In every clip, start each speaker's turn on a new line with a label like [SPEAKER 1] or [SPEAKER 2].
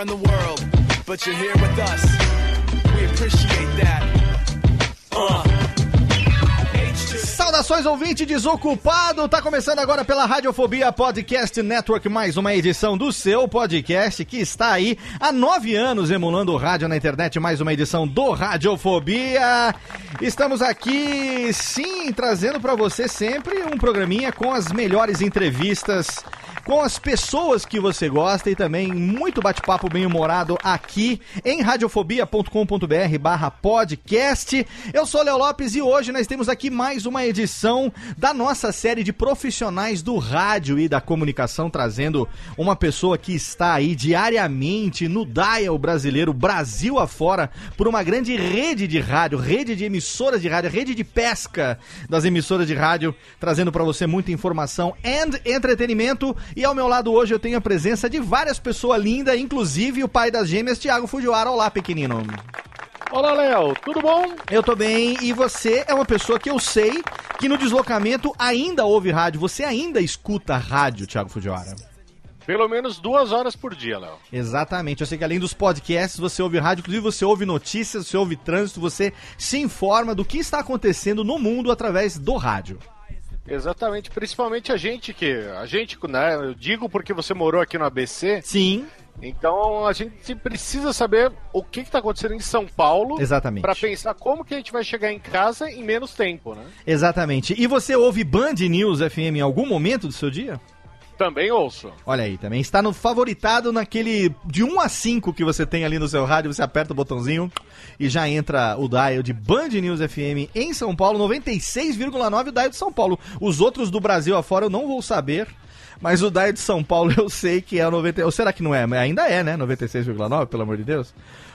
[SPEAKER 1] In the world, but you're here with us. We appreciate that. Uh. H2.
[SPEAKER 2] Saudações ouvinte desocupado, tá começando agora pela Radiofobia Podcast Network, mais uma edição do seu podcast que está aí há nove anos emulando o rádio na internet, mais uma edição do Radiofobia. Estamos aqui, sim, trazendo pra você sempre um programinha com as melhores entrevistas com as pessoas que você gosta e também muito bate-papo bem humorado aqui em radiofobia.com.br barra podcast. Eu sou Léo Lopes e hoje nós temos aqui mais uma edição da nossa série de profissionais do rádio e da comunicação, trazendo uma pessoa que está aí diariamente no dial brasileiro, Brasil afora, por uma grande rede de rádio, rede de emissoras de rádio, rede de pesca das emissoras de rádio, trazendo para você muita informação e entretenimento. E ao meu lado hoje eu tenho a presença de várias pessoas lindas, inclusive o pai das gêmeas, Thiago Fujiwara. Olá, pequenino.
[SPEAKER 3] Olá, Léo, tudo bom?
[SPEAKER 2] Eu tô bem, e você é uma pessoa que eu sei que no deslocamento ainda ouve rádio, você ainda escuta rádio, Thiago Fujiwara.
[SPEAKER 3] Pelo menos duas horas por dia, Léo.
[SPEAKER 2] Exatamente, eu sei que além dos podcasts você ouve rádio, inclusive você ouve notícias, você ouve trânsito, você se informa do que está acontecendo no mundo através do rádio.
[SPEAKER 3] Exatamente, principalmente a gente que. A gente, né? Eu digo porque você morou aqui no ABC,
[SPEAKER 2] Sim,
[SPEAKER 3] então a gente precisa saber o que está acontecendo em São Paulo
[SPEAKER 2] exatamente.
[SPEAKER 3] para pensar como que a gente vai chegar em casa em menos tempo, né?
[SPEAKER 2] Exatamente. E você ouve Band News FM em algum momento do seu dia?
[SPEAKER 3] Também ouço.
[SPEAKER 2] Olha aí, também está no favoritado naquele de 1 a 5 que você tem ali no seu rádio, você aperta o botãozinho e já entra o dial de Band News FM em São Paulo, 96,9 o dial de São Paulo. Os outros do Brasil afora eu não vou saber, mas o dial de São Paulo eu sei que é o 90, ou será que não é? Ainda é, né? 96,9, pelo amor de Deus.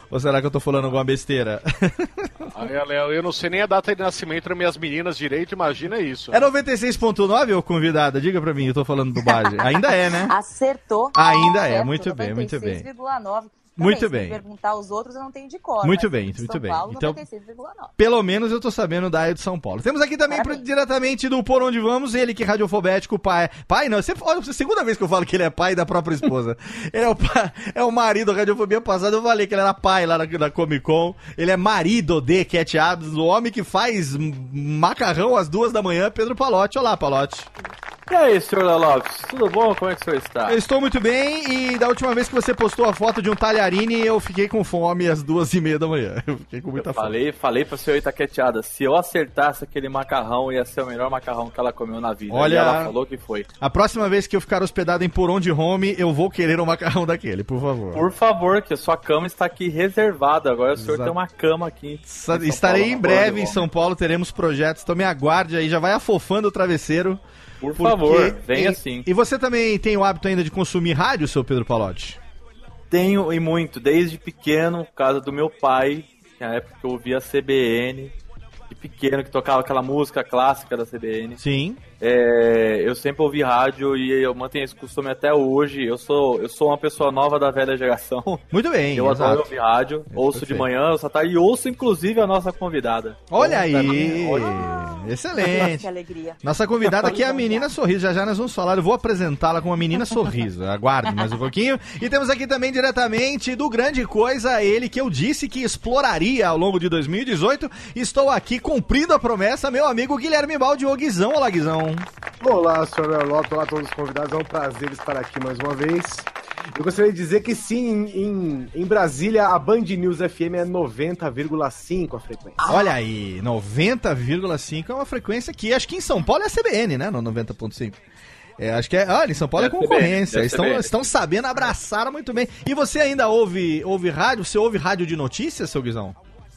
[SPEAKER 2] Ou será que eu tô falando alguma besteira?
[SPEAKER 3] Aí, Léo, eu não sei nem a data de nascimento das minhas meninas direito, imagina isso.
[SPEAKER 2] É 96.9 ou convidada? Diga pra mim, eu tô falando bobagem. Ainda é, né?
[SPEAKER 4] Acertou.
[SPEAKER 2] Ainda é, muito bem, muito bem.
[SPEAKER 4] 96,9.
[SPEAKER 2] Muito
[SPEAKER 4] se
[SPEAKER 2] bem.
[SPEAKER 4] perguntar os outros, eu não tenho de cor.
[SPEAKER 2] Muito
[SPEAKER 4] mas
[SPEAKER 2] bem,
[SPEAKER 4] de
[SPEAKER 2] muito
[SPEAKER 4] São
[SPEAKER 2] bem.
[SPEAKER 4] Paulo,
[SPEAKER 2] Então-
[SPEAKER 4] 96,9.
[SPEAKER 2] Pelo menos eu tô sabendo da área de São Paulo. Temos aqui também pro- diretamente do Por Onde Vamos, ele que é radiofobético, pai. Pai, não, sempre, olha, segunda vez que eu falo que ele é pai da própria esposa. ele é o, pai, é o marido da radiofobia passada. Eu falei que ele era pai lá na, na Comic Con. Ele é marido de Cat Adams, o homem que faz macarrão às duas da manhã, Pedro Palotti. Olá, Palotti.
[SPEAKER 5] E aí, senhor Lopes, tudo bom? Como é que o senhor está?
[SPEAKER 2] Eu estou muito bem e da última vez que você postou a foto de um talharine, eu fiquei com fome às duas e meia da manhã. Eu fiquei com muita fome.
[SPEAKER 5] Falei, falei pra senhor Itaqueteada, se eu acertasse aquele macarrão, ia ser o melhor macarrão que ela comeu na vida.
[SPEAKER 2] Olha-
[SPEAKER 5] E ela falou que foi.
[SPEAKER 2] A próxima vez que eu ficar hospedado em Porão de Home, eu vou querer um macarrão daquele, por favor.
[SPEAKER 5] Por favor, que a sua cama está aqui reservada. Agora o senhor
[SPEAKER 2] Exato.
[SPEAKER 5] tem uma cama aqui. Em
[SPEAKER 2] Estarei
[SPEAKER 5] Paulo,
[SPEAKER 2] em breve em São Paulo, teremos projetos, então me aguarde aí, já vai afofando o travesseiro.
[SPEAKER 5] Por favor, venha
[SPEAKER 2] e,
[SPEAKER 5] sim.
[SPEAKER 2] E você também tem o hábito ainda de consumir rádio, seu Pedro Palotti?
[SPEAKER 5] Tenho e muito, desde pequeno, por causa do meu pai, na época que eu ouvia CBN, de pequeno, que tocava aquela música clássica da CBN.
[SPEAKER 2] Sim.
[SPEAKER 5] É, eu sempre ouvi rádio e eu mantenho esse costume até hoje. Eu sou, eu sou uma pessoa nova da velha geração.
[SPEAKER 2] Muito bem,
[SPEAKER 5] Eu adoro ouvir rádio, ouço
[SPEAKER 2] perfeito.
[SPEAKER 5] de manhã, ouço à tarde e ouço inclusive a nossa convidada.
[SPEAKER 2] Olha aí,
[SPEAKER 4] Que
[SPEAKER 2] excelente.
[SPEAKER 4] alegria.
[SPEAKER 2] Nossa convidada aqui é a menina Sorriso. Já já nós vamos falar. Eu vou apresentá-la como a menina Sorriso. Aguarde mais um pouquinho. E temos aqui também diretamente do Grande Coisa, ele que eu disse que exploraria ao longo de 2018. Estou aqui cumprindo a promessa, meu amigo Guilherme Baldi, o Guizão. Olá, Guizão.
[SPEAKER 6] Olá, senhor Lopes, olá a todos os convidados, é um prazer estar aqui mais uma vez. Eu gostaria de dizer que sim, em, em Brasília a Band News FM é 90,5 a frequência.
[SPEAKER 2] Olha aí, 90,5 é uma frequência que acho que em São Paulo é a CBN, né? No 90,5. É, acho que é. Olha, em São Paulo é
[SPEAKER 5] ser
[SPEAKER 2] concorrência.
[SPEAKER 5] bem, ser
[SPEAKER 2] Estão, estão sabendo abraçar muito bem. E você ainda ouve, ouve rádio? Você ouve rádio de notícias, seu Guizão?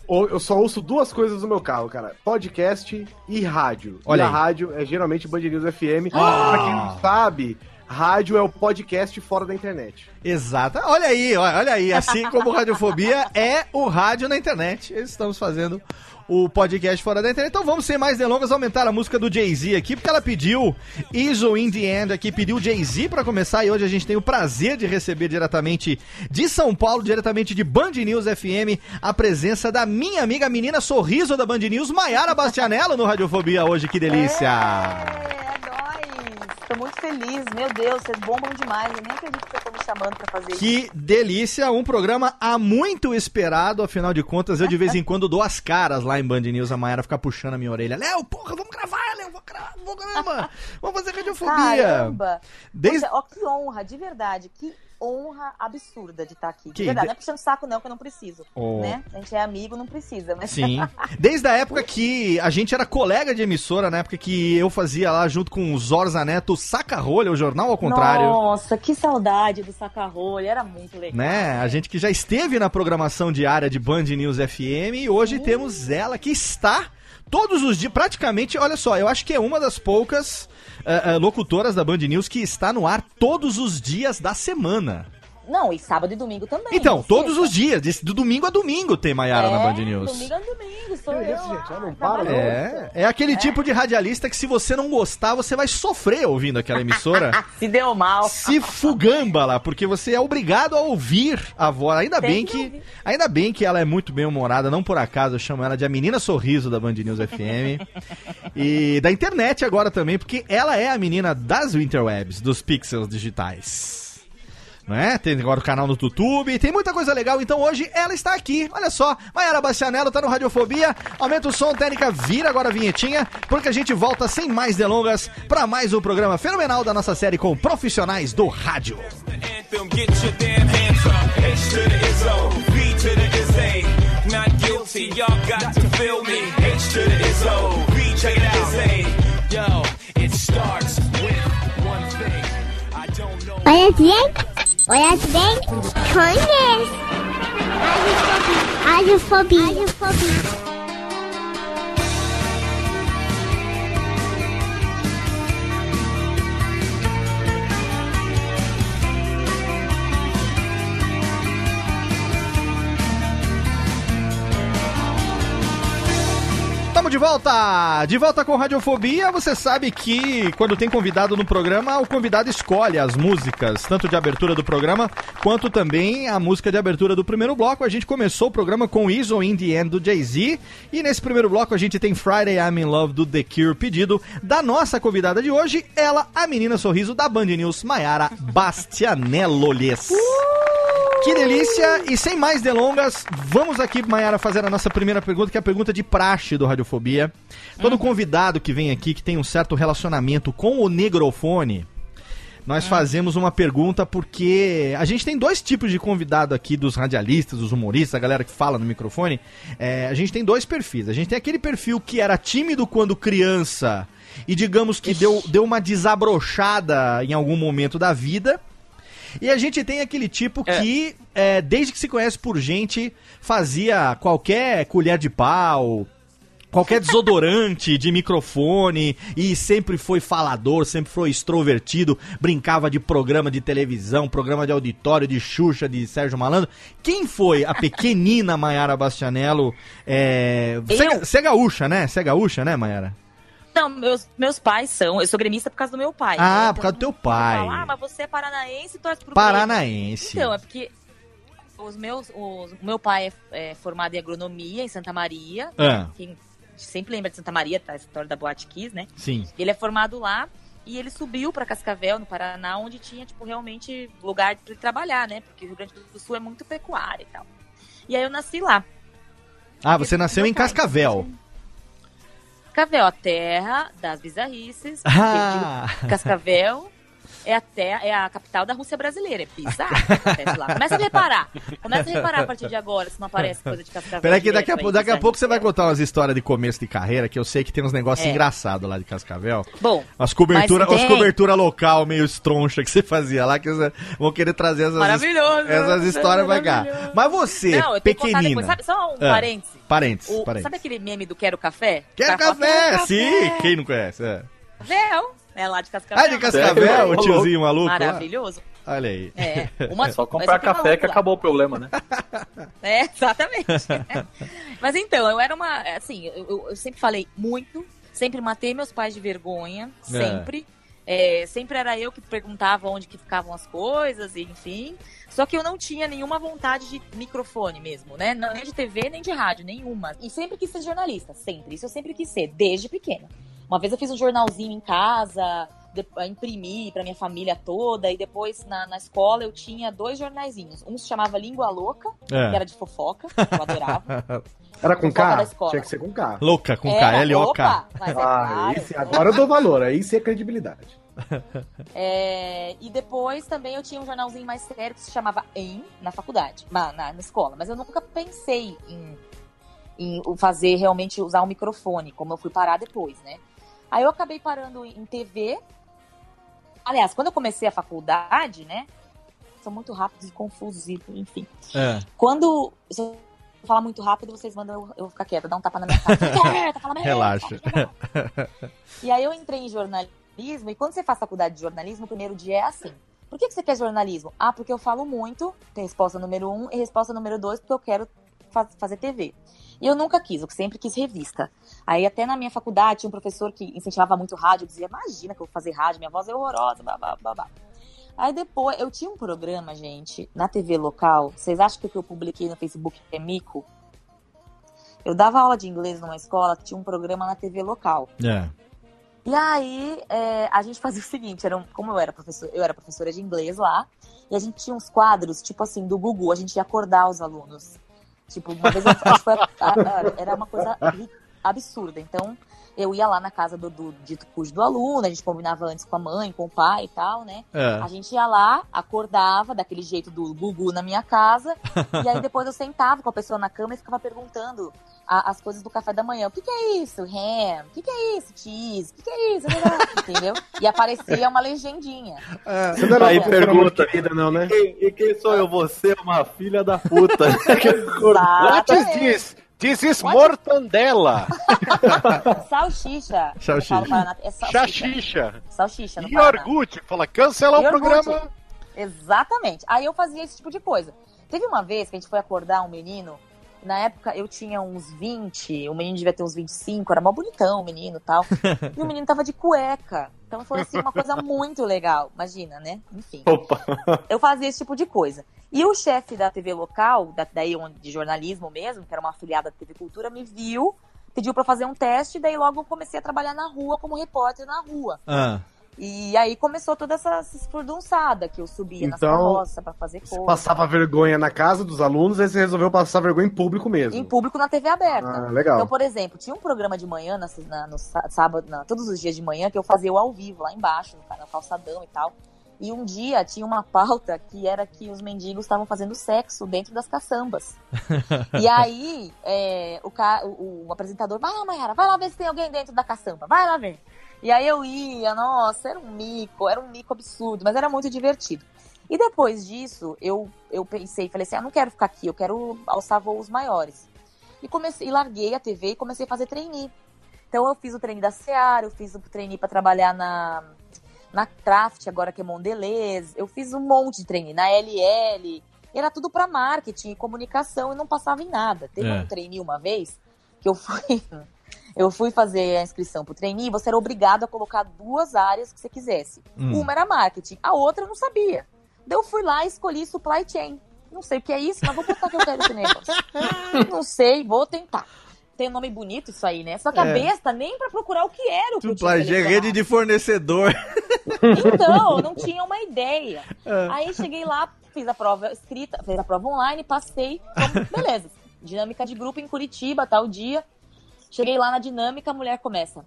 [SPEAKER 6] Eu só ouço duas coisas no meu carro, cara: podcast e rádio.
[SPEAKER 2] Olha
[SPEAKER 6] e a rádio é geralmente Band News FM. Pra quem não sabe, rádio é o podcast fora da internet.
[SPEAKER 2] Exata. Olha aí, olha olha aí. Assim como Radiofobia é o rádio na internet. Estamos fazendo o podcast fora da internet. Então vamos, sem mais delongas, aumentar a música do Jay-Z aqui, porque ela pediu ISO in the End aqui, pediu Jay-Z pra começar. E hoje a gente tem o prazer de receber diretamente de São Paulo, diretamente de Band News FM, a presença da minha amiga a menina sorriso da Band News, Maiara Bastianello, no Radiofobia hoje. Que delícia!
[SPEAKER 4] É, é nóis. Tô muito feliz. Meu Deus, vocês bombam demais. Eu nem acredito que eu chamando pra fazer isso.
[SPEAKER 2] Que delícia, um programa há muito esperado, afinal de contas, eu de vez em quando dou as caras lá em Band News, a Mayara fica puxando a minha orelha. Léo, porra, vamos gravar, Vamos fazer radiofobia.
[SPEAKER 4] Caramba!
[SPEAKER 2] Desde-
[SPEAKER 4] Poxa, ó, que honra, de verdade. Que honra absurda de estar aqui. De
[SPEAKER 2] Que
[SPEAKER 4] verdade,
[SPEAKER 2] de-
[SPEAKER 4] não é puxando saco não, que eu não preciso.
[SPEAKER 2] Oh.
[SPEAKER 4] Né? A gente é amigo, não precisa. Mas...
[SPEAKER 2] Sim. Desde a época que a gente era colega de emissora, na época que eu fazia lá junto com o Zorza Neto, Saca-Rolha, o jornal ao contrário.
[SPEAKER 4] Nossa, que saudade do saca-rolha. Era muito legal.
[SPEAKER 2] Né? A gente que já esteve na programação diária de Band News FM e hoje temos ela que está todos os dias, praticamente, olha só, eu acho que é uma das poucas eh, eh, locutoras da Band News que está no ar todos os dias da semana.
[SPEAKER 4] Não, e sábado e domingo também.
[SPEAKER 2] Então, todos
[SPEAKER 4] sexta.
[SPEAKER 2] os dias, de, do domingo a domingo tem Maiara na
[SPEAKER 4] É,
[SPEAKER 2] Band News.
[SPEAKER 4] Domingo é domingo, sou
[SPEAKER 6] Que
[SPEAKER 4] eu.
[SPEAKER 6] isso, gente? Ah, não para,
[SPEAKER 4] trabalhando.
[SPEAKER 2] É, é aquele tipo de radialista que se você não gostar, você vai sofrer ouvindo aquela emissora.
[SPEAKER 4] Se deu mal.
[SPEAKER 2] se fugamba lá, porque você é obrigado a ouvir a voz. Ainda
[SPEAKER 4] Tem
[SPEAKER 2] bem
[SPEAKER 4] que
[SPEAKER 2] que, ainda bem que ela é muito bem humorada, não por acaso eu chamo ela de a menina sorriso da Band News FM. e da internet agora também, porque ela é a menina das interwebs, dos pixels digitais. Não é? Tem agora o canal no YouTube, tem muita coisa legal. Então hoje ela está aqui. Olha só, Maiara Bastianello tá no Radiofobia. Aumenta o som, técnica, vira agora a vinhetinha, porque a gente volta sem mais delongas para mais um programa fenomenal da nossa série com profissionais do rádio.
[SPEAKER 7] Izzy. Yo, it starts with one thing. I don't know.
[SPEAKER 8] Olha bem, olha bem, conhece. Radiofobia. Radiofobia.
[SPEAKER 2] Estamos de volta! De volta com Radiofobia. Você sabe que quando tem convidado no programa, o convidado escolhe as músicas, tanto de abertura do programa, quanto também a música de abertura do primeiro bloco. A gente começou o programa com ISO in the End do Jay-Z. E nesse primeiro bloco a gente tem Friday I'm in Love do The Cure, pedido da nossa convidada de hoje, ela, a menina sorriso da Band News, Maiara Bastianello-lhes. Que delícia! E sem mais delongas, vamos aqui, Mayara, fazer a nossa primeira pergunta, que é a pergunta de praxe do Radiofobia. Todo convidado que vem aqui, que tem um certo relacionamento com o negrofone, nós fazemos uma pergunta porque a gente tem dois tipos de convidado aqui, dos radialistas, dos humoristas, a galera que fala no microfone. É, a gente tem dois perfis. A gente tem aquele perfil que era tímido quando criança e digamos que deu, deu uma desabrochada em algum momento da vida. E a gente tem aquele tipo que, é, desde que se conhece por gente, fazia qualquer colher de pau, qualquer desodorante de microfone e sempre foi falador, sempre foi extrovertido, brincava de programa de televisão, programa de auditório, de Xuxa, de Sérgio Malandro. Quem foi a pequenina Maiara Bastianello? É... Você é- você é gaúcha, né? Você é gaúcha, né, Maiara?
[SPEAKER 4] Não, meus, meus pais são. Eu sou gremista por causa do meu pai.
[SPEAKER 2] Ah,
[SPEAKER 4] né?
[SPEAKER 2] por causa do teu pai.
[SPEAKER 4] ah, mas você é paranaense e torce pro
[SPEAKER 2] Paranaense.
[SPEAKER 4] Então, é porque os meus, os- o meu pai é, é formado em agronomia em Santa Maria.
[SPEAKER 2] Ah.
[SPEAKER 4] Quem sempre lembra de Santa Maria, tá? Essa história da Boate Kiss, né?
[SPEAKER 2] Sim.
[SPEAKER 4] Ele é formado lá e ele subiu pra Cascavel, no Paraná, onde tinha, tipo, realmente lugar pra ele trabalhar, né? Porque o Rio Grande do Sul é muito pecuária e tal. E aí eu nasci lá.
[SPEAKER 2] Ah, você nasceu em Cascavel.
[SPEAKER 4] Cascavel, a terra das bizarrices.
[SPEAKER 2] Ah.
[SPEAKER 4] Cascavel é a, terra, é a capital da Rússia brasileira. É bizarro o que acontece lá. Começa a reparar. Começa a reparar a partir de agora, se não aparece coisa de Cascavel.
[SPEAKER 2] Peraí que daqui a,
[SPEAKER 4] aí,
[SPEAKER 2] daqui a pouco você vai contar umas histórias de começo de carreira, que eu sei que tem uns negócios
[SPEAKER 4] É.
[SPEAKER 2] engraçados lá de Cascavel.
[SPEAKER 4] Bom,
[SPEAKER 2] As cobertura,
[SPEAKER 4] mas
[SPEAKER 2] as
[SPEAKER 4] tem.
[SPEAKER 2] cobertura local meio estroncha que você fazia lá, que vão querer trazer essas,
[SPEAKER 4] Maravilhoso,
[SPEAKER 2] essas histórias pra cá. Mas você,
[SPEAKER 4] Não,
[SPEAKER 2] pequenina.
[SPEAKER 4] Sabe, só um
[SPEAKER 2] Ah,
[SPEAKER 4] parênteses.
[SPEAKER 2] Parênteses,
[SPEAKER 4] O-
[SPEAKER 2] parênteses.
[SPEAKER 4] sabe aquele meme do Quero Café?
[SPEAKER 2] Quer
[SPEAKER 4] O cara fala,
[SPEAKER 2] café?
[SPEAKER 4] "Quero
[SPEAKER 2] Sim, quem não conhece? É.
[SPEAKER 4] Véu, é lá de Cascavel.
[SPEAKER 2] Ah, de Cascavel, o tiozinho maluco lá?
[SPEAKER 4] Maravilhoso.
[SPEAKER 2] Olha aí.
[SPEAKER 4] É, uma,
[SPEAKER 5] Só
[SPEAKER 4] mas
[SPEAKER 5] comprar café que
[SPEAKER 4] lá.
[SPEAKER 5] acabou o problema, né?
[SPEAKER 4] É, exatamente. Mas então, eu era uma. Assim, eu, eu- sempre falei muito, sempre matei meus pais de vergonha, sempre. É, sempre era eu que perguntava onde que ficavam as coisas, e enfim. Só que eu não tinha nenhuma vontade de microfone mesmo, né? Nem de TV, nem de rádio, nenhuma. E sempre quis ser jornalista, sempre. Isso eu sempre quis ser, desde pequena. Uma vez eu fiz um jornalzinho em casa, de- imprimi pra minha família toda, e depois na, na escola eu tinha dois jornaizinhos. Um se chamava Língua Louca,
[SPEAKER 2] É.
[SPEAKER 4] que era de fofoca, que eu adorava.
[SPEAKER 6] Era com K? Tinha que ser com K.
[SPEAKER 2] Louca, com
[SPEAKER 4] Era,
[SPEAKER 2] K, L-O-K.
[SPEAKER 4] é
[SPEAKER 6] Ah, esse, agora eu dou valor, aí sim é credibilidade.
[SPEAKER 4] É, e depois também eu tinha um jornalzinho mais sério que se chamava Em, na faculdade, na, na, na escola. Mas eu nunca pensei em, em o fazer realmente usar um microfone, como eu fui parar depois, né? Aí eu acabei parando em TV. Aliás, quando eu comecei a faculdade, né? São muito rápidos e confusos, enfim.
[SPEAKER 2] É.
[SPEAKER 4] Quando. Se eu falar muito rápido, vocês mandam eu, eu ficar quieta, dar um tapa na minha cara.
[SPEAKER 2] Relaxa.
[SPEAKER 4] E aí eu entrei em jornalismo, e quando você faz faculdade de jornalismo, o primeiro dia é assim. Por que, que você quer jornalismo? Ah, porque eu falo muito, tem resposta número um, e resposta número dois, porque eu quero fa- fazer TV. E eu nunca quis, eu sempre quis revista. Aí até na minha faculdade tinha um professor que incentivava muito rádio, dizia, imagina que eu vou fazer rádio, minha voz é horrorosa, babá, babá. Aí depois, eu tinha um programa, gente, na TV local. Vocês acham que o que eu publiquei no Facebook é mico? Eu dava aula de inglês numa escola que tinha um programa na TV local.
[SPEAKER 2] É.
[SPEAKER 4] E aí, é, a gente fazia o seguinte, era um- como eu era, professor, eu era professora de inglês lá, e a gente tinha uns quadros, tipo assim, do Google, a gente ia acordar os alunos. Tipo, uma vez eu, acho que era uma coisa absurda. Então, eu ia lá na casa do, do dito cujo do aluno, a gente combinava antes com a mãe, com o pai e tal, né?
[SPEAKER 2] É.
[SPEAKER 4] A gente ia lá, acordava daquele jeito do Gugu na minha casa, e aí depois eu sentava com a pessoa na cama e ficava perguntando a- as coisas do café da manhã. O que, que é isso? Ham? O que, que é isso? Cheese? O que, que é isso? Entendeu? E aparecia uma legendinha.
[SPEAKER 6] Você não era
[SPEAKER 5] Aí pergunta,
[SPEAKER 6] querida, não, né?
[SPEAKER 5] Quem, e quem sou eu? Você é uma filha da puta.
[SPEAKER 3] What is this? This is mortandela.
[SPEAKER 4] Salsicha.
[SPEAKER 2] Salsicha.
[SPEAKER 4] É salsicha. Salsicha
[SPEAKER 3] E. Orgut. Fala, cancela o programa.
[SPEAKER 4] Exatamente. Aí eu fazia esse tipo de coisa. Teve uma vez que a gente foi acordar um menino. Na época eu tinha uns 20, o menino devia ter uns 25, era mó bonitão o menino e tal. E o menino tava de cueca. Então foi assim uma coisa muito legal. Imagina, né? Enfim.
[SPEAKER 5] Opa.
[SPEAKER 4] Eu fazia esse tipo de coisa. E o chefe da TV local, da, daí onde- de jornalismo mesmo, que era uma afiliada da TV Cultura, me viu, pediu pra fazer um teste, daí logo eu comecei a trabalhar na rua como repórter na rua.
[SPEAKER 2] Ah.
[SPEAKER 4] E aí começou toda essa, essa esfurdunçada que eu subia nas
[SPEAKER 6] Então,
[SPEAKER 4] carroças pra fazer
[SPEAKER 6] Você
[SPEAKER 4] coisa.
[SPEAKER 6] passava vergonha na casa dos alunos, aí você resolveu passar vergonha em público mesmo.
[SPEAKER 4] Em público na TV aberta.
[SPEAKER 6] Ah, legal.
[SPEAKER 4] Então, por exemplo, tinha um programa de manhã, na, na- no sá- sábado, na- todos os dias de manhã, que eu fazia o ao vivo, lá embaixo, no, no calçadão e tal. E um dia tinha uma pauta que era que os mendigos estavam fazendo sexo dentro das caçambas. E aí, é, o, o- o apresentador, vai lá, Mayara, vai lá ver se tem alguém dentro da caçamba, vai lá ver. E aí eu ia, nossa, era um mico, era um mico absurdo, mas era muito divertido. E depois disso, eu, eu pensei, falei assim, ah, não quero ficar aqui, eu quero alçar voos maiores. E comecei, e larguei a TV e comecei a fazer trainee. Então eu fiz o trainee da Seara, eu fiz o trainee para trabalhar na, na Craft, agora que é Mondelez, eu fiz um monte de trainee, na LL, era tudo para marketing e comunicação e não passava em nada. Teve
[SPEAKER 2] É.
[SPEAKER 4] um trainee uma vez que eu fui, eu fui fazer a inscrição pro trainee e você era obrigado a colocar duas áreas que você quisesse.
[SPEAKER 2] Hum.
[SPEAKER 4] Uma era marketing, a outra eu não sabia. Daí eu fui lá e escolhi supply chain. Não sei o que é isso, mas vou botar que eu quero esse negócio. Não sei, vou tentar. Tem um nome bonito isso aí, né? Só que a
[SPEAKER 2] É.
[SPEAKER 4] besta nem pra procurar o que era o que
[SPEAKER 2] Supply chain, rede de fornecedor.
[SPEAKER 4] Então, eu não tinha uma ideia.
[SPEAKER 2] É.
[SPEAKER 4] Aí cheguei lá, fiz a prova escrita, fiz a prova online, passei. Então, beleza. Dinâmica de grupo em Curitiba, tal dia. Cheguei lá na dinâmica, a mulher começa.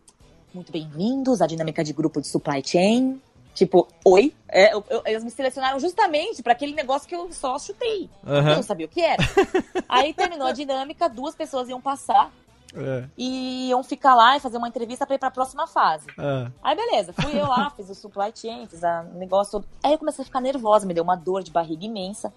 [SPEAKER 4] Muito bem-vindos à dinâmica de grupo de supply chain. Tipo, oi? É, eu- eu- eles me selecionaram justamente para aquele negócio que eu só chutei.
[SPEAKER 2] Aham.
[SPEAKER 4] Eu não sabia o que era. Aí terminou a dinâmica, duas pessoas iam passar
[SPEAKER 2] É,
[SPEAKER 4] e iam ficar lá e fazer uma entrevista para ir para a próxima fase.
[SPEAKER 2] é.
[SPEAKER 4] Aí beleza, fui eu lá, fiz o supply chain, fiz o negócio todo. Aí eu comecei a ficar nervosa, me deu uma dor de barriga imensa.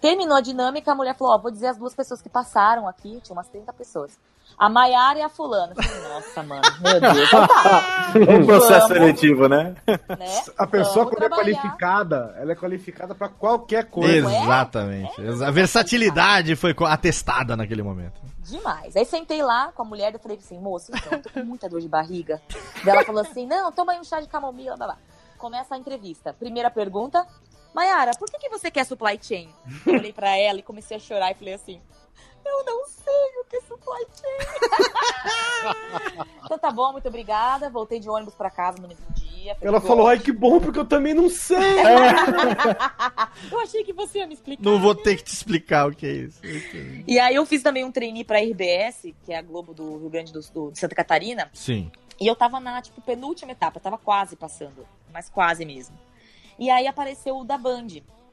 [SPEAKER 4] Terminou a dinâmica, a mulher falou, ó, vou dizer as duas pessoas que passaram aqui, tinha umas 30 pessoas. A Maiara e a fulana. Nossa, mano, meu Deus, tá,
[SPEAKER 5] Um processo
[SPEAKER 4] Vamos.
[SPEAKER 5] seletivo, né?
[SPEAKER 4] né?
[SPEAKER 6] A pessoa,
[SPEAKER 4] Vamos
[SPEAKER 6] quando é
[SPEAKER 4] trabalhar.
[SPEAKER 6] qualificada, ela é qualificada pra qualquer coisa.
[SPEAKER 2] Exatamente. A versatilidade foi atestada naquele momento.
[SPEAKER 4] Demais. Aí sentei lá com a mulher, eu falei assim, moça, então, eu tô com muita dor de barriga. Daí ela falou assim, não, toma aí um chá de camomila, blá, blá. Começa a entrevista. Primeira pergunta, Mayara, por que, que você quer supply chain? Eu olhei pra ela e comecei a chorar e falei assim, eu não sei o que é supply chain. então tá bom, muito obrigada. Voltei de ônibus pra casa no mesmo dia.
[SPEAKER 6] Ela falou, ai que bom, porque eu também não sei.
[SPEAKER 4] Eu achei que você ia me explicar.
[SPEAKER 2] Não vou ter que te explicar o que é isso.
[SPEAKER 4] E aí eu fiz também um trainee pra RBS, que é a Globo do Rio Grande do Sul, de Santa Catarina.
[SPEAKER 2] Sim.
[SPEAKER 4] E eu tava na, tipo, penúltima etapa, tava quase passando, mas quase mesmo. E aí apareceu o da Band,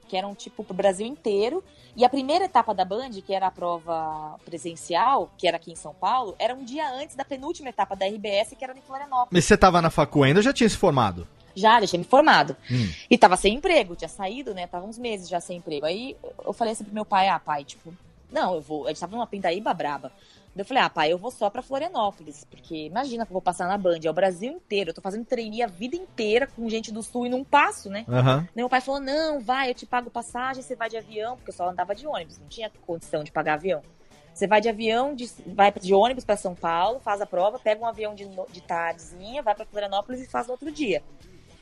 [SPEAKER 4] que era um tipo pro Brasil inteiro. E a primeira etapa da Band, que era a prova presencial, que era aqui em São Paulo, era um dia antes da penúltima etapa da RBS, que era em Florianópolis.
[SPEAKER 2] Mas você tava na facu ainda ou já tinha se formado?
[SPEAKER 4] Já, já tinha me formado.
[SPEAKER 2] Hum.
[SPEAKER 4] E tava sem emprego, tinha saído, né? Tava uns meses já sem emprego. Aí eu falei assim pro meu pai, ah, pai, tipo, não, eu vou. A gente tava numa pindaíba braba. Eu falei, ah, pai, eu vou só pra Florianópolis, porque imagina que eu vou passar na Band, é o Brasil inteiro, eu tô fazendo trainee a vida inteira com gente do Sul e não passo, né? Daí meu pai falou, não, vai, eu te pago passagem, você vai de avião, porque eu só andava de ônibus, não tinha condição de pagar avião. Você vai de avião, de, vai de ônibus pra São Paulo, faz a prova, pega um avião de, de tardezinha, vai pra Florianópolis e faz no outro dia.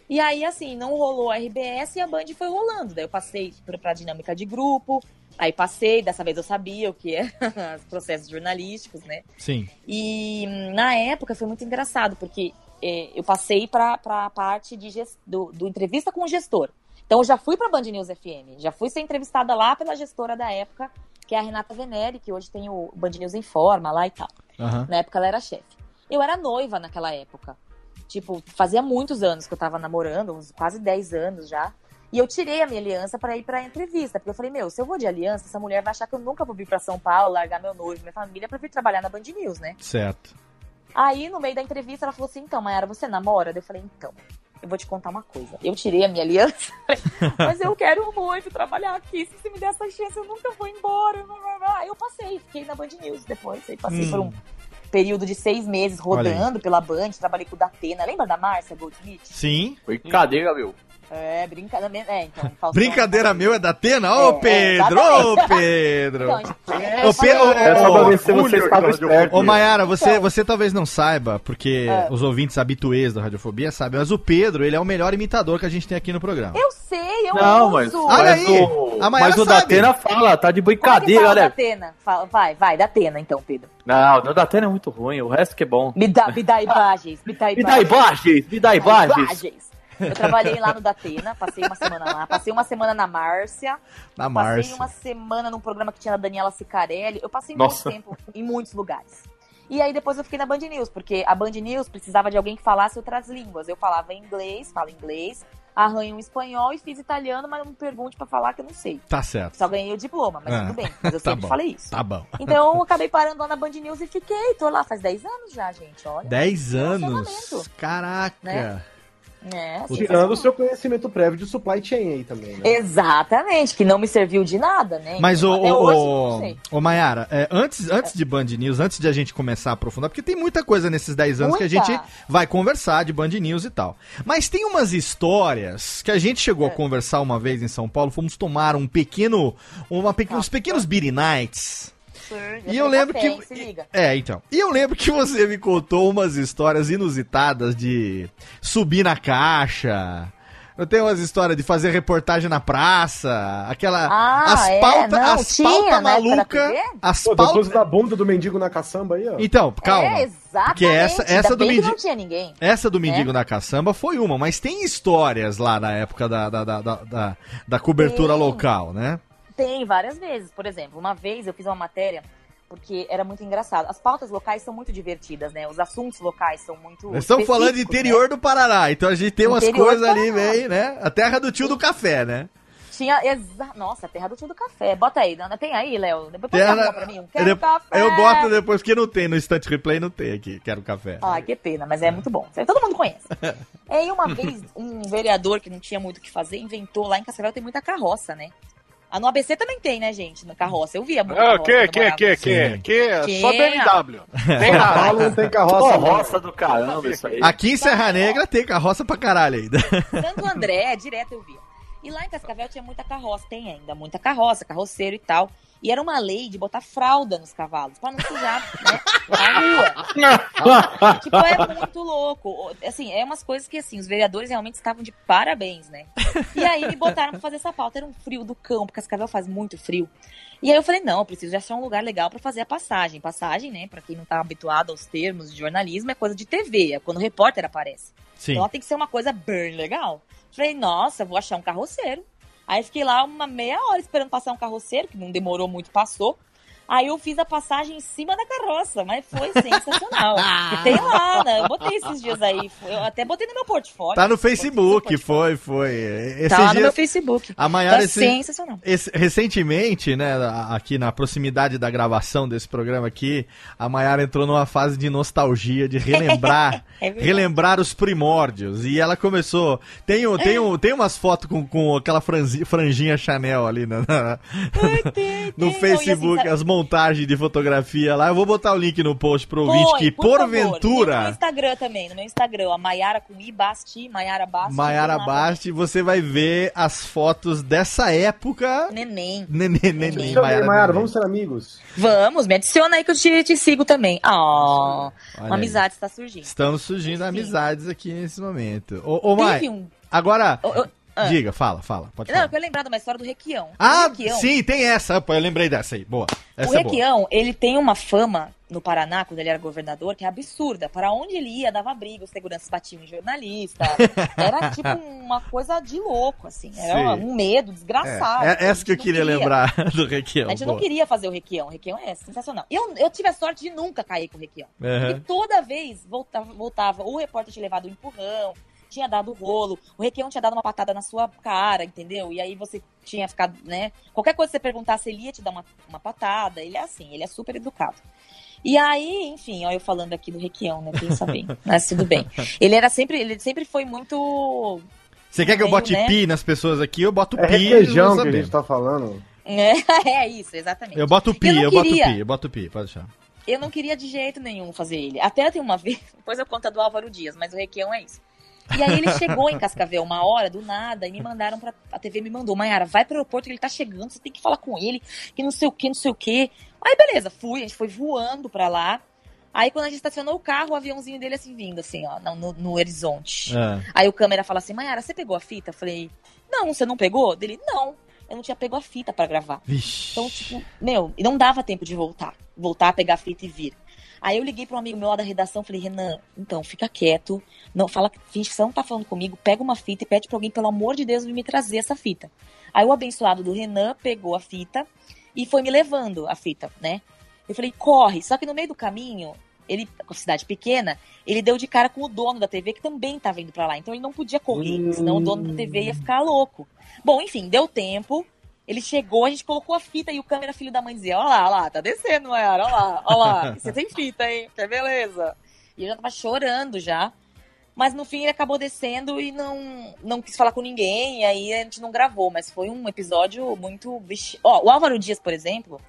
[SPEAKER 4] E aí, assim, não rolou a RBS e a Band foi rolando. Daí eu passei pra, pra dinâmica de grupo, aí passei, dessa vez eu sabia o que é os processos jornalísticos, né?
[SPEAKER 2] Sim.
[SPEAKER 4] E hum, na época foi muito engraçado, porque é, eu passei para a parte de ges- do, do entrevista com o gestor. Então eu já fui para Band News FM, já fui ser entrevistada lá pela gestora da época, que é a Renata Venere, que hoje tem o Band News em Forma lá e tal.
[SPEAKER 2] Aham.
[SPEAKER 4] Na época ela era chefe. Eu era noiva naquela época. Tipo, fazia muitos anos que eu tava namorando, uns quase 10 anos já. E eu tirei a minha aliança para ir pra entrevista, porque eu falei, meu, se eu vou de aliança, essa mulher vai achar que eu nunca vou vir pra São Paulo, largar meu noivo, minha família, pra vir trabalhar na Band News, né?
[SPEAKER 2] Certo.
[SPEAKER 4] Aí, no meio da entrevista, ela falou assim: então, Mayara, você namora? Daí Eu falei: então, eu vou te contar uma coisa. Eu tirei a minha aliança, mas eu quero muito trabalhar aqui. Se você me der essa chance, eu nunca vou embora. Aí eu passei, fiquei na Band News depois. Aí passei
[SPEAKER 2] Hum.
[SPEAKER 4] por um período de seis meses rodando pela Band, trabalhei com o Datena. Lembra da Márcia Goldsmith?
[SPEAKER 2] Sim.
[SPEAKER 5] Brincadeira, meu.
[SPEAKER 4] É, brincadeira. É, então. Faustão-
[SPEAKER 2] Brincadeira meu é da Atena? Ô,
[SPEAKER 4] É,
[SPEAKER 2] Pedro! Ô, Pedro!
[SPEAKER 4] Então, a gente-
[SPEAKER 2] Ô, Pedro, ô,
[SPEAKER 5] É só pra ver se
[SPEAKER 6] Julio,
[SPEAKER 5] você estava esperto.
[SPEAKER 2] Ô, Mayara, você, você talvez não saiba, porque
[SPEAKER 4] É.
[SPEAKER 2] os ouvintes habituês da Radiofobia sabem, mas o Pedro, ele é o melhor imitador que a gente tem aqui no programa.
[SPEAKER 4] Eu sei, eu
[SPEAKER 5] Não,
[SPEAKER 4] uso.
[SPEAKER 5] mas,
[SPEAKER 2] Olha
[SPEAKER 5] mas
[SPEAKER 2] aí,
[SPEAKER 5] o,
[SPEAKER 2] a Mayara
[SPEAKER 5] mas o
[SPEAKER 2] sabe.
[SPEAKER 5] Datena fala, tá de
[SPEAKER 4] é
[SPEAKER 5] brincadeira, olha.
[SPEAKER 4] Datena? Fala, vai, vai, Datena então, Pedro.
[SPEAKER 5] Não, o Datena é muito ruim, o resto que é bom.
[SPEAKER 4] Me dá, me dá imagens, me dá
[SPEAKER 5] Me dá imagens, me dá imagens.
[SPEAKER 4] Eu trabalhei lá no Datena, passei uma semana lá, passei uma semana na Márcia,
[SPEAKER 2] Na
[SPEAKER 4] passei
[SPEAKER 2] Márcia.
[SPEAKER 4] uma semana num programa que tinha a Daniela Sicarelli. Eu passei
[SPEAKER 5] Nossa.
[SPEAKER 4] muito tempo em muitos lugares. E aí depois eu fiquei na Band News, porque a Band News precisava de alguém que falasse outras línguas. Eu falava inglês, falo inglês, arranho um espanhol e fiz italiano, mas não me pergunte pra falar que eu não sei.
[SPEAKER 2] Tá certo.
[SPEAKER 4] Só ganhei o diploma, mas
[SPEAKER 2] Ah,
[SPEAKER 4] tudo bem. Mas eu
[SPEAKER 2] tá
[SPEAKER 4] sempre
[SPEAKER 2] bom.
[SPEAKER 4] falei isso.
[SPEAKER 2] Tá bom.
[SPEAKER 4] Então eu acabei parando lá na Band News e fiquei. Tô lá faz 10 anos já, gente. Olha.
[SPEAKER 2] 10 anos. Caraca.
[SPEAKER 4] Né? É,
[SPEAKER 6] Tirando o seu conhecimento prévio de supply chain aí também, né?
[SPEAKER 4] Exatamente, que não me serviu de nada, né?
[SPEAKER 2] Mas o,
[SPEAKER 4] Até
[SPEAKER 2] o,
[SPEAKER 4] hoje,
[SPEAKER 2] o,
[SPEAKER 4] não sei.
[SPEAKER 2] o Mayara, é, antes, antes de Band News, antes de a gente começar a aprofundar, porque tem muita coisa nesses 10 anos que a
[SPEAKER 4] Muita.
[SPEAKER 2] gente vai conversar de Band News e tal. Mas tem umas histórias que a gente chegou
[SPEAKER 4] É.
[SPEAKER 2] a conversar uma vez em São Paulo, fomos tomar um pequeno, uma, pequ-
[SPEAKER 4] Tá.
[SPEAKER 2] uns pequenos beer nights. E eu lembro
[SPEAKER 4] café,
[SPEAKER 2] que.
[SPEAKER 4] hein, Se liga.
[SPEAKER 2] É, então. E eu lembro que você me contou umas histórias inusitadas de subir na caixa. Eu tenho umas histórias de fazer reportagem na praça, aquela.
[SPEAKER 4] Ah,
[SPEAKER 2] as
[SPEAKER 4] é,
[SPEAKER 2] pauta,
[SPEAKER 4] não,
[SPEAKER 2] as
[SPEAKER 4] tinha
[SPEAKER 2] pauta
[SPEAKER 4] da
[SPEAKER 2] maluca. As
[SPEAKER 6] Pô,
[SPEAKER 2] pautas.
[SPEAKER 6] depois da bunda do mendigo na caçamba aí, ó.
[SPEAKER 2] Então, calma.
[SPEAKER 4] É, exatamente.
[SPEAKER 2] Porque essa, essa do mendigo.
[SPEAKER 4] não tinha ninguém.
[SPEAKER 2] Essa do Mendigo
[SPEAKER 4] É.
[SPEAKER 2] na Caçamba foi uma, mas tem histórias lá na época da, da, da, da, da- da cobertura
[SPEAKER 4] Tem.
[SPEAKER 2] local, né?
[SPEAKER 4] Tem várias vezes. Por exemplo, uma vez eu fiz uma matéria porque era muito engraçado. As pautas locais são muito divertidas, né? Os assuntos locais são muito.
[SPEAKER 2] Nós estamos falando de
[SPEAKER 4] específicos,
[SPEAKER 2] interior do Paraná, então a gente tem umas
[SPEAKER 4] Interior
[SPEAKER 2] coisas ali, bem, né? A terra do tio do café, né?
[SPEAKER 4] né? Tinha. Exa... Nossa, a terra do tio do café. Bota aí. Tem aí, Léo? Depois
[SPEAKER 2] Terra-
[SPEAKER 4] pra mim. um Quero
[SPEAKER 2] Eu,
[SPEAKER 4] café.
[SPEAKER 2] eu boto depois, porque não tem no Instant Replay, não tem aqui, quero café.
[SPEAKER 4] Ai, que pena, mas é muito bom. Todo mundo conhece. E aí, uma vez, um vereador que não tinha muito o que fazer inventou lá em Cascavel tem muita carroça, né? Ah, no ABC também tem, né, gente? Na carroça. Eu via muito.
[SPEAKER 3] Ah,
[SPEAKER 4] carroça
[SPEAKER 3] que, que, que, que, que,
[SPEAKER 4] Que?
[SPEAKER 3] só BMW. Tem
[SPEAKER 6] São
[SPEAKER 3] nada.
[SPEAKER 6] Paulo não tem carroça. não.
[SPEAKER 5] Roça do caramba isso aí.
[SPEAKER 2] Aqui em Serra Negra tem carroça pra caralho ainda.
[SPEAKER 4] Santo André, direto eu via. E lá em Cascavel tinha muita carroça, tem ainda muita carroça, carroceiro e tal. E era uma lei de botar fralda nos cavalos, pra não sujar, né, a rua. tipo, é muito louco. Assim, é umas coisas que, assim, os vereadores realmente estavam de parabéns, né? E aí me botaram pra fazer essa pauta. Era um frio do cão, porque Cascavel faz muito frio. E aí eu falei, não, eu preciso de achar um lugar legal pra fazer a passagem. Passagem, né, pra quem não tá habituado aos termos de jornalismo, é coisa de TV, é quando o repórter aparece.
[SPEAKER 2] Sim.
[SPEAKER 4] Então ela tem que ser uma coisa bem legal. Falei, nossa, vou achar um carroceiro. Aí fiquei lá uma meia hora esperando passar um carroceiro, que não demorou muito, passou. Aí eu fiz a passagem em cima da carroça, mas foi sensacional. tem lá, né? Eu botei esses dias aí. Eu até botei no meu portfólio.
[SPEAKER 2] Tá no Facebook,
[SPEAKER 4] no
[SPEAKER 2] foi, foi. Esses
[SPEAKER 4] Tá lá no
[SPEAKER 2] dias-
[SPEAKER 4] meu Facebook.
[SPEAKER 2] A Maiara,
[SPEAKER 4] Tá
[SPEAKER 2] esse-
[SPEAKER 4] sensacional.
[SPEAKER 2] esse- recentemente, né, aqui na proximidade da gravação desse programa aqui, a Maiara entrou numa fase de nostalgia, de relembrar,
[SPEAKER 4] É verdade.
[SPEAKER 2] relembrar os primórdios. E ela começou. Tem, um- tem, um, tem umas fotos com, com aquela franzi- franjinha Chanel ali na- na-
[SPEAKER 4] Tem,
[SPEAKER 2] no
[SPEAKER 4] tem,
[SPEAKER 2] Facebook,
[SPEAKER 4] não, assim,
[SPEAKER 2] as montagens de fotografia lá. Eu vou botar o link no post pro ouvinte que,
[SPEAKER 4] por favor.
[SPEAKER 2] porventura.
[SPEAKER 4] Tem No Instagram também, no meu Instagram, a Maiara com I Basti, Maiara Basti.
[SPEAKER 2] Maiara Basti, você vai ver as fotos dessa época.
[SPEAKER 4] Neném.
[SPEAKER 2] Neném, neném,
[SPEAKER 6] Chama aí, Mayara,
[SPEAKER 2] neném.
[SPEAKER 6] vamos ser amigos.
[SPEAKER 4] Vamos, me adiciona aí que eu te, te sigo também. Ah,
[SPEAKER 2] Olha
[SPEAKER 4] uma amizade está surgindo.
[SPEAKER 2] Estamos surgindo
[SPEAKER 4] Enfim.
[SPEAKER 2] amizades aqui nesse momento. Ô, ô Mai,
[SPEAKER 4] um.
[SPEAKER 2] agora,
[SPEAKER 4] eu- eu- ah.
[SPEAKER 2] diga, fala, fala, pode
[SPEAKER 4] Não,
[SPEAKER 2] falar.
[SPEAKER 4] eu quero lembrar de uma história do Requião.
[SPEAKER 2] Ah,
[SPEAKER 4] o Requião,
[SPEAKER 2] sim, tem essa. Eu lembrei dessa aí. Boa.
[SPEAKER 4] o
[SPEAKER 2] Essa é boa.
[SPEAKER 4] Requião, ele tem uma fama no Paraná, quando ele era governador, que é absurda. Para onde ele ia, dava briga, os seguranças batiam em jornalista. Era tipo uma coisa de louco, assim. Era
[SPEAKER 2] Sim.
[SPEAKER 4] um medo desgraçado.
[SPEAKER 2] É, é essa que eu
[SPEAKER 4] não
[SPEAKER 2] queria lembrar do Requião.
[SPEAKER 4] A gente
[SPEAKER 2] boa.
[SPEAKER 4] não queria fazer o Requião. O Requião é sensacional. Eu, eu tive a sorte de nunca cair com o Requião.
[SPEAKER 2] Aham.
[SPEAKER 4] Porque toda vez voltava, voltava, o repórter tinha levado um empurrão, tinha dado rolo, o Requião tinha dado uma patada na sua cara, entendeu? E aí você tinha ficado, né? Qualquer coisa que você perguntasse, ele ia te dar uma, uma patada. Ele é assim, ele é super educado. E aí, enfim, ó, eu falando aqui do Requião, né? Pensa bem. Mas tudo bem. Ele era sempre, ele sempre foi muito.
[SPEAKER 2] Você quer que eu bote
[SPEAKER 4] né?
[SPEAKER 2] pi nas pessoas aqui? Eu boto
[SPEAKER 6] É
[SPEAKER 2] pi.
[SPEAKER 6] requeijão que a gente tá falando.
[SPEAKER 4] É, é isso, exatamente.
[SPEAKER 2] Eu boto pi,
[SPEAKER 4] Eu
[SPEAKER 2] eu, boto pi, eu boto pi, pode deixar.
[SPEAKER 4] Eu não queria de jeito nenhum fazer ele. Até tem uma vez, depois eu conto a do Álvaro Dias, mas o Requião é isso. E aí ele chegou em Cascavel uma hora, do nada, e me mandaram pra. A TV me mandou, Mayara, vai pro aeroporto que ele tá chegando, você tem que falar com ele, que não sei o que, não sei o que. Aí beleza, fui, a gente foi voando pra lá. Aí quando a gente estacionou o carro, o aviãozinho dele assim vindo, assim, ó, no, no horizonte.
[SPEAKER 2] Ah.
[SPEAKER 4] Aí o câmera fala assim, Mayara, você pegou a fita? Eu falei, não, você não pegou? Dele, não, eu não tinha pego a fita pra gravar.
[SPEAKER 2] Vixe.
[SPEAKER 4] Então, tipo, meu, e não dava tempo de voltar. Voltar, pegar a fita e vir. Aí eu liguei para um amigo meu lá da redação, falei, Renan, então, fica quieto, não fala, finge que você não tá falando comigo, pega uma fita e pede pra alguém, pelo amor de Deus, me trazer essa fita. Aí o abençoado do Renan pegou a fita e foi me levando a fita, né? Eu falei, corre. Só que no meio do caminho, ele, com a cidade pequena, ele deu de cara com o dono da TV, que também estava indo para lá. Então ele não podia correr, senão o dono da TV ia ficar louco. Bom, enfim, deu tempo. Ele chegou, a gente colocou a fita e o câmera filho da mãe dizia: Olha lá, olha lá, tá descendo, Mayara, olha lá, olha lá, você tem fita, hein? Que beleza. E eu já tava chorando já. Mas no fim ele acabou descendo e não, não quis falar com ninguém, e aí a gente não gravou, mas foi um episódio muito. Ó, o Álvaro Dias, por exemplo,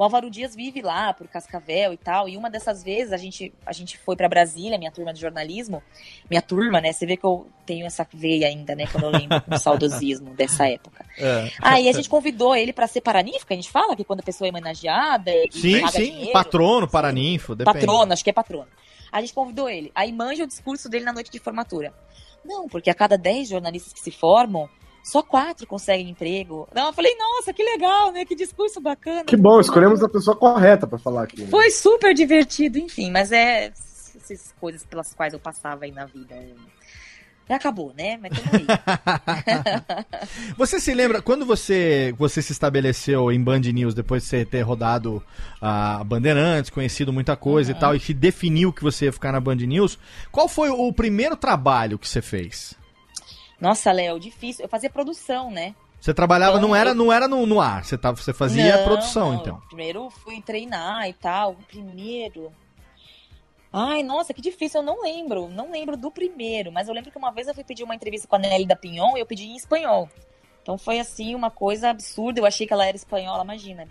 [SPEAKER 4] o Álvaro Dias vive lá por Cascavel e tal, e uma dessas vezes a gente, a gente foi para Brasília, minha turma de jornalismo, minha turma, né? Você vê que eu tenho essa veia ainda, né? Quando eu lembro com saudosismo dessa época.
[SPEAKER 2] É.
[SPEAKER 4] Aí a gente convidou ele para ser paranífico, a gente fala que quando a pessoa é homenageada.
[SPEAKER 2] Sim, sim.
[SPEAKER 4] dinheiro,
[SPEAKER 2] Patrono, paraninfo, depende.
[SPEAKER 4] Patrono, acho que é patrono. A gente convidou ele. Aí manja o discurso dele na noite de formatura. Não, porque a cada 10 jornalistas que se formam, só quatro conseguem emprego. Não, eu falei, nossa, que legal, né? Que discurso bacana.
[SPEAKER 6] Que bom, escolhemos a pessoa correta pra falar aqui. né?
[SPEAKER 4] Foi super divertido, enfim, mas é essas coisas pelas quais eu passava aí na vida. Já acabou, né? Mas tamo aí.
[SPEAKER 2] Você se lembra, quando você, você se estabeleceu em Band News, depois de você ter rodado a Bandeirantes, conhecido muita coisa
[SPEAKER 4] Uhum.
[SPEAKER 2] e tal, e que definiu que você ia ficar na Band News, qual foi o primeiro trabalho que você fez?
[SPEAKER 4] Nossa, Léo, difícil. Eu fazia produção, né?
[SPEAKER 2] Você trabalhava,
[SPEAKER 4] Então,
[SPEAKER 2] não era,
[SPEAKER 4] eu-
[SPEAKER 2] não era no, no ar, você, tava, você fazia
[SPEAKER 4] Não,
[SPEAKER 2] produção,
[SPEAKER 4] não.
[SPEAKER 2] então.
[SPEAKER 4] Primeiro fui treinar e tal. Primeiro. Ai, nossa, que difícil, eu não lembro. Não lembro do primeiro, mas eu lembro que uma vez eu fui pedir uma entrevista com a Nelly da Pinhon e eu pedi em espanhol. Então foi assim, uma coisa absurda. Eu achei que ela era espanhola, imagina.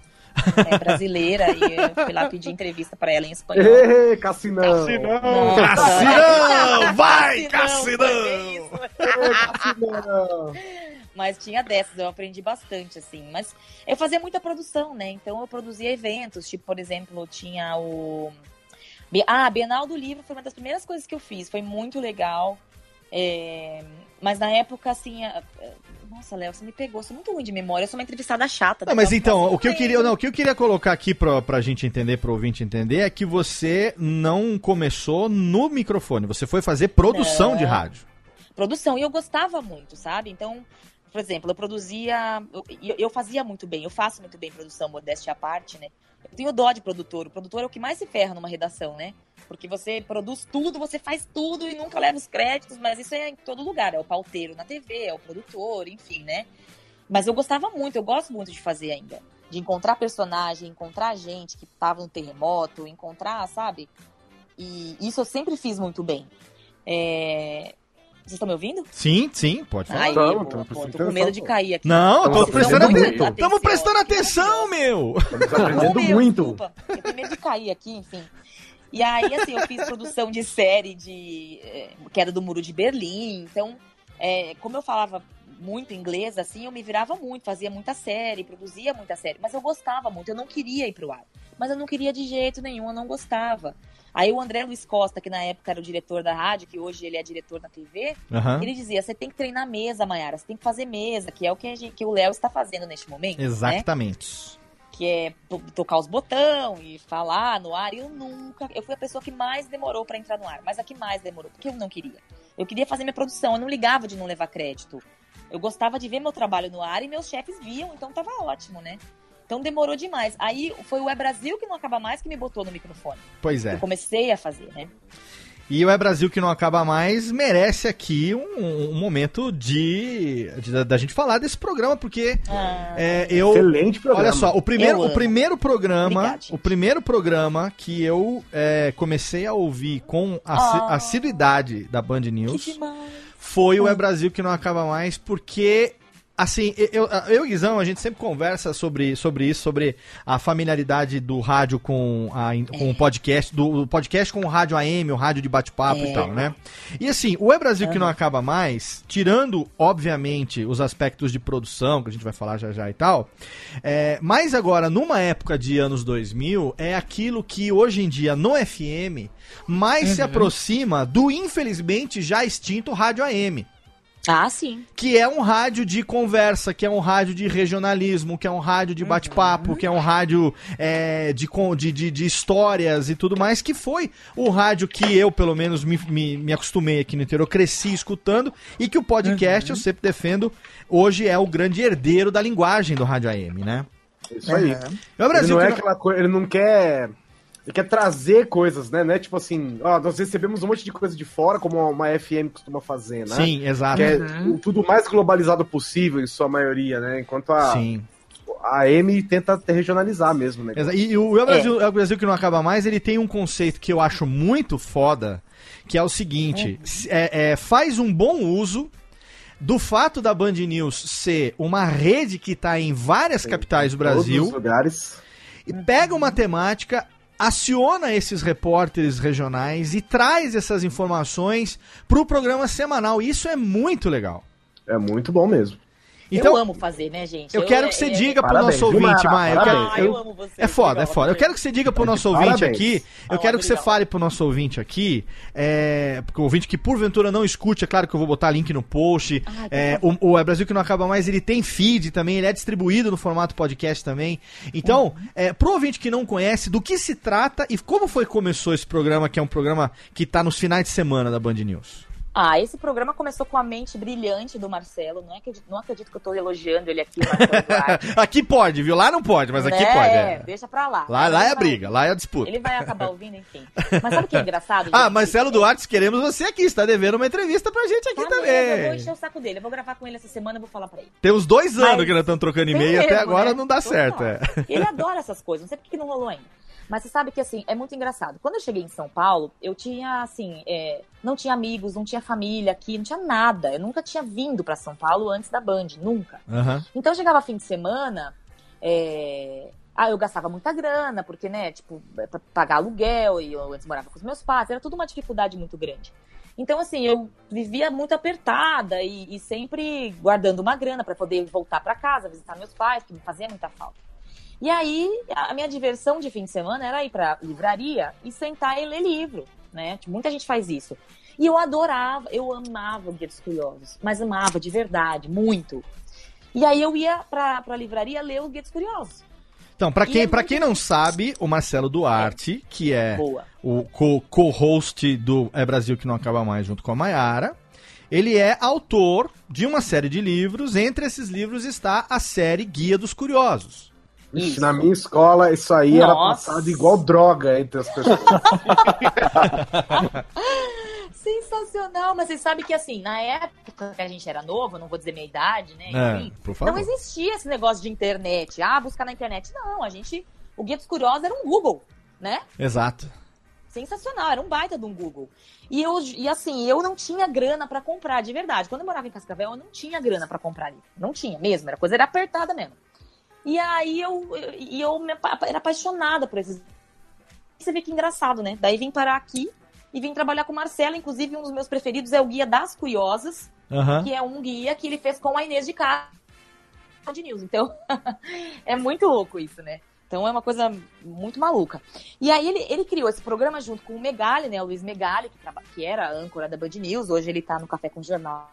[SPEAKER 4] É brasileira, e eu fui lá pedir entrevista pra ela em espanhol.
[SPEAKER 6] Ê, Cassinão!
[SPEAKER 3] Cassinão!
[SPEAKER 2] Cassinão! Vai,
[SPEAKER 4] Cassinão!
[SPEAKER 6] Cassinão!
[SPEAKER 4] Mas tinha dessas, eu aprendi bastante, assim. Mas eu fazia muita produção, né? Então eu produzia eventos, tipo, por exemplo, tinha o. Ah, a Bienal do Livro foi uma das primeiras coisas que eu fiz, foi muito legal. É, Mas na época, assim. Nossa, Léo, você me pegou, sou muito ruim de memória, eu sou uma entrevistada chata.
[SPEAKER 2] Não, mas
[SPEAKER 4] daquela
[SPEAKER 2] então, o que eu queria, não, o que eu queria colocar aqui pra, pra gente entender, pro ouvinte entender, é que você não começou no microfone, você foi fazer produção
[SPEAKER 4] Não.
[SPEAKER 2] de rádio.
[SPEAKER 4] produção. E eu gostava muito, sabe? Então, por exemplo, eu produzia. Eu, eu fazia muito bem, eu faço muito bem produção, modéstia à parte, né? Eu tenho dó de produtor. O produtor é o que mais se ferra numa redação, né? Porque você produz tudo, você faz tudo e nunca leva os créditos, mas isso é em todo lugar. É o pauteiro na TV, é o produtor, enfim, né? Mas eu gostava muito, eu gosto muito de fazer ainda. De encontrar personagem, encontrar gente que tava no terremoto, encontrar, sabe? E isso eu sempre fiz muito bem. É... Vocês estão me ouvindo?
[SPEAKER 2] Sim, sim, pode falar.
[SPEAKER 4] Ai,
[SPEAKER 6] Tamo,
[SPEAKER 4] eu, pô,
[SPEAKER 6] prestando
[SPEAKER 4] tô com medo de cair aqui.
[SPEAKER 2] Não, eu tô prestando atenção.
[SPEAKER 6] muito.
[SPEAKER 2] Estamos prestando atenção, meu!
[SPEAKER 6] Estamos aprendendo
[SPEAKER 4] meu,
[SPEAKER 6] muito.
[SPEAKER 4] Desculpa, eu tenho medo de cair aqui, enfim. E aí, assim, eu fiz produção de série de eh, Queda do Muro de Berlim. Então, eh, como eu falava muito inglês, assim, eu me virava muito, fazia muita série, produzia muita série. Mas eu gostava muito, eu não queria ir pro ar. Mas eu não queria de jeito nenhum, eu não gostava. Aí o André Luiz Costa, que na época era o diretor da rádio, que hoje ele é diretor na TV,
[SPEAKER 2] Aham.
[SPEAKER 4] ele dizia: você tem que treinar mesa, Mayara, você tem que fazer mesa, que é o que, gente- que o Léo está fazendo neste momento. Né? Que é to- tocar os botão e falar no ar. Eu nunca, eu fui a pessoa que mais demorou pra entrar no ar, mas a que mais demorou, porque eu não queria. Eu queria fazer minha produção, eu não ligava de não levar crédito. Eu gostava de ver meu trabalho no ar e meus chefes viam, então tava ótimo, né? Então demorou demais. Aí foi o É Brasil que não acaba mais que me botou no microfone.
[SPEAKER 2] Pois é.
[SPEAKER 4] Eu comecei a fazer, né?
[SPEAKER 2] E o É Brasil que não acaba mais merece aqui um, um momento de, de- da gente falar desse programa, porque
[SPEAKER 4] Ah,
[SPEAKER 2] é, eu.
[SPEAKER 6] Excelente programa.
[SPEAKER 2] Olha só, o primeiro, o primeiro programa,
[SPEAKER 4] Obrigada,
[SPEAKER 2] o primeiro programa que eu é, comecei a ouvir com assi-
[SPEAKER 4] Ah.
[SPEAKER 2] assiduidade da Band News foi o É Brasil que não acaba mais, porque assim, eu, eu e Guizão, a gente sempre conversa sobre, sobre isso, sobre a familiaridade do rádio com, a, com o podcast, do, do podcast com o rádio AM, o rádio de bate-papo e
[SPEAKER 4] É.
[SPEAKER 2] tal, né? E assim, o É Brasil que não acaba mais, tirando, obviamente, os aspectos de produção, que a gente vai falar já já e tal, é, mas agora, numa época de anos 2000, é aquilo que hoje em dia no FM mais se aproxima do, infelizmente, já extinto rádio AM.
[SPEAKER 4] Ah, sim.
[SPEAKER 2] que é um rádio de conversa, que é um rádio de regionalismo, que é um rádio de bate-papo, que é um rádio é, de, de, de, de histórias e tudo mais, que foi o rádio que eu, pelo menos, me, me, me acostumei aqui no interior, cresci escutando, e que o podcast, eu sempre defendo, hoje é o grande herdeiro da linguagem do rádio AM, né?
[SPEAKER 6] Isso aí.
[SPEAKER 2] É o
[SPEAKER 6] Ele
[SPEAKER 2] Brasil
[SPEAKER 6] não é
[SPEAKER 2] que não-
[SPEAKER 6] aquela coisa, ele não quer. Ele quer trazer coisas, né? Não é tipo assim, ó, nós recebemos um monte de coisa de fora, como uma FM costuma fazer, né?
[SPEAKER 2] Sim, exato.
[SPEAKER 6] Que é o- tudo mais globalizado possível, em sua maioria, né? Enquanto a,
[SPEAKER 2] Sim.
[SPEAKER 6] a AM tenta te regionalizar mesmo, né?
[SPEAKER 2] E, o É o Brasil, é. o Brasil que não acaba mais, ele tem um conceito que eu acho muito foda, que é o seguinte: se- é- é, faz um bom uso do fato da Band News ser uma rede que está em várias capitais do
[SPEAKER 6] Todos os
[SPEAKER 2] Brasil
[SPEAKER 6] lugares.
[SPEAKER 2] e pega uma temática, aciona esses repórteres regionais e traz essas informações para o programa semanal. Isso é muito legal.
[SPEAKER 6] É muito bom mesmo.
[SPEAKER 2] Então,
[SPEAKER 4] eu amo fazer, né, gente?
[SPEAKER 2] eu quero que você
[SPEAKER 4] é-
[SPEAKER 2] diga pro
[SPEAKER 6] Parabéns,
[SPEAKER 2] nosso ouvinte? Maia. eu quero-.
[SPEAKER 4] Ah, eu amo você.
[SPEAKER 2] É foda, é foda. Eu quero que você diga pro nosso ouvinte
[SPEAKER 6] Parabéns.
[SPEAKER 2] aqui, eu
[SPEAKER 4] Ah,
[SPEAKER 2] quero que você fale pro nosso ouvinte aqui, é, porque o ouvinte que porventura não escute, é claro que eu vou botar link no post.
[SPEAKER 4] Ai,
[SPEAKER 2] é, o, o É Brasil que não acaba mais, ele tem feed também, ele é distribuído no formato podcast também. Então,
[SPEAKER 4] Uhum.
[SPEAKER 2] é, pro ouvinte que não conhece, do que se trata e como foi que começou esse programa, que é um programa que tá nos finais de semana da Band News?
[SPEAKER 4] Ah, esse programa começou com a mente brilhante do Marcelo. Não, acredito, não acredito que eu tô elogiando ele aqui,
[SPEAKER 2] aqui pode, viu? Lá não pode, mas aqui
[SPEAKER 4] Né?
[SPEAKER 2] pode.
[SPEAKER 4] É,
[SPEAKER 2] é.
[SPEAKER 4] deixa pra lá.
[SPEAKER 2] Lá, lá é a briga, lá é a disputa.
[SPEAKER 4] Ele vai acabar ouvindo, enfim. Mas sabe o que é engraçado?
[SPEAKER 2] Ah,
[SPEAKER 4] gente?
[SPEAKER 2] Marcelo Duarte, queremos você aqui. Está devendo uma entrevista pra gente aqui
[SPEAKER 4] Tá mesmo, eu vou
[SPEAKER 2] também.
[SPEAKER 4] encher o saco dele. Eu vou gravar com ele essa semana e vou falar pra ele.
[SPEAKER 2] Tem uns dois anos
[SPEAKER 4] Mas-
[SPEAKER 2] que nós estamos trocando e-mail, até
[SPEAKER 4] mesmo,
[SPEAKER 2] agora
[SPEAKER 4] né?
[SPEAKER 2] não dá
[SPEAKER 4] Total.
[SPEAKER 2] certo. É.
[SPEAKER 4] Ele adora essas coisas, não sei por que que não rolou ainda. Mas você sabe que, assim, é muito engraçado. Quando eu cheguei em São Paulo, eu tinha, assim, é, não tinha amigos, não tinha família aqui, não tinha nada. Eu nunca tinha vindo pra São Paulo antes da Band, nunca.
[SPEAKER 2] Aham.
[SPEAKER 4] Então chegava fim de semana, é... ah, eu gastava muita grana, porque, né, tipo, pra pagar aluguel, e eu antes morava com os meus pais, era tudo uma dificuldade muito grande. Então, assim, eu vivia muito apertada e, e sempre guardando uma grana para poder voltar para casa, visitar meus pais, que me fazia muita falta. E aí, a minha diversão de fim de semana era ir pra livraria e sentar e ler livro, né? Tipo, muita gente faz isso. E eu adorava, eu amava Guia dos Curiosos, mas amava de verdade, muito. E aí eu ia pra, pra livraria ler o Guia dos Curiosos.
[SPEAKER 2] Então, pra
[SPEAKER 4] E
[SPEAKER 2] quem,
[SPEAKER 4] é muito
[SPEAKER 2] quem não sabe, o Marcelo Duarte, que é
[SPEAKER 4] Boa.
[SPEAKER 2] o co- co-host do É Brasil que não acaba mais junto com a Maiara, ele é autor de uma série de livros. Entre esses livros está a série Guia dos Curiosos.
[SPEAKER 4] Isso.
[SPEAKER 6] na minha escola, isso aí era
[SPEAKER 4] Nossa.
[SPEAKER 6] passado igual droga entre as pessoas.
[SPEAKER 4] Sensacional, mas você sabe que assim, na época que a gente era novo, não vou dizer minha idade, né?
[SPEAKER 2] É,
[SPEAKER 4] enfim,
[SPEAKER 2] por favor.
[SPEAKER 4] não existia esse negócio de internet. Ah, buscar na internet. Não, a gente. O Guia dos Curiosos era um Google, né?
[SPEAKER 2] Exato.
[SPEAKER 4] Sensacional, era um baita de um Google. E, eu, e assim, eu não tinha grana pra comprar, de verdade. Quando eu morava em Cascavel, eu não tinha grana pra comprar livro. Não tinha mesmo, era coisa era apertada mesmo. E aí eu, eu, e eu apa- era apaixonada por esses. Você vê que engraçado, né? Daí vim parar aqui e vim trabalhar com o Marcelo. Inclusive, um dos meus preferidos é o Guia das Curiosas,
[SPEAKER 2] Aham.
[SPEAKER 4] que é um guia que ele fez com a Inês de Casa de News. Então, é muito louco isso, né? Então é uma coisa muito maluca. E aí ele, ele criou esse programa junto com o Megali, né? O Luiz Megali, que, que era a âncora da Band News. Hoje ele tá no Café com Jornal.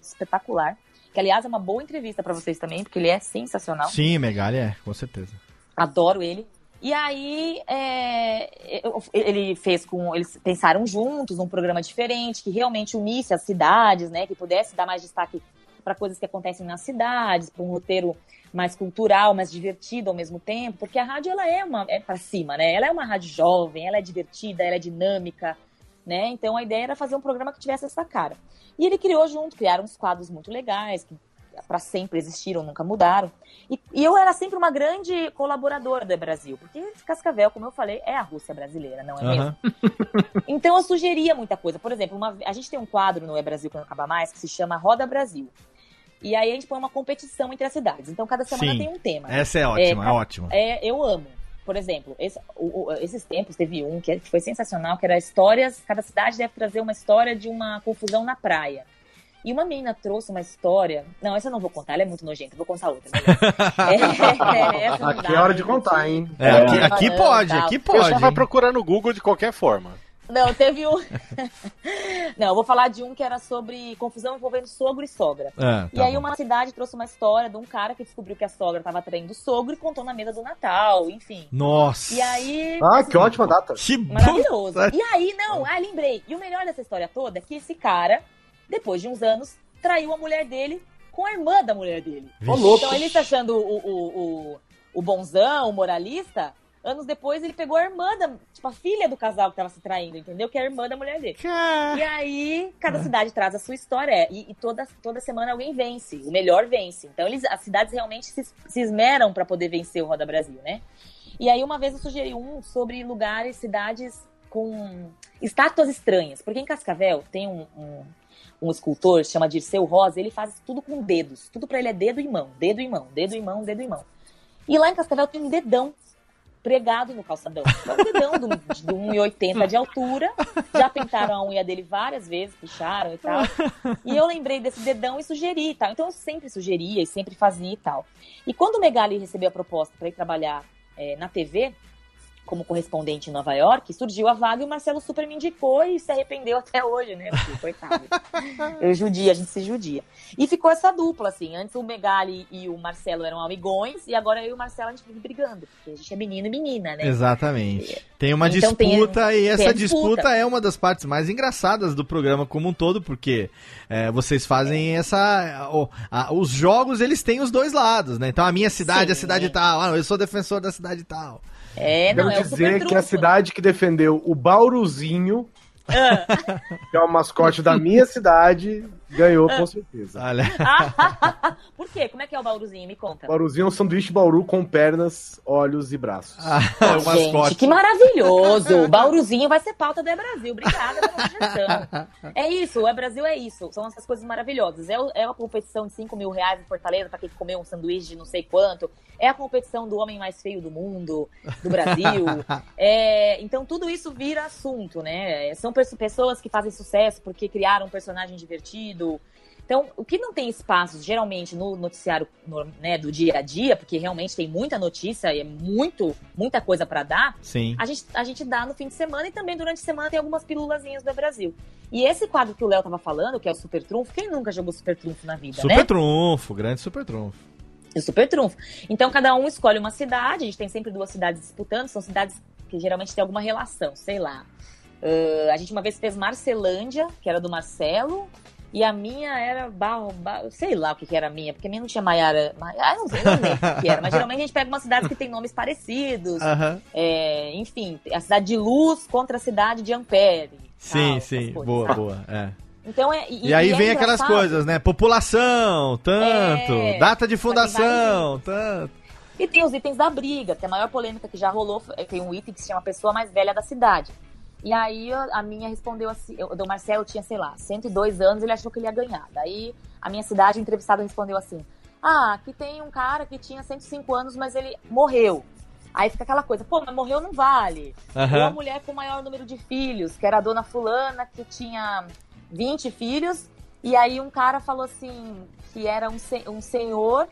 [SPEAKER 4] Espetacular. Que, aliás, é uma boa entrevista pra vocês também, porque ele é sensacional.
[SPEAKER 2] Sim, Megali é, com certeza.
[SPEAKER 4] Adoro ele. E aí, é, ele fez com. Eles pensaram juntos num programa diferente, que realmente unisse as cidades, né? Que pudesse dar mais destaque para coisas que acontecem nas cidades, para um roteiro mais cultural, mais divertido ao mesmo tempo, porque a rádio ela é uma é para cima, né? Ela é uma rádio jovem, ela é divertida, ela é dinâmica, né? Então a ideia era fazer um programa que tivesse essa cara. E ele criou junto, criaram uns quadros muito legais que para sempre existiram, nunca mudaram. E, e eu era sempre uma grande colaboradora do Brasil, porque Cascavel, como eu falei, é a Rússia brasileira, não é mesmo?
[SPEAKER 2] Aham.
[SPEAKER 4] Então eu sugeria muita coisa. Por exemplo, uma- a gente tem um quadro no É Brasil Quando Acaba Mais que se chama Roda Brasil. E aí a gente põe uma competição entre as cidades. Então cada semana
[SPEAKER 2] Sim.
[SPEAKER 4] tem um tema.
[SPEAKER 2] Essa é ótima, é,
[SPEAKER 4] ca-
[SPEAKER 2] ótima.
[SPEAKER 4] É, eu amo. Por exemplo, esse- o- o- esses tempos teve um que foi sensacional, que era histórias. Cada cidade deve trazer uma história de uma confusão na praia. E uma menina trouxe uma história. Não, essa eu não vou contar, ela é muito nojenta, eu vou contar outra. É, não
[SPEAKER 6] Aqui
[SPEAKER 4] dá,
[SPEAKER 6] é hora de
[SPEAKER 4] né,
[SPEAKER 6] contar,
[SPEAKER 4] gente?
[SPEAKER 6] hein?
[SPEAKER 2] É, aqui, aqui pode, aqui pode.
[SPEAKER 3] vai
[SPEAKER 2] hein?
[SPEAKER 3] procurar no Google de qualquer forma.
[SPEAKER 4] Não, teve um. Não, eu vou falar de um que era sobre confusão envolvendo sogro e sogra.
[SPEAKER 2] Ah,
[SPEAKER 4] E
[SPEAKER 2] tá
[SPEAKER 4] aí
[SPEAKER 2] bom.
[SPEAKER 4] uma cidade trouxe uma história de um cara que descobriu que a sogra estava traindo o sogro e contou na mesa do Natal, enfim.
[SPEAKER 2] Nossa.
[SPEAKER 4] E aí.
[SPEAKER 6] Ah, que ótima data.
[SPEAKER 2] Que
[SPEAKER 4] Maravilhoso.
[SPEAKER 2] puta-
[SPEAKER 4] E aí, não, ah, lembrei. E o melhor dessa história toda é que esse cara, depois de uns anos, traiu a mulher dele com a irmã da mulher dele.
[SPEAKER 2] Vixe.
[SPEAKER 4] Então ele se achando o, o, o, o bonzão, o moralista. Anos depois ele pegou a irmã da. Tipo, a filha do casal que tava se traindo, entendeu? Que é a irmã da mulher dele. E aí, cada cidade traz a sua história. E, e toda, toda semana alguém vence. O melhor vence. Então, eles, as cidades realmente se, se esmeram para poder vencer o Roda Brasil, né? E aí, uma vez eu sugeri um sobre lugares, cidades com estátuas estranhas. Porque em Cascavel tem um, um, um escultor, chama Dirceu Rosa, ele faz tudo com dedos. Tudo pra ele é dedo e mão, dedo e mão, dedo e mão, dedo e mão. E lá em Cascavel tem um dedão pregado no calçadão. É um dedão de, de 1,80 de altura. Já pintaram a unha dele várias vezes, picharam e tal. E eu lembrei desse dedão e sugeri e tal. Então eu sempre sugeria e sempre fazia e tal. E quando o Megali recebeu a proposta para ir trabalhar eh, na TV, como correspondente em Nova York, surgiu a vaga e o Marcelo super me indicou e se arrependeu até hoje, né? Porque, coitado. Eu judia, a gente se judia. E ficou essa dupla, assim. Antes o Megali e o Marcelo eram amigões, e agora eu e o Marcelo a gente vive brigando. Porque a gente é menino e menina, né?
[SPEAKER 2] Exatamente. Tem uma
[SPEAKER 4] Então tem-
[SPEAKER 2] disputa e
[SPEAKER 4] tem
[SPEAKER 2] essa
[SPEAKER 4] a
[SPEAKER 2] disputa.
[SPEAKER 4] disputa.
[SPEAKER 2] é uma das partes mais engraçadas do programa como um todo, porque é, vocês fazem essa. o- a- os jogos eles têm os dois lados, né? Então a minha cidade, a
[SPEAKER 4] Sim.
[SPEAKER 2] cidade tal, ah, eu sou defensor da cidade tal.
[SPEAKER 4] É, não,
[SPEAKER 6] Devo
[SPEAKER 4] é
[SPEAKER 6] dizer que a cidade que defendeu o Bauruzinho,
[SPEAKER 4] Ah.
[SPEAKER 6] que é o mascote da minha cidade, ganhou com certeza.
[SPEAKER 2] Olha.
[SPEAKER 4] Por quê? Como é que é o Bauruzinho? Me conta.
[SPEAKER 6] Bauruzinho é um sanduíche bauru com pernas, olhos e braços.
[SPEAKER 2] Ah,
[SPEAKER 4] Ah, gente,
[SPEAKER 2] mascote.
[SPEAKER 4] que maravilhoso! O Bauruzinho vai ser pauta do É Brasil. Obrigada pela sugestão. É isso, o É Brasil é isso. São essas coisas maravilhosas. É, é uma competição de 5 mil reais em Fortaleza pra quem comeu um sanduíche de não sei quanto. É a competição do homem mais feio do mundo, do Brasil. É, então tudo isso vira assunto, né? São pessoas que fazem sucesso porque criaram um personagem divertido. Então, o que não tem espaço, geralmente, no noticiário no- né, do dia a dia, porque realmente tem muita notícia e é muito, muita coisa pra dar,
[SPEAKER 2] Sim.
[SPEAKER 4] a gente, a gente dá no fim de semana e também durante a semana tem algumas pilulazinhas do Brasil. E esse quadro que o Léo tava falando, que é o Super Trunfo, quem nunca jogou Super Trunfo na vida,
[SPEAKER 2] Super
[SPEAKER 4] né?
[SPEAKER 2] trunfo, grande super trunfo.
[SPEAKER 4] O Super Trunfo. Então cada um escolhe uma cidade, a gente tem sempre duas cidades disputando, são cidades que geralmente têm alguma relação, sei lá. Ah, a gente uma vez fez Marcelândia, que era do Marcelo, e a minha era Barro, Barro- sei lá o que, que era a minha, porque a minha não tinha Maiara. Maiara não sei, não lembro o que era, mas geralmente a gente pega umas cidades que têm nomes parecidos.
[SPEAKER 2] Aham.
[SPEAKER 4] É, enfim, a cidade de Luz contra a cidade de Ampere.
[SPEAKER 2] Sim,
[SPEAKER 4] tal,
[SPEAKER 2] sim.
[SPEAKER 4] coisas,
[SPEAKER 2] Boa,
[SPEAKER 4] sabe?
[SPEAKER 2] boa. É.
[SPEAKER 4] Então é,
[SPEAKER 2] E, aí
[SPEAKER 4] é
[SPEAKER 2] vem aquelas
[SPEAKER 4] engraçado.
[SPEAKER 2] coisas, né? População, tanto.
[SPEAKER 4] É,
[SPEAKER 2] data de fundação, tanto.
[SPEAKER 4] E tem os itens da briga, que a maior polêmica que já rolou foi- tem um item que se chama Pessoa Mais Velha da Cidade. E aí a minha respondeu assim, o do Marcelo tinha, sei lá, 102 anos, ele achou que ele ia ganhar. Daí a minha cidade, o entrevistado respondeu assim: Ah, aqui tem um cara que tinha 105 anos, mas ele morreu. Aí fica aquela coisa, pô, mas morreu não vale.
[SPEAKER 2] Aham.
[SPEAKER 4] Ou a mulher com o maior número de filhos, que era a dona fulana, que tinha 20 filhos, e aí um cara falou assim, que era um, se- um senhor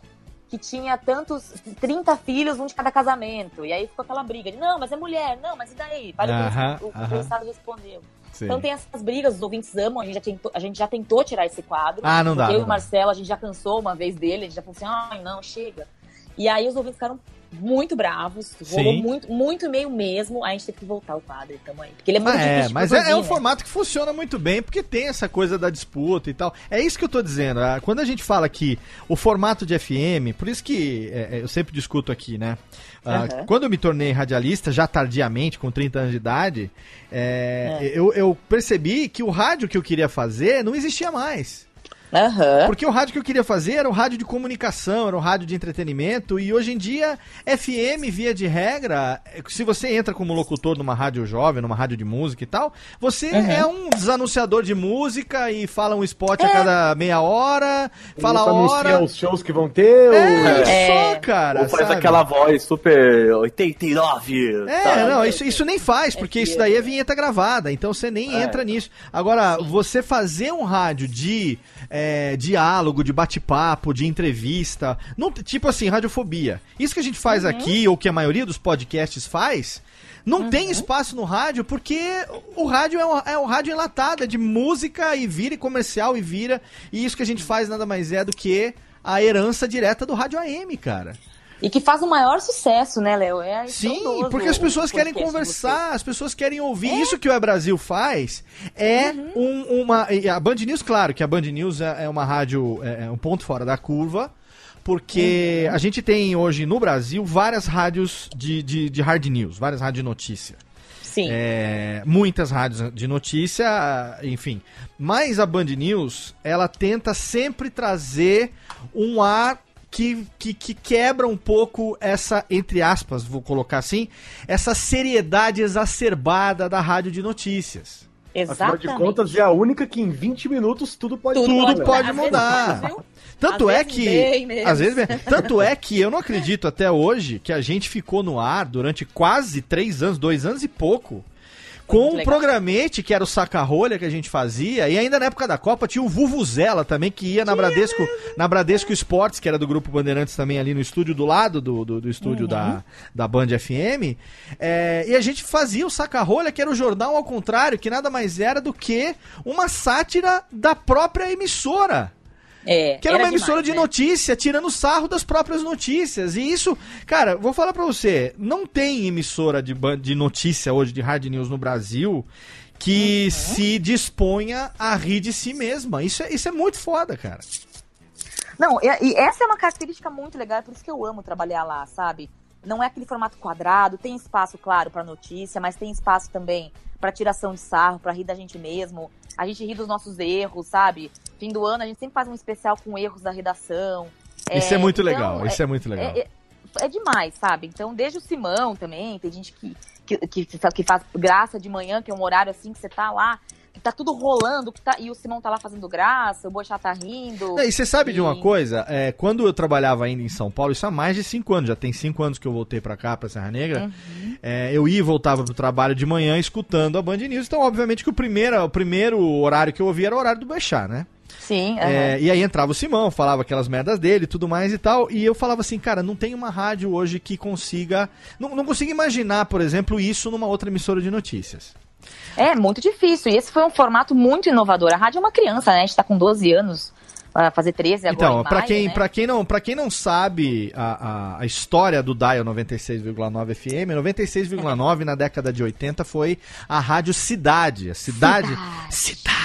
[SPEAKER 4] que tinha tantos, 30 filhos, um de cada casamento. E aí ficou aquela briga de, não, mas é mulher, não, mas e daí? Para
[SPEAKER 2] Aham,
[SPEAKER 4] o
[SPEAKER 2] aham.
[SPEAKER 4] entrevistado respondeu.
[SPEAKER 2] Sim.
[SPEAKER 4] Então tem essas brigas, os ouvintes amam, a gente já tentou, a gente já tentou tirar esse quadro.
[SPEAKER 2] Ah, não dá,
[SPEAKER 4] porque Eu
[SPEAKER 2] não
[SPEAKER 4] e o. Marcelo, a gente já cansou uma vez dele, a gente já falou assim, ai, não, chega. E aí os ouvintes ficaram muito bravos, rolou
[SPEAKER 2] Sim.
[SPEAKER 4] muito, muito e-mail mesmo, a gente teve que voltar o quadro, tamo aí. Porque ele é muito
[SPEAKER 2] Ah, é,
[SPEAKER 4] difícil de
[SPEAKER 2] mas é, é um
[SPEAKER 4] né?
[SPEAKER 2] formato que funciona muito bem, porque tem essa coisa da disputa e tal. É isso que eu tô dizendo. Quando a gente fala que o formato de FM, por isso que é, é, eu sempre discuto aqui, né?
[SPEAKER 4] Aham.
[SPEAKER 2] Quando eu me tornei radialista, já tardiamente, com 30 anos de idade, é, Eu, eu percebi que o rádio que eu queria fazer não existia mais.
[SPEAKER 4] Aham.
[SPEAKER 2] Porque o rádio que eu queria fazer era o rádio de comunicação, era o rádio de entretenimento, e hoje em dia, FM, via de regra, se você entra como locutor numa rádio jovem, numa rádio de música e tal, você
[SPEAKER 4] Uhum.
[SPEAKER 2] é um desanunciador de música e fala um spot a cada meia hora, fala a hora.
[SPEAKER 6] os shows que vão ter.
[SPEAKER 2] É,
[SPEAKER 6] ou-
[SPEAKER 2] só, cara.
[SPEAKER 5] Ou faz
[SPEAKER 2] sabe?
[SPEAKER 5] aquela voz super 89.
[SPEAKER 2] É,
[SPEAKER 5] sabe?
[SPEAKER 2] não, isso, isso nem faz, porque isso daí é vinheta gravada, então você nem
[SPEAKER 5] É.
[SPEAKER 2] entra nisso. Agora, você fazer um rádio de é, diálogo, de bate-papo, de entrevista. Não, tipo assim, radiofobia. Isso que a gente faz aqui, ou que a maioria dos podcasts faz, não tem espaço no rádio porque o rádio é um, é um rádio enlatado, é de música e vira, e comercial e vira. E isso que a gente faz nada mais é do que a herança direta do rádio AM, cara.
[SPEAKER 4] E que faz o maior sucesso, né, Léo? É
[SPEAKER 2] Sim, porque as pessoas querem conversar, as pessoas querem ouvir. Isso que o É Brasil faz é um- uma. A Band News, claro, que a Band News é, é uma rádio, é, é um ponto fora da curva. Porque a gente tem hoje no Brasil várias rádios de, de, de hard news, várias rádios de notícia.
[SPEAKER 4] Sim.
[SPEAKER 2] É, muitas rádios de notícia, enfim. Mas a Band News, ela tenta sempre trazer um ar que, que, que quebra um pouco essa, entre aspas, vou colocar assim, essa seriedade exacerbada da rádio de notícias.
[SPEAKER 6] Afinal de contas, é a única que em 20 minutos tudo pode
[SPEAKER 2] Tudo
[SPEAKER 6] mudar, né?
[SPEAKER 2] pode mudar.
[SPEAKER 4] vezes?
[SPEAKER 2] Tanto
[SPEAKER 4] Às
[SPEAKER 2] é que. Às vezes bem. Tanto é que eu não acredito até hoje que a gente ficou no ar durante quase três anos, dois anos e pouco. Com
[SPEAKER 4] legal.
[SPEAKER 2] programete que era o saca-rolha que a gente fazia, e ainda na época da Copa tinha o Vuvuzela também, que ia na Bradesco, na Bradesco Esportes, que era do Grupo Bandeirantes também ali no estúdio do lado do, do, do estúdio da, da Band FM. É, e a gente fazia o saca-rolha, que era o jornal ao contrário, que nada mais era do que uma sátira da própria emissora.
[SPEAKER 4] É,
[SPEAKER 2] Que era, uma
[SPEAKER 4] demais,
[SPEAKER 2] emissora de
[SPEAKER 4] né?
[SPEAKER 2] notícia, tirando sarro das próprias notícias. E isso, cara, vou falar pra você, não tem emissora de, de notícia hoje, de hard news no Brasil, que se disponha a rir de si mesma. Isso é, isso é muito foda, cara.
[SPEAKER 4] Não, e, e essa é uma característica muito legal, é por isso que eu amo trabalhar lá, sabe? Não é aquele formato quadrado, tem espaço, claro, para notícia, mas tem espaço também para tiração de sarro, para rir da gente mesmo. A gente ri dos nossos erros, sabe? Fim do ano a gente sempre faz um especial com erros da redação.
[SPEAKER 2] Isso é muito
[SPEAKER 4] então,
[SPEAKER 2] legal, isso é muito legal.
[SPEAKER 4] É, é- é demais, sabe? Então, desde o Simão também, tem gente que, que, que, que faz graça de manhã, que é um horário assim que você tá lá, que tá tudo rolando, que tá, e o Simão tá lá fazendo graça, o Boixá tá rindo.
[SPEAKER 2] É, e você sabe de uma
[SPEAKER 4] E-
[SPEAKER 2] coisa? É, quando eu trabalhava ainda em São Paulo, isso há mais de cinco anos, já tem cinco anos que eu voltei pra cá, pra Serra Negra.
[SPEAKER 4] Uhum.
[SPEAKER 2] é, eu ia e voltava pro trabalho de manhã escutando a Band News. Então, obviamente, que o primeiro, o primeiro horário que eu ouvia era o horário do Bechá, né?
[SPEAKER 4] Sim,
[SPEAKER 2] É,
[SPEAKER 4] aham.
[SPEAKER 2] e aí entrava o Simão, falava aquelas merdas dele e tudo mais e tal. E eu falava assim, cara, não tem uma rádio hoje que consiga. Não, não consigo imaginar, por exemplo, isso numa outra emissora de notícias.
[SPEAKER 4] É muito difícil. E esse foi um formato muito inovador. A rádio é uma criança, né? A gente tá com 12 anos, fazer 13 agora.
[SPEAKER 2] Então,
[SPEAKER 4] maio,
[SPEAKER 2] quem,
[SPEAKER 4] né?
[SPEAKER 2] pra quem não, para quem não sabe a, a, a história do Dial 96,9 FM, 96,9 na década de 80 foi a Rádio Cidade, a cidade, cidade,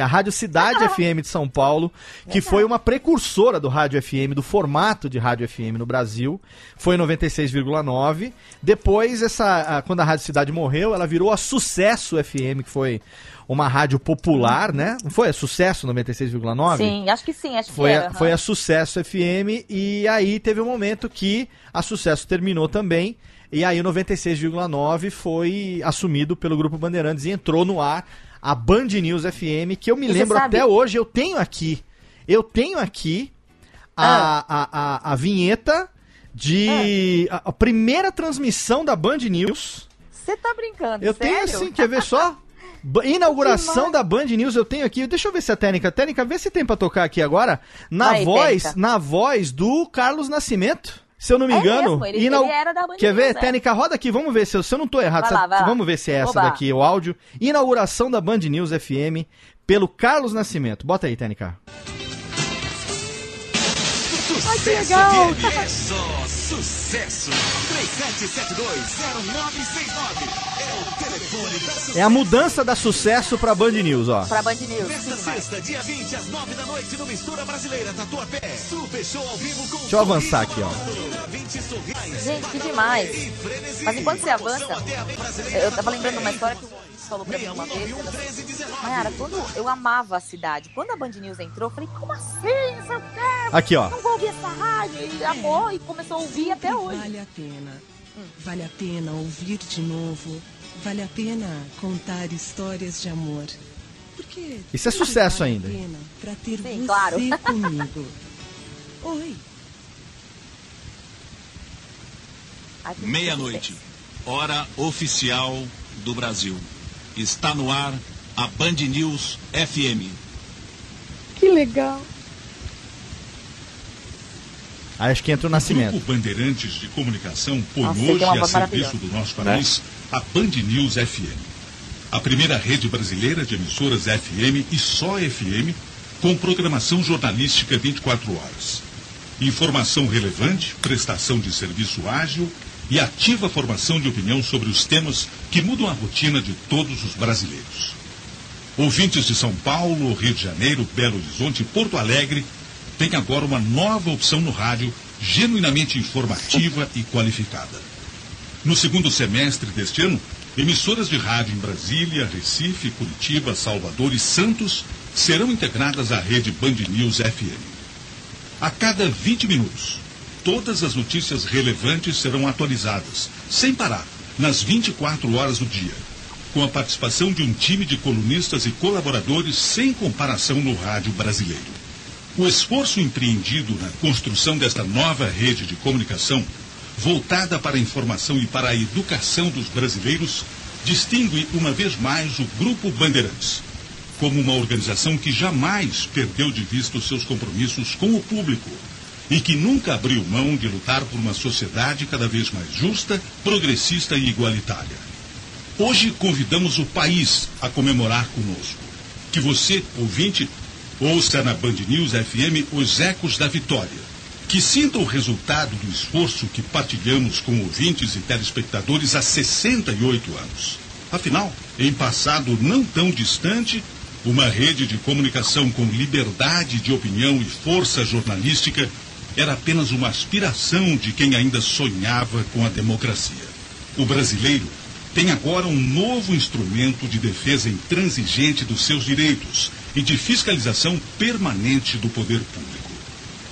[SPEAKER 2] a Rádio Cidade FM de São Paulo, que foi uma precursora do Rádio FM, do formato de Rádio FM no Brasil, foi em 96,9. Depois essa, a- quando a Rádio Cidade morreu, ela virou a Sucesso FM, que foi uma rádio popular, né? Não foi a Sucesso 96,9?
[SPEAKER 4] Sim, acho que sim, acho
[SPEAKER 2] Foi,
[SPEAKER 4] que
[SPEAKER 2] a,
[SPEAKER 4] era.
[SPEAKER 2] foi
[SPEAKER 4] aham.
[SPEAKER 2] a Sucesso FM e aí teve um momento que a Sucesso terminou também e aí o 96,9 foi assumido pelo Grupo Bandeirantes e entrou no ar a Band News FM, que eu me lembro até hoje, eu tenho aqui, eu tenho aqui a, a, a, a vinheta de a, a primeira transmissão da Band News.
[SPEAKER 4] Você tá brincando,
[SPEAKER 2] Eu
[SPEAKER 4] sério?
[SPEAKER 2] tenho assim, quer ver só? Inauguração da Band News, eu tenho aqui. Deixa eu ver se a técnica. Técnica, vê se tem pra tocar aqui agora. Na
[SPEAKER 4] Vai,
[SPEAKER 2] voz, na voz do Carlos Nascimento. Se eu não me
[SPEAKER 4] É
[SPEAKER 2] engano.
[SPEAKER 4] mesmo, ele-
[SPEAKER 2] inau-
[SPEAKER 4] ele era da Band
[SPEAKER 2] Quer ver?
[SPEAKER 4] é.
[SPEAKER 2] Técnica, roda aqui, vamos ver se eu, se eu não tô errado.
[SPEAKER 4] Vai lá, vai lá.
[SPEAKER 2] vamos ver se é essa
[SPEAKER 4] Oba.
[SPEAKER 2] daqui, o áudio. Inauguração da Band News FM pelo Carlos Nascimento. Bota aí, Técnica.
[SPEAKER 7] Sucesso FM é só sucesso. 37720969 é o telefone da sucesso.
[SPEAKER 2] É a mudança da sucesso pra Band News, ó.
[SPEAKER 4] Pra Band News.
[SPEAKER 7] Nesta
[SPEAKER 4] sim, vai.
[SPEAKER 7] sexta, dia 20, às 9 da noite, no Mistura Brasileira, Tatuapé. Super Show ao vivo com
[SPEAKER 2] Deixa eu avançar aqui, ó.
[SPEAKER 7] 20 sorrisos.
[SPEAKER 4] Gente, que demais. Mas enquanto você avança, eu tava lembrando uma história que falou pra mim uma vez. era assim, Mayara, quando eu amava a cidade, quando a Band News entrou, eu falei, como assim? Isso quero,
[SPEAKER 2] Aqui, ó.
[SPEAKER 4] não vou ouvir essa rádio. E amou e começou a ouvir até hoje.
[SPEAKER 9] Vale a pena. Vale a pena ouvir de novo. Vale a pena contar histórias de amor. Porque
[SPEAKER 2] Isso é sucesso
[SPEAKER 9] vale a
[SPEAKER 2] ainda.
[SPEAKER 9] pena Pra ter
[SPEAKER 4] Sim,
[SPEAKER 9] você
[SPEAKER 4] claro.
[SPEAKER 9] comigo. Oi.
[SPEAKER 10] Meia-noite, hora oficial do Brasil. Está no ar a Band News FM.
[SPEAKER 4] Que legal.
[SPEAKER 2] Aí acho que entra o Nascimento.
[SPEAKER 10] O Grupo Bandeirantes de Comunicação põe
[SPEAKER 4] Nossa,
[SPEAKER 10] hoje a serviço do nosso país a Band News FM. A primeira rede brasileira de emissoras FM e só FM com programação jornalística 24 horas. Informação relevante, prestação de serviço ágil e ativa formação de opinião sobre os temas que mudam a rotina de todos os brasileiros. Ouvintes de São Paulo, Rio de Janeiro, Belo Horizonte e Porto Alegre têm agora uma nova opção no rádio, genuinamente informativa e qualificada. No segundo semestre deste ano, emissoras de rádio em Brasília, Recife, Curitiba, Salvador e Santos serão integradas à rede Band News FM. A cada 20 minutos, todas as notícias relevantes serão atualizadas, sem parar, nas 24 horas do dia, com a participação de um time de colunistas e colaboradores sem comparação no rádio brasileiro. O esforço empreendido na construção desta nova rede de comunicação, voltada para a informação e para a educação dos brasileiros, distingue uma vez mais o Grupo Bandeirantes como uma organização que jamais perdeu de vista os seus compromissos com o público e que nunca abriu mão de lutar por uma sociedade cada vez mais justa, progressista e igualitária. Hoje convidamos o país a comemorar conosco. Que você, ouvinte, ouça na Band News FM os ecos da vitória. Que sinta o resultado do esforço que partilhamos com ouvintes e telespectadores há 68 anos. Afinal, em passado não tão distante, uma rede de comunicação com liberdade de opinião e força jornalística era apenas uma aspiração de quem ainda sonhava com a democracia. O brasileiro tem agora um novo instrumento de defesa intransigente dos seus direitos e de fiscalização permanente do poder público.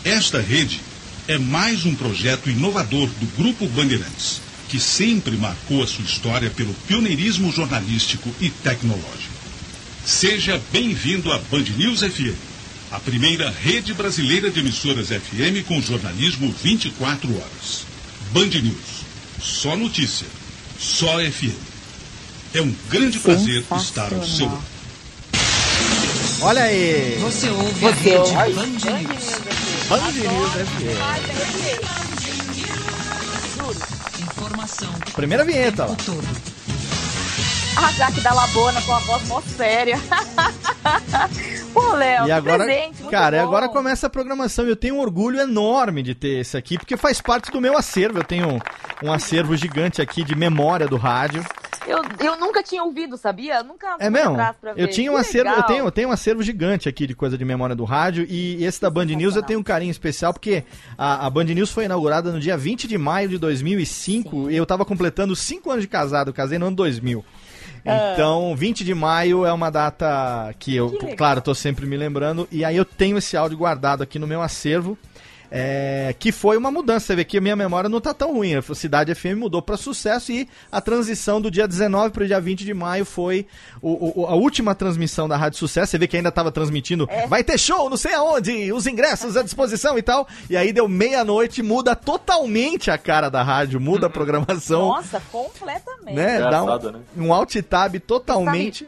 [SPEAKER 10] Esta rede é mais um projeto inovador do Grupo Bandeirantes, que sempre marcou a sua história pelo pioneirismo jornalístico e tecnológico. Seja bem-vindo à Band News FM, a primeira rede brasileira de emissoras FM com jornalismo 24 horas. Band News, só notícia, só FM. É um grande prazer estar ao seu lado.
[SPEAKER 2] Olha aí!
[SPEAKER 9] Você ouve
[SPEAKER 4] Você
[SPEAKER 9] a rede
[SPEAKER 4] ouve.
[SPEAKER 9] Band News.
[SPEAKER 2] Band News FM.
[SPEAKER 9] Informação.
[SPEAKER 2] Primeira vinheta, ó.
[SPEAKER 9] o todo.
[SPEAKER 4] A Jaque da Labona com a voz mó séria. Pô, Léo,
[SPEAKER 2] E agora,
[SPEAKER 4] presente,
[SPEAKER 2] cara,
[SPEAKER 4] bom.
[SPEAKER 2] agora começa a programação. Eu tenho um orgulho enorme de ter esse aqui, porque faz parte do meu acervo. Eu tenho um, acervo gigante aqui de memória do rádio.
[SPEAKER 4] Eu, eu nunca tinha ouvido, sabia? Nunca
[SPEAKER 2] É mesmo? Eu tinha um
[SPEAKER 4] Que
[SPEAKER 2] acervo, eu
[SPEAKER 4] legal.
[SPEAKER 2] tenho, eu tenho um acervo gigante aqui de coisa de memória do rádio e esse da Band News eu tenho um carinho especial porque a, a Band News foi inaugurada no dia 20 de maio de 2005 e eu tava completando 5 anos de casado, eu casei no ano 2000.
[SPEAKER 4] Ah.
[SPEAKER 2] Então, 20 de maio é uma data que eu,
[SPEAKER 4] Que
[SPEAKER 2] claro, tô sempre me lembrando. E aí eu tenho esse áudio guardado aqui no meu acervo. É, que foi uma mudança. Você vê que a minha memória não tá tão ruim. A Cidade FM mudou para sucesso e a transição do dia 19 para o dia 20 de maio foi o- o- a última transmissão da Rádio Sucesso. Você vê que ainda tava transmitindo.
[SPEAKER 4] É.
[SPEAKER 2] Vai ter show, não sei aonde, os ingressos à disposição e tal. E aí deu meia-noite, muda totalmente a cara da rádio, muda a programação.
[SPEAKER 4] Nossa, completamente.
[SPEAKER 2] né? Dá um,
[SPEAKER 5] né?
[SPEAKER 2] um alt tab totalmente.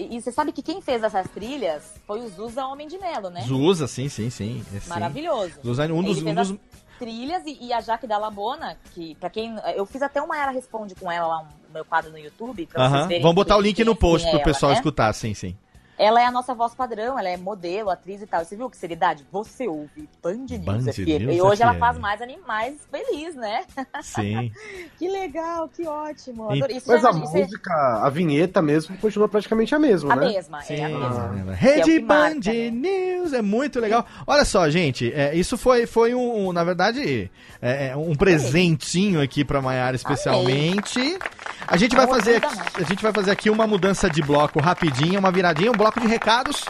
[SPEAKER 4] E, e você sabe que quem fez essas trilhas foi o Zusa Homem de Melo, né?
[SPEAKER 2] Zusa, sim, sim, sim. é, sim.
[SPEAKER 4] Maravilhoso.
[SPEAKER 2] Zusa, um dos,
[SPEAKER 4] Ele
[SPEAKER 2] um
[SPEAKER 4] fez
[SPEAKER 2] dos,
[SPEAKER 4] as trilhas e, e a Jaque da Labona, que pra quem. Eu fiz até uma Era Responde com ela lá, um meu quadro no YouTube. Pra vocês
[SPEAKER 2] Aham.
[SPEAKER 4] verem
[SPEAKER 2] Vamos botar o link no post
[SPEAKER 4] é
[SPEAKER 2] pro
[SPEAKER 4] ela,
[SPEAKER 2] pessoal
[SPEAKER 4] né?
[SPEAKER 2] escutar, sim, sim.
[SPEAKER 4] Ela é a nossa voz padrão, ela é modelo, atriz e tal. Você viu que seriedade? Você ouve Band News
[SPEAKER 2] Band
[SPEAKER 4] FM.
[SPEAKER 2] News
[SPEAKER 4] E hoje ela
[SPEAKER 2] FM.
[SPEAKER 4] faz mais animais feliz, né?
[SPEAKER 2] Sim.
[SPEAKER 4] que legal, que ótimo.
[SPEAKER 2] E-
[SPEAKER 6] Mas
[SPEAKER 4] já
[SPEAKER 6] a
[SPEAKER 4] isso é
[SPEAKER 6] música, a vinheta mesmo, continua praticamente a mesma,
[SPEAKER 4] a
[SPEAKER 6] né?
[SPEAKER 4] mesma, é a
[SPEAKER 2] Sim,
[SPEAKER 4] mesma.
[SPEAKER 2] é.
[SPEAKER 4] Que é o
[SPEAKER 2] Rede
[SPEAKER 4] marca,
[SPEAKER 2] Band
[SPEAKER 4] né?
[SPEAKER 2] News é muito legal. Olha só, gente, é, isso foi, foi um, um, na verdade, é, é, um presentinho aqui pra Maiara especialmente. A gente vai fazer aqui, a gente vai fazer aqui uma mudança de bloco rapidinha, uma viradinha, um bloco de recados.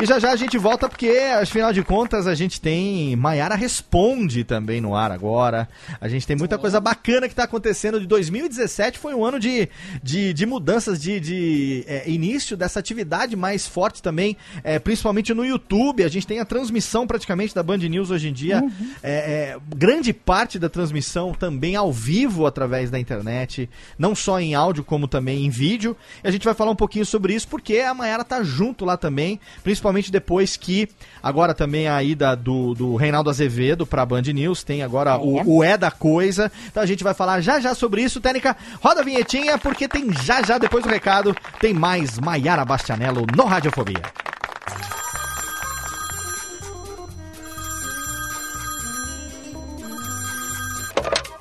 [SPEAKER 2] E já já a gente volta porque, afinal de contas, a gente tem Maiara Responde também no ar agora. A gente tem muita coisa bacana que tá acontecendo. De 2017 foi um ano de, de, de mudanças, de, de é, início dessa atividade mais forte também, é, principalmente no YouTube. A gente tem a transmissão praticamente da Band News hoje em dia. É, é, grande parte da transmissão também ao vivo através da internet, não só em áudio como também em vídeo. E a gente vai falar um pouquinho sobre isso porque a Mayara tá junto lá também, principalmente depois que agora também a ida do, do Reinaldo Azevedo pra Band News, tem agora o, o É da Coisa. Então a gente vai falar já já sobre isso. Técnica, roda a vinhetinha, porque tem já já, depois do recado, tem mais Maiara Bastianello no Radiofobia.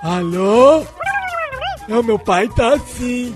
[SPEAKER 11] Alô? Não, meu pai tá assim.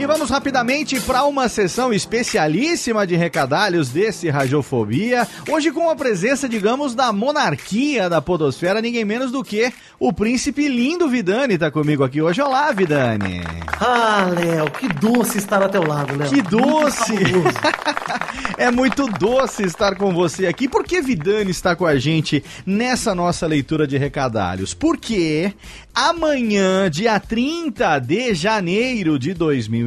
[SPEAKER 2] E vamos rapidamente para uma sessão especialíssima de recadalhos desse Radiofobia. Hoje com a presença, digamos, da monarquia da podosfera, ninguém menos do que o príncipe lindo Vidani tá comigo aqui hoje. Olá, Vidani.
[SPEAKER 12] Ah, Léo, que doce estar ao teu lado, Léo.
[SPEAKER 2] Que doce! é muito doce estar com você aqui. Por que Vidani está com a gente nessa nossa leitura de recadalhos? Porque amanhã, dia 30 de janeiro de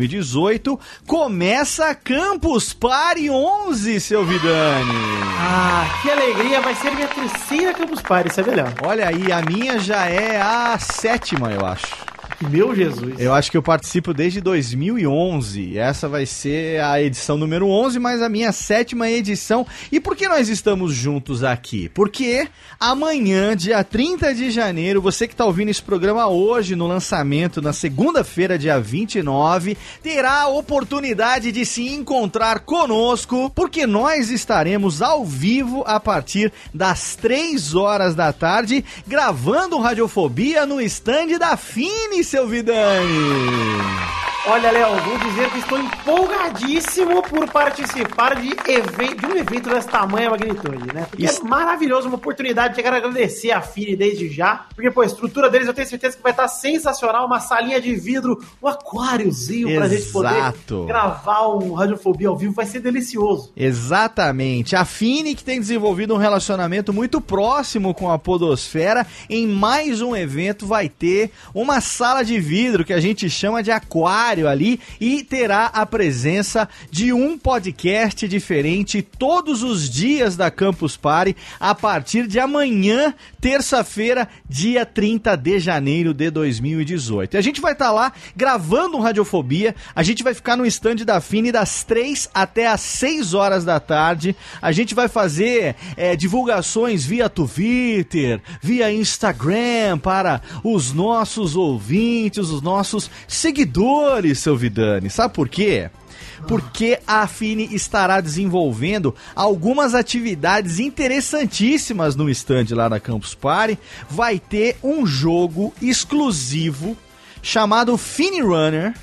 [SPEAKER 2] 2018, começa Campus Party 11, seu Vidani.
[SPEAKER 12] Ah, que alegria! Vai ser minha terceira Campus Party, sabe, Léo?
[SPEAKER 2] Olha aí, a minha já é a sétima, eu acho.
[SPEAKER 12] Meu Jesus.
[SPEAKER 2] Eu acho que eu participo desde 2011. Essa vai ser a edição número 11, mas a minha sétima edição. E por que nós estamos juntos aqui? Porque amanhã, dia 30 de janeiro, você que está ouvindo esse programa hoje no lançamento, na segunda-feira, dia 29, terá a oportunidade de se encontrar conosco, porque nós estaremos ao vivo a partir das 3 horas da tarde, gravando Radiofobia no stand da Fini, seu Vidani.
[SPEAKER 12] Olha, Léo, vou dizer que estou empolgadíssimo por participar de, de um evento dessa tamanha magnitude, né? Porque
[SPEAKER 2] Isso.
[SPEAKER 12] é maravilhoso, uma oportunidade. Quero agradecer a Fini desde já, porque, pô, a estrutura deles eu tenho certeza que vai estar sensacional. Uma salinha de vidro, um aquáriozinho pra gente poder
[SPEAKER 2] Exato.
[SPEAKER 12] gravar um Radiofobia ao vivo. Vai ser delicioso.
[SPEAKER 2] Exatamente. A Fini que tem desenvolvido um relacionamento muito próximo com a Podosfera, em mais um evento vai ter uma sala de vidro que a gente chama de aquário ali e terá a presença de um podcast diferente todos os dias da Campus Party a partir de amanhã, terça-feira, dia 30 de janeiro de 2018. E a gente vai estar lá gravando um Radiofobia, a gente vai ficar no stand da Fini das 3 até as 6 horas da tarde. A gente vai fazer é, divulgações via Twitter, via Instagram para os nossos ouvintes, os nossos seguidores, seu Vidani. Sabe por quê? Porque a Fini estará desenvolvendo algumas atividades interessantíssimas no stand lá na Campus Party. Vai ter um jogo exclusivo chamado Fini Runner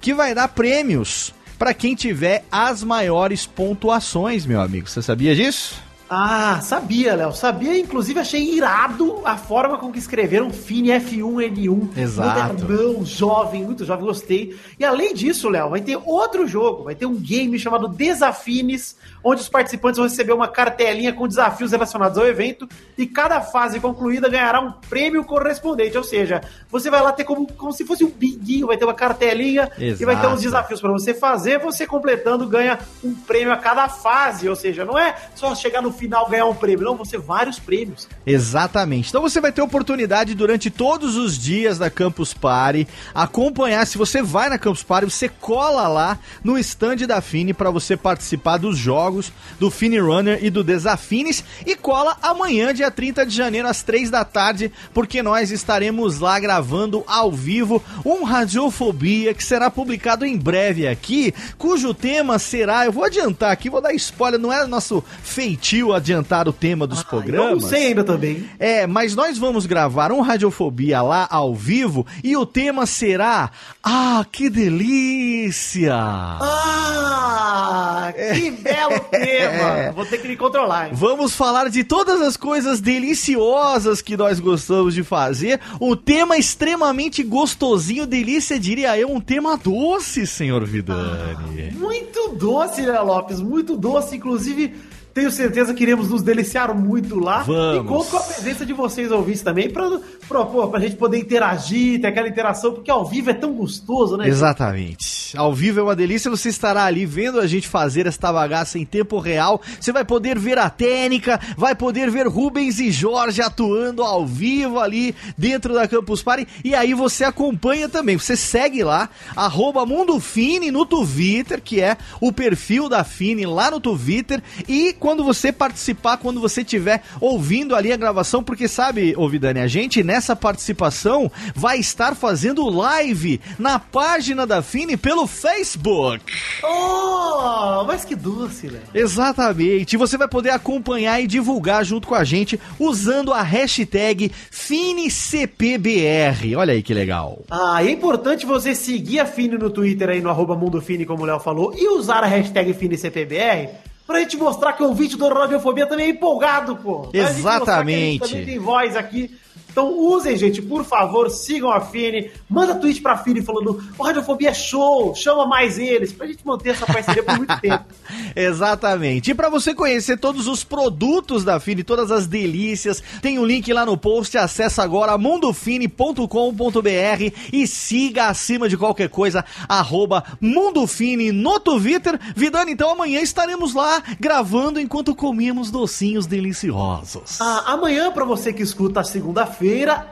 [SPEAKER 2] que vai dar prêmios para quem tiver as maiores pontuações, meu amigo. Você sabia disso?
[SPEAKER 12] Ah, sabia, Léo. Sabia, inclusive achei irado a forma com que escreveram Fini F1N1.
[SPEAKER 2] Exato.
[SPEAKER 12] Modernão, jovem, muito jovem, gostei. E além disso, Léo, vai ter outro jogo, vai ter um game chamado Desafines, onde os participantes vão receber uma cartelinha com desafios relacionados ao evento e cada fase concluída ganhará um prêmio correspondente. Ou seja, você vai lá ter como, como se fosse um binguinho, vai ter uma cartelinha e vai ter
[SPEAKER 2] Exato.
[SPEAKER 12] uns desafios para você fazer. Você completando ganha um prêmio a cada fase. Ou seja, não é só chegar no final ganhar um prêmio, não, vão ser vários prêmios.
[SPEAKER 2] Exatamente. Então você vai ter oportunidade durante todos os dias da Campus Party acompanhar. Se você vai na Campus Party, você cola lá no stand da Fini para você participar dos jogos do Fini Runner e do Desafines e cola amanhã, dia 30 de janeiro, às 3 da tarde, porque nós estaremos lá gravando ao vivo um Radiofobia que será publicado em breve aqui, cujo tema será, eu vou adiantar aqui, vou dar spoiler, não é nosso feitio adiantar o tema dos programas.
[SPEAKER 12] Eu não sei ainda também.
[SPEAKER 2] É, mas nós vamos gravar um Radiofobia lá ao vivo e o tema será Ah, que delícia!
[SPEAKER 12] Ah, que belo tema! Vou ter que me controlar, hein?
[SPEAKER 2] Vamos falar de todas as coisas deliciosas que nós gostamos de fazer. Um tema extremamente gostosinho, delícia, diria eu, um tema doce, senhor Vidani.
[SPEAKER 12] Muito doce, né, Lopes? Muito doce, inclusive. Tenho certeza que iremos nos deliciar muito lá.
[SPEAKER 2] Vamos.
[SPEAKER 12] E conto com a presença de vocês ouvintes também, pra, pra, pô, pra gente poder interagir, ter aquela interação, porque ao vivo é tão gostoso, né?
[SPEAKER 2] Exatamente. Ao vivo é uma delícia, você estará ali vendo a gente fazer esta bagaça em tempo real. Você vai poder ver a técnica, vai poder ver Rubens e Jorge atuando ao vivo ali dentro da Campus Party. E aí você acompanha também. Você segue lá, arroba Mundo Fini no Twitter, que é o perfil da Fini lá no Twitter. E quando você participar, quando você estiver ouvindo ali a gravação, porque sabe, ô Vidani, a gente nessa participação vai estar fazendo live na página da Fini pelo Facebook.
[SPEAKER 12] Oh, mas que doce, né?
[SPEAKER 2] Exatamente. Você vai poder acompanhar e divulgar junto com a gente usando a hashtag FiniCPBR. Olha aí que legal.
[SPEAKER 12] Ah, é importante você seguir a Fini no Twitter aí no arroba Mundo Fini, como o Léo falou, e usar a hashtag FiniCPBR pra gente mostrar que o vídeo do Radiofobia também é empolgado, pô. Pra gente mostrar que a gente
[SPEAKER 2] Exatamente.
[SPEAKER 12] também tem voz aqui. Então usem, gente, por favor, sigam a Fini, manda tweet pra Fini falando o Radiofobia é show, chama mais eles, pra gente manter essa parceria por muito tempo.
[SPEAKER 2] Exatamente. E para você conhecer todos os produtos da Fini, todas as delícias, tem o link lá no post. Acesse agora mundofine.com.br e siga acima de qualquer coisa, arroba Mundofine no Twitter. Vidani, então amanhã estaremos lá gravando enquanto comemos docinhos deliciosos.
[SPEAKER 12] Ah, amanhã pra você que escuta a segunda-feira,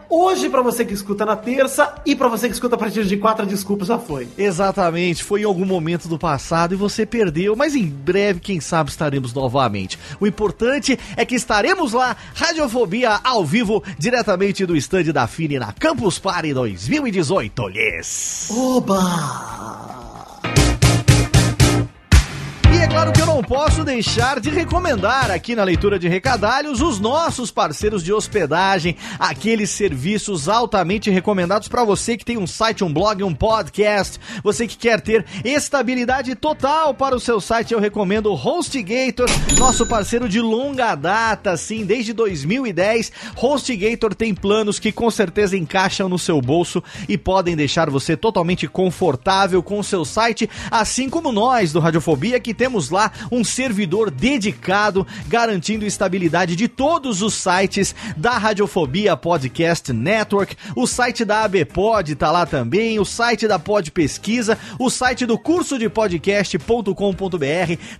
[SPEAKER 12] hoje pra você que escuta na terça e pra você que escuta a partir de quatro, desculpa, já foi.
[SPEAKER 2] Exatamente, foi em algum momento do passado e você perdeu, mas em breve, quem sabe, estaremos novamente. O importante é que estaremos lá, Radiofobia ao vivo, diretamente do estande da Fini na Campus Party 2018. Yes!
[SPEAKER 12] Oba!
[SPEAKER 2] É claro que eu não posso deixar de recomendar aqui na leitura de recadalhos os nossos parceiros de hospedagem, aqueles serviços altamente recomendados para você que tem um site, um blog, um podcast, você que quer ter estabilidade total para o seu site, eu recomendo o HostGator, nosso parceiro de longa data, sim, desde 2010. HostGator tem planos que com certeza encaixam no seu bolso e podem deixar você totalmente confortável com o seu site, assim como nós do Radiofobia que temos lá um servidor dedicado, garantindo estabilidade de todos os sites da Radiofobia Podcast Network, o site da ABPod tá lá também, o site da Pod Pesquisa, o site do curso de podcast.com.br,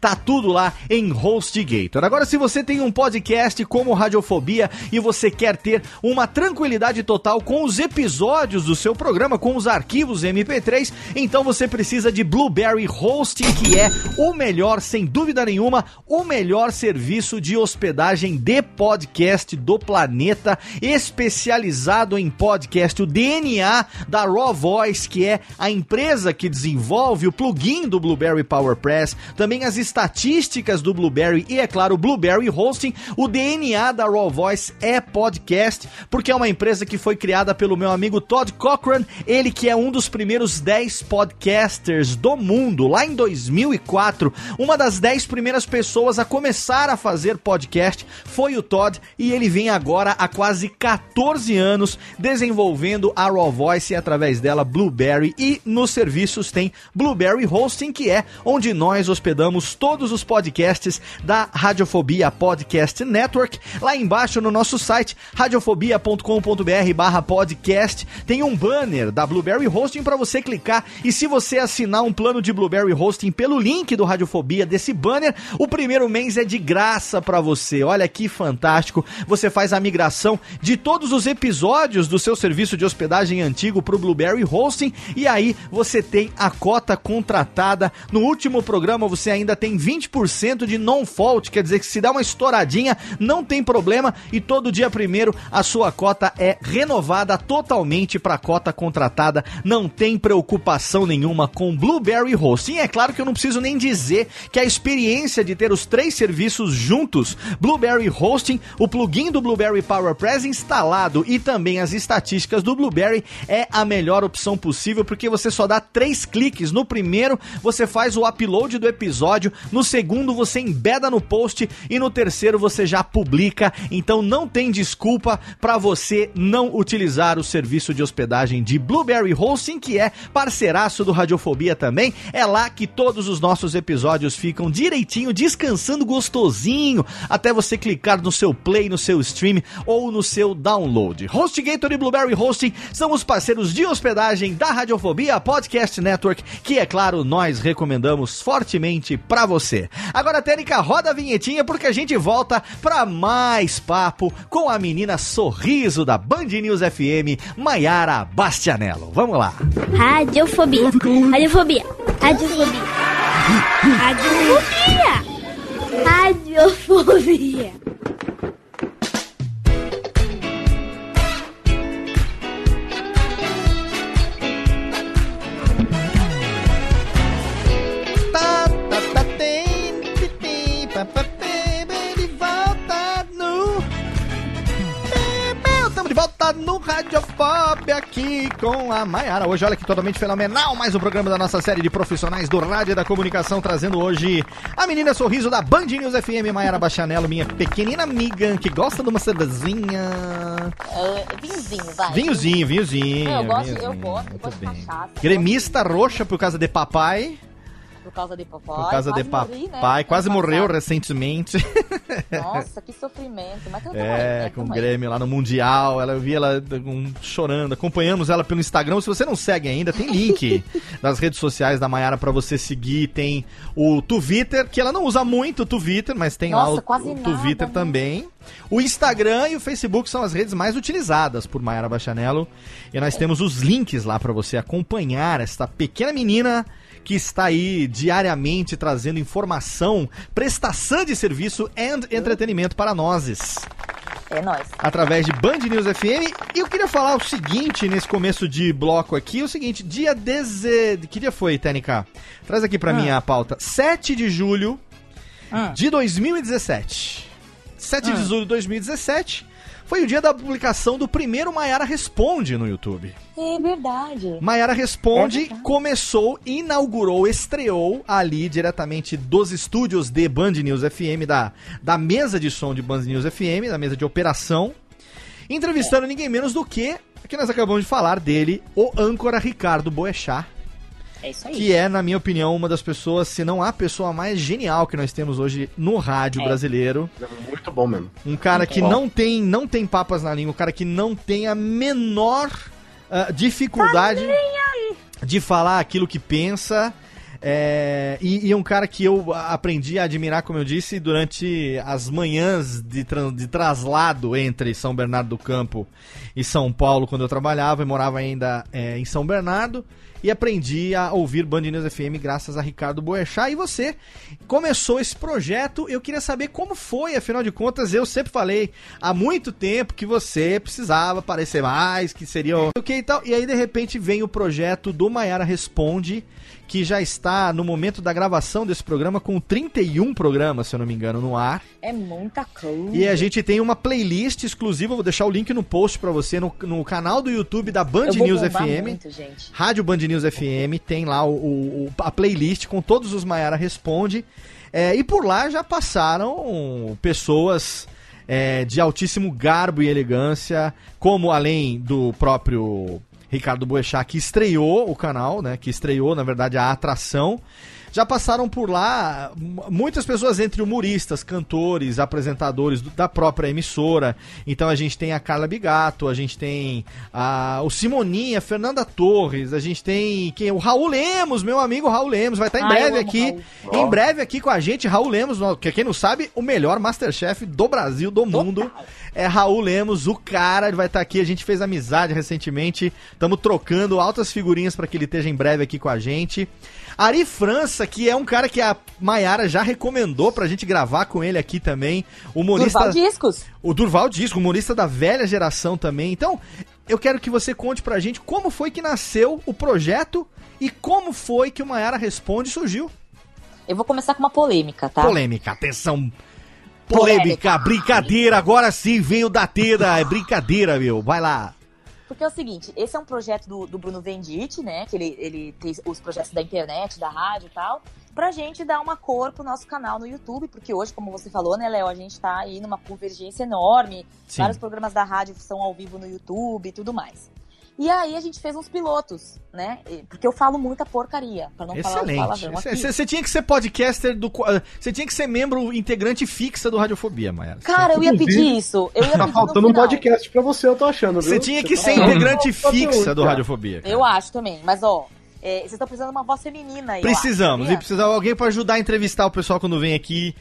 [SPEAKER 2] tá tudo lá em HostGator. Agora, se você tem um podcast como Radiofobia e você quer ter uma tranquilidade total com os episódios do seu programa, com os arquivos MP3, então você precisa de Blueberry Hosting, que é o melhor, sem dúvida nenhuma, o melhor serviço de hospedagem de podcast do planeta, especializado em podcast, o DNA da Raw Voice, que é a empresa que desenvolve o plugin do Blueberry PowerPress, também as estatísticas do Blueberry e, é claro, o Blueberry Hosting. O DNA da Raw Voice é podcast, porque é uma empresa que foi criada pelo meu amigo Todd Cochran, ele que é um dos primeiros 10 podcasters do mundo, lá em 2004. Uma das 10 primeiras pessoas a começar a fazer podcast foi o Todd e ele vem agora há quase 14 anos desenvolvendo a Raw Voice e através dela Blueberry e nos serviços tem Blueberry Hosting, que é onde nós hospedamos todos os podcasts da Radiofobia Podcast Network. Lá embaixo no nosso site radiofobia.com.br barra podcast tem um banner da Blueberry Hosting para você clicar e se você assinar um plano de Blueberry Hosting pelo link do Radiofobia desse banner, o primeiro mês é de graça para você. Olha que fantástico. Você faz a migração de todos os episódios do seu serviço de hospedagem antigo para o Blueberry Hosting e aí você tem a cota contratada. No último programa você ainda tem 20% de non-fault, quer dizer que se dá uma estouradinha, não tem problema e todo dia primeiro a sua cota é renovada totalmente para cota contratada. Não tem preocupação nenhuma com Blueberry Hosting. É claro que eu não preciso nem dizer que é a experiência de ter os três serviços juntos, Blueberry Hosting, o plugin do Blueberry PowerPress instalado e também as estatísticas do Blueberry é a melhor opção possível porque você só dá três cliques. No primeiro, você faz o upload do episódio, no segundo, você embeda no post e no terceiro, você já publica. Então não tem desculpa para você não utilizar o serviço de hospedagem de Blueberry Hosting, que é parceiraço do Radiofobia também. É lá que todos os nossos episódios ficam direitinho, descansando gostosinho, até você clicar no seu play, no seu stream ou no seu download. HostGator e Blueberry Hosting são os parceiros de hospedagem da Radiofobia Podcast Network, que é claro, nós recomendamos fortemente para você. Agora, Tênica, roda a vinhetinha porque a gente volta para mais papo com a menina sorriso da Band News FM, Maiara Bastianello. Vamos lá.
[SPEAKER 8] Radiofobia. Radiofobia. Radiofobia. Radiofobia. Radiofobia.
[SPEAKER 2] Volta no Radiofobia aqui com a Maiara. Hoje, olha que totalmente fenomenal. Mais um programa da nossa série de profissionais do rádio e da comunicação, trazendo hoje a menina sorriso da Band News FM, Maiara Bachanello, minha pequenina amiga que gosta de uma cervezinha.
[SPEAKER 4] É, vinhozinho, vai.
[SPEAKER 2] Vinhozinho, vinhozinho.
[SPEAKER 4] Eu gosto, eu
[SPEAKER 2] vinhozinho.
[SPEAKER 4] gosto, eu gosto de cachaça.
[SPEAKER 2] Gremista roxa por causa de papai.
[SPEAKER 4] Por causa de papai.
[SPEAKER 2] Por causa de
[SPEAKER 4] quase morri, né?
[SPEAKER 2] papai. Quase morreu recentemente.
[SPEAKER 4] Nossa, que sofrimento. Mas
[SPEAKER 2] É, com o Grêmio lá no Mundial. Ela eu vi ela um, chorando. Acompanhamos ela pelo Instagram. Se você não segue ainda, tem link das redes sociais da Maiara pra você seguir. Tem o Twitter, que ela não usa muito o Twitter, mas tem lá
[SPEAKER 4] Nossa,
[SPEAKER 2] o,
[SPEAKER 4] quase
[SPEAKER 2] o
[SPEAKER 4] nada,
[SPEAKER 2] Twitter
[SPEAKER 4] né?
[SPEAKER 2] também. O Instagram e o Facebook são as redes mais utilizadas por Maiara Bachanello. E nós temos os links lá pra você acompanhar esta pequena menina que está aí diariamente trazendo informação, prestação de serviço e entretenimento para nós
[SPEAKER 4] É nóis.
[SPEAKER 2] através de Band News FM. E eu queria falar o seguinte nesse começo de bloco aqui, o seguinte, dia 10... Que dia foi, TNK? Traz aqui pra
[SPEAKER 4] Ah.
[SPEAKER 2] mim a pauta. 7 de julho
[SPEAKER 4] Ah.
[SPEAKER 2] de 2017. 7
[SPEAKER 4] Ah.
[SPEAKER 2] de julho de 2017 foi o dia da publicação do primeiro Maiara Responde no YouTube.
[SPEAKER 4] É verdade.
[SPEAKER 2] Maiara Responde
[SPEAKER 4] É verdade.
[SPEAKER 2] começou, inaugurou, estreou ali diretamente dos estúdios de Band News FM, da, da mesa de som de Band News FM, da mesa de operação, entrevistando ninguém menos do que, que nós acabamos de falar dele, o âncora Ricardo Boechat,
[SPEAKER 4] É isso aí.
[SPEAKER 2] que é, na minha opinião, uma das pessoas, se não a pessoa mais genial que nós temos hoje no rádio
[SPEAKER 4] É.
[SPEAKER 2] brasileiro.
[SPEAKER 6] Muito bom mesmo.
[SPEAKER 2] Um cara que
[SPEAKER 6] bom.
[SPEAKER 2] não tem, não tem papas na língua, um cara que não tem a menor ah, dificuldade de falar aquilo que pensa. É, e, e um cara que eu aprendi a admirar, como eu disse, durante as manhãs de, tran- de traslado entre São Bernardo do Campo e São Paulo, quando eu trabalhava e morava ainda é, em São Bernardo. E aprendi a ouvir Band News FM graças a Ricardo Boechat. E você começou esse projeto. Eu queria saber como foi, afinal de contas, eu sempre falei há muito tempo que você precisava aparecer mais, que seria o que e tal. E aí, de repente, vem o projeto do Maiara Responde, que já está no momento da gravação desse programa com 31 programas, se eu não me engano, no ar.
[SPEAKER 4] É muita coisa.
[SPEAKER 2] E a gente tem uma playlist exclusiva, vou deixar o link no post pra você no, no canal do YouTube da Band News FM.
[SPEAKER 4] muito, gente.
[SPEAKER 2] Rádio Band News FM, tem lá o, o- a playlist com todos os Maiara Responde. É, e por lá já passaram pessoas é, de altíssimo garbo e elegância, como além do próprio Ricardo Boechat, que estreou o canal, né? Que estreou, na verdade, a atração. Já passaram por lá muitas pessoas, entre humoristas, cantores, apresentadores do- da própria emissora. Então a gente tem a Carla Bigato, a gente tem a, o Simoninha, a Fernanda Torres, a gente tem quem, o Raul Lemos, meu amo Raul Lemos, vai estar em
[SPEAKER 4] Ai,
[SPEAKER 2] breve
[SPEAKER 4] amo
[SPEAKER 2] aqui. Em breve aqui com a gente, Raul Lemos, no- que quem não sabe, o melhor Masterchef do Brasil, do mundo. É Raul Lemos, o cara, ele vai estar aqui. A gente fez amizade recentemente. Estamos trocando altas figurinhas para que ele esteja em breve aqui com a gente. Ari França, que é um cara que a Maiara já recomendou pra gente gravar com ele aqui também. Humorista.
[SPEAKER 4] Durval Discos.
[SPEAKER 2] O Durval Disco, humorista da velha geração também. Então, eu quero que você conte pra gente como foi que nasceu o projeto e como foi que o Maiara Responde surgiu.
[SPEAKER 4] Eu vou começar com uma polêmica, tá?
[SPEAKER 2] Polêmica, atenção. Polêmica, brincadeira, agora sim veio da teira, é brincadeira, meu. Vai lá.
[SPEAKER 4] Porque é o seguinte, esse é um projeto do, do Bruno Venditti, né? Que ele, ele tem os projetos da internet, da rádio e tal, pra gente dar uma cor pro nosso canal no YouTube, porque hoje, como você falou, né, Léo, a gente tá aí numa convergência enorme,
[SPEAKER 2] Sim.
[SPEAKER 4] vários programas da rádio são ao vivo no YouTube e tudo mais. E aí a gente fez uns pilotos, né? Porque eu falo muita porcaria, pra não falar
[SPEAKER 2] Excelente.
[SPEAKER 4] palavrão aqui.
[SPEAKER 2] Você tinha que ser podcaster do. Você tinha que ser membro integrante fixa do Radiofobia, Mayara.
[SPEAKER 4] Cara, eu ia pedir isso. Eu ia
[SPEAKER 6] Tá faltando um podcast pra você, eu tô achando, viu?
[SPEAKER 2] Você tinha que
[SPEAKER 6] tá
[SPEAKER 2] ser integrante fixa do. Radiofobia.
[SPEAKER 4] Eu acho também, mas ó, é, vocês estão precisando de uma voz feminina aí. eu
[SPEAKER 2] Precisamos,
[SPEAKER 4] acho,
[SPEAKER 2] e precisava de alguém pra ajudar a entrevistar o pessoal quando vem aqui,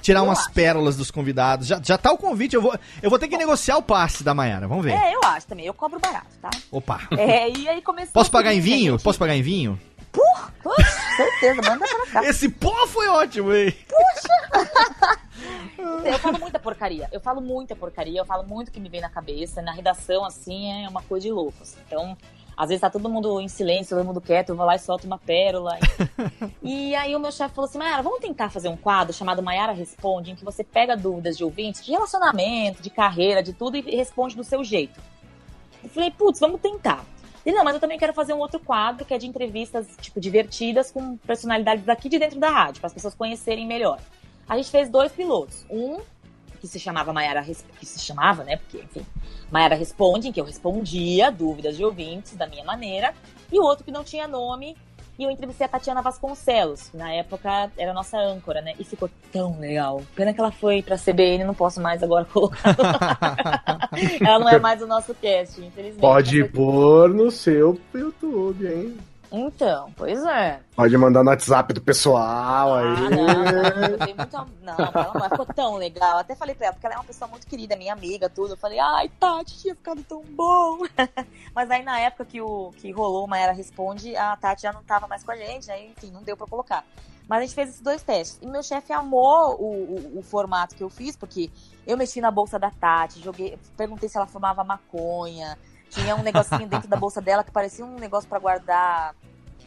[SPEAKER 2] tirar umas pérolas dos convidados. Já, já tá o convite, eu vou, eu vou ter que negociar o passe da Mayara, vamos ver.
[SPEAKER 4] É, eu acho também. Eu cobro barato, tá?
[SPEAKER 2] Opa.
[SPEAKER 4] É, e aí começou.
[SPEAKER 2] Posso pagar em vinho?
[SPEAKER 4] gente?
[SPEAKER 2] Posso pagar em vinho?
[SPEAKER 4] Puxa, certeza, manda pra cá.
[SPEAKER 2] Esse pó foi ótimo, hein?
[SPEAKER 4] Eu falo muita porcaria. Eu falo muita porcaria, eu falo muito que me vem na cabeça. Na redação, assim, é uma coisa de louco. assim. Então, às vezes tá todo mundo em silêncio, todo mundo quieto, eu vou lá e solto uma pérola. e aí o meu chefe falou assim: Mayara, vamos tentar fazer um quadro chamado Mayara Responde, em que você pega dúvidas de ouvintes, de relacionamento, de carreira, de tudo, e responde do seu jeito. Eu falei, putz, vamos tentar. Ele, não, mas eu também quero fazer um outro quadro que é de entrevistas, tipo, divertidas com personalidades daqui de dentro da rádio, para as pessoas conhecerem melhor. A gente fez dois pilotos. Um que se chamava Maiara Res- que se chamava, né? Porque, enfim, Maiara Responde, em que eu respondia dúvidas de ouvintes da minha maneira, e o outro que não tinha nome, e eu entrevistei a Tatiana Vasconcelos, que na época era a nossa âncora, né? E ficou tão legal. Pena que ela foi pra CBN, não posso mais agora colocar. ela não é mais o nosso cast, infelizmente.
[SPEAKER 6] Pode pôr no seu YouTube, hein?
[SPEAKER 4] Então, pois é.
[SPEAKER 6] Pode mandar no WhatsApp do pessoal aí.
[SPEAKER 4] Ah, não, não, eu dei muita. Não, ela não ficou tão legal. Até falei pra ela, porque ela é uma pessoa muito querida, minha amiga, tudo. Eu falei, ai, Tati, tinha ficado tão bom. Mas aí na época que, o, que rolou uma Era Responde, a Tati já não tava mais com a gente, aí, enfim, não deu pra colocar. Mas a gente fez esses dois testes. E meu chefe amou o, o, o formato que eu fiz, porque eu mexi na bolsa da Tati, joguei, perguntei se ela fumava maconha. Tinha um negocinho dentro da bolsa dela que parecia um negócio pra guardar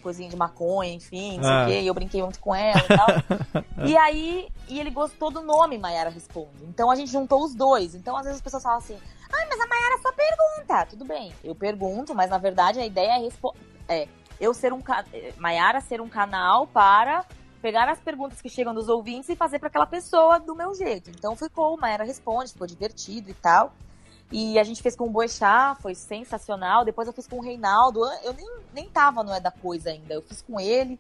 [SPEAKER 4] coisinha de maconha, enfim, não sei
[SPEAKER 2] Ah.
[SPEAKER 4] o quê. E eu brinquei muito com ela e tal. e aí, e ele gostou do nome Maiara Responde. Então a gente juntou os dois. Então às vezes as pessoas falam assim: ai, mas a Maiara só pergunta. Tudo bem, eu pergunto, mas na verdade a ideia é, respo- é eu ser um. ca- eh, Maiara ser um canal para pegar as perguntas que chegam dos ouvintes e fazer para aquela pessoa do meu jeito. Então ficou, Maiara Responde, ficou divertido e tal. E a gente fez com o Boechat, foi sensacional. Depois eu fiz com o Reinaldo. Eu nem, nem tava no É da Coisa ainda. Eu fiz com ele.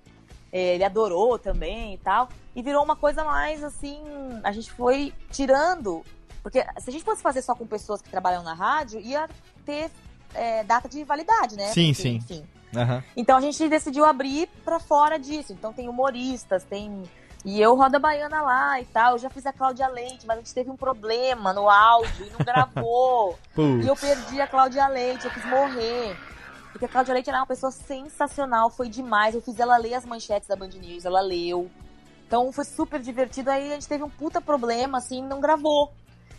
[SPEAKER 4] é, Ele adorou também e tal. E virou uma coisa mais assim. A gente foi tirando. Porque se a gente fosse fazer só com pessoas que trabalham na rádio, ia ter é, data de validade, né?
[SPEAKER 2] Sim,
[SPEAKER 4] Porque,
[SPEAKER 2] sim.
[SPEAKER 4] Enfim.
[SPEAKER 2] Aham.
[SPEAKER 4] Então a gente decidiu abrir pra fora disso. Então tem humoristas, tem. E eu roda baiana lá e tal. Eu já fiz a Cláudia Leite, mas a gente teve um problema no áudio e não gravou. E eu perdi a Cláudia Leite, eu quis morrer. Porque a Cláudia Leite era uma pessoa sensacional, foi demais. Eu fiz ela ler as manchetes da Band News, ela leu. Então foi super divertido. Aí a gente teve um puta problema, assim, não gravou.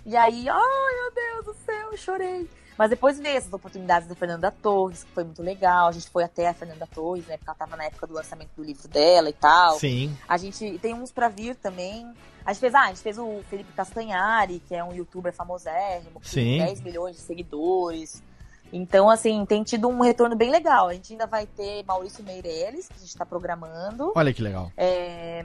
[SPEAKER 4] E aí, ai meu Deus do céu, eu chorei. Mas depois veio essas oportunidades da Fernanda Torres, que foi muito legal. A gente foi até a Fernanda Torres, né? Porque ela tava na época do lançamento do livro dela e tal.
[SPEAKER 2] Sim.
[SPEAKER 4] A gente tem uns pra vir também. A gente fez, ah, a gente fez o Felipe Castanhari, que é um youtuber famosérrimo, que
[SPEAKER 2] Sim.
[SPEAKER 4] tem 10 milhões de seguidores. Então, assim, tem tido um retorno bem legal. A gente ainda vai ter Maurício Meirelles, que a gente tá programando.
[SPEAKER 2] Olha que legal.
[SPEAKER 4] É,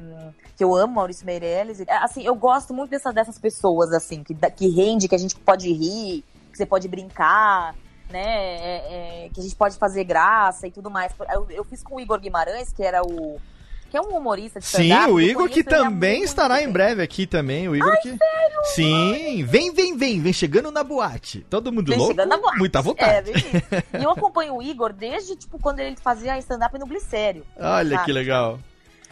[SPEAKER 4] que eu amo Maurício Meirelles. Assim, eu gosto muito dessa, dessas pessoas, assim, que, que rende, que a gente pode rir, que você pode brincar, né? é, é, que a gente pode fazer graça e tudo mais. Eu, eu fiz com o Igor Guimarães, que era o. que é um humorista de
[SPEAKER 2] Sim, o Igor que também estará em breve aqui também. O Igor que. Sim, vem, vem, vem, vem chegando na boate. Todo mundo
[SPEAKER 4] Vem
[SPEAKER 2] louco.
[SPEAKER 4] chegando na boate.
[SPEAKER 2] Muita
[SPEAKER 4] É,
[SPEAKER 2] vontade.
[SPEAKER 4] isso. E eu acompanho o Igor desde, tipo, quando ele fazia stand-up no Glicério.
[SPEAKER 2] Olha
[SPEAKER 4] sabe?
[SPEAKER 2] que legal.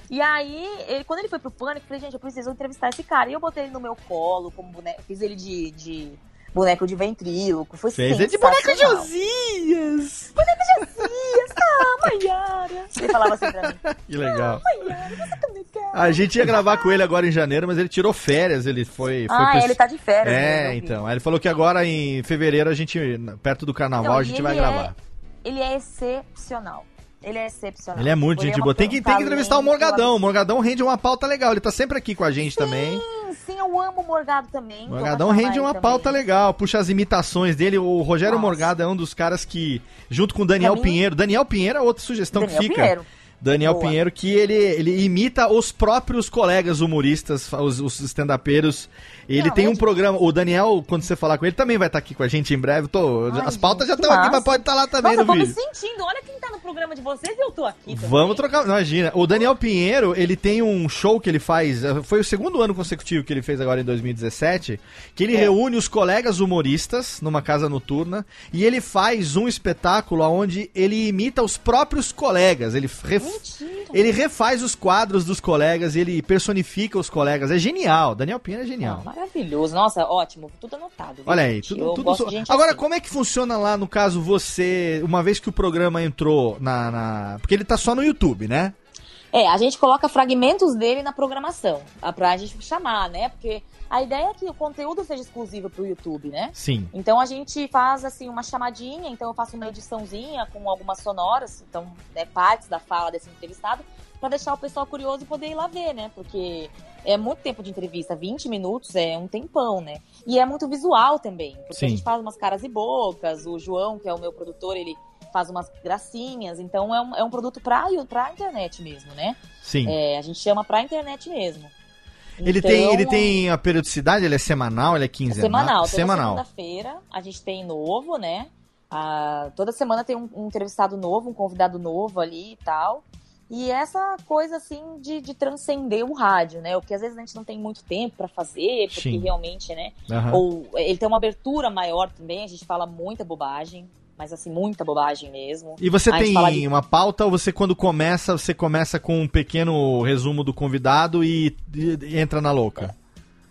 [SPEAKER 4] E aí, ele, quando ele foi pro Pânico, eu falei, gente, eu preciso entrevistar esse cara. E eu botei ele no meu colo, como boneco, fiz ele de, de boneco de ventríloco. Foi
[SPEAKER 2] Fez de boneco de. Josias.
[SPEAKER 4] Boneco de Josias, ah, Maiara. Ele falava assim pra mim.
[SPEAKER 2] Que legal.
[SPEAKER 4] Maiara, você tá legal.
[SPEAKER 2] A gente ia gravar com ele agora em janeiro, mas ele tirou férias. Ele foi. foi
[SPEAKER 4] Ah,
[SPEAKER 2] pro-
[SPEAKER 4] ele tá de férias, né,
[SPEAKER 2] É,
[SPEAKER 4] vi.
[SPEAKER 2] então. Aí ele falou que agora em fevereiro a gente, perto do carnaval,
[SPEAKER 4] Não,
[SPEAKER 2] a gente vai
[SPEAKER 4] é-
[SPEAKER 2] gravar.
[SPEAKER 4] Ele é excepcional. Ele é excepcional.
[SPEAKER 2] Ele é muito
[SPEAKER 4] Ele
[SPEAKER 2] gente boa. Tem que, tem que entrevistar o Morgadão. O Morgadão rende uma pauta legal. Ele tá sempre aqui com a gente também.
[SPEAKER 4] Sim, sim, eu amo o Morgado também.
[SPEAKER 2] O Morgadão rende uma
[SPEAKER 4] também.
[SPEAKER 2] pauta legal, puxa as imitações dele. O Rogério
[SPEAKER 4] Nossa.
[SPEAKER 2] Morgado é um dos caras que, junto com o Daniel
[SPEAKER 4] mim-
[SPEAKER 2] Pinheiro, Daniel Pinheiro é outra sugestão
[SPEAKER 4] Daniel
[SPEAKER 2] que fica.
[SPEAKER 4] Pinheiro.
[SPEAKER 2] Daniel
[SPEAKER 4] Boa.
[SPEAKER 2] Pinheiro, que ele, ele imita os próprios colegas humoristas, os, os stand-upeiros. Ele
[SPEAKER 4] Não,
[SPEAKER 2] tem um
[SPEAKER 4] é de-
[SPEAKER 2] programa. O Daniel, quando você falar com ele, também vai estar aqui com a gente em breve. Tô,
[SPEAKER 4] Ai,
[SPEAKER 2] as pautas já estão aqui, mas pode estar lá também
[SPEAKER 4] Nossa, eu
[SPEAKER 2] no
[SPEAKER 4] tô me
[SPEAKER 2] vídeo.
[SPEAKER 4] sentindo. Olha quem tá no programa de vocês e eu tô aqui. também.
[SPEAKER 2] Vamos trocar, imagina. O Daniel Pinheiro, ele tem um show que ele faz, eh, foi o segundo ano consecutivo que ele fez agora em 2017, que
[SPEAKER 4] É.
[SPEAKER 2] ele reúne os colegas humoristas numa casa noturna e ele faz um espetáculo onde ele imita os próprios colegas. Ele, ref- ele refaz os quadros dos colegas, ele personifica os colegas. É genial. Daniel Pinheiro é genial.
[SPEAKER 4] Maravilhoso. Nossa, ótimo. Tudo anotado. viu,
[SPEAKER 2] Olha aí, tudo, tudo so- Agora,
[SPEAKER 4] assim.
[SPEAKER 2] como é que funciona lá, no caso, você, uma vez que o programa entrou na. na- Porque ele tá só no YouTube, né?
[SPEAKER 4] É, a gente coloca fragmentos dele na programação, ah, pra gente chamar, né? Porque a ideia é que o conteúdo seja exclusivo pro YouTube, né?
[SPEAKER 2] Sim.
[SPEAKER 4] Então a gente faz assim uma chamadinha, então eu faço uma ediçãozinha com algumas sonoras, então né, partes da fala desse entrevistado, pra deixar o pessoal curioso e poder ir lá ver, né? Porque é muito tempo de entrevista, 20 minutos é um tempão, né? E é muito visual também, porque
[SPEAKER 2] Sim.
[SPEAKER 4] a gente faz umas caras e bocas, o João, que é o meu produtor, ele faz umas gracinhas, então é um, é um produto pra, pra internet mesmo, né?
[SPEAKER 2] Sim.
[SPEAKER 4] É, a gente chama pra internet mesmo.
[SPEAKER 2] Ele,
[SPEAKER 4] Então,
[SPEAKER 2] tem, ele tem a periodicidade, ele é semanal, ele é
[SPEAKER 4] é
[SPEAKER 2] quinzenal?
[SPEAKER 4] semanal. Toda
[SPEAKER 2] Semanal.
[SPEAKER 4] segunda-feira a gente tem novo, né? Ah, toda semana tem um, um entrevistado novo, um convidado novo ali e tal. E essa coisa, assim, de, de transcender o rádio, né? O que às vezes a gente não tem muito tempo pra fazer, porque
[SPEAKER 2] Sim.
[SPEAKER 4] realmente, né?
[SPEAKER 2] Aham.
[SPEAKER 4] Ou ele tem uma abertura maior também, a gente fala muita bobagem, mas assim, muita bobagem mesmo.
[SPEAKER 2] E você tem
[SPEAKER 4] de-
[SPEAKER 2] uma pauta ou você, quando começa, você começa com um pequeno resumo do convidado e, e- e entra na louca?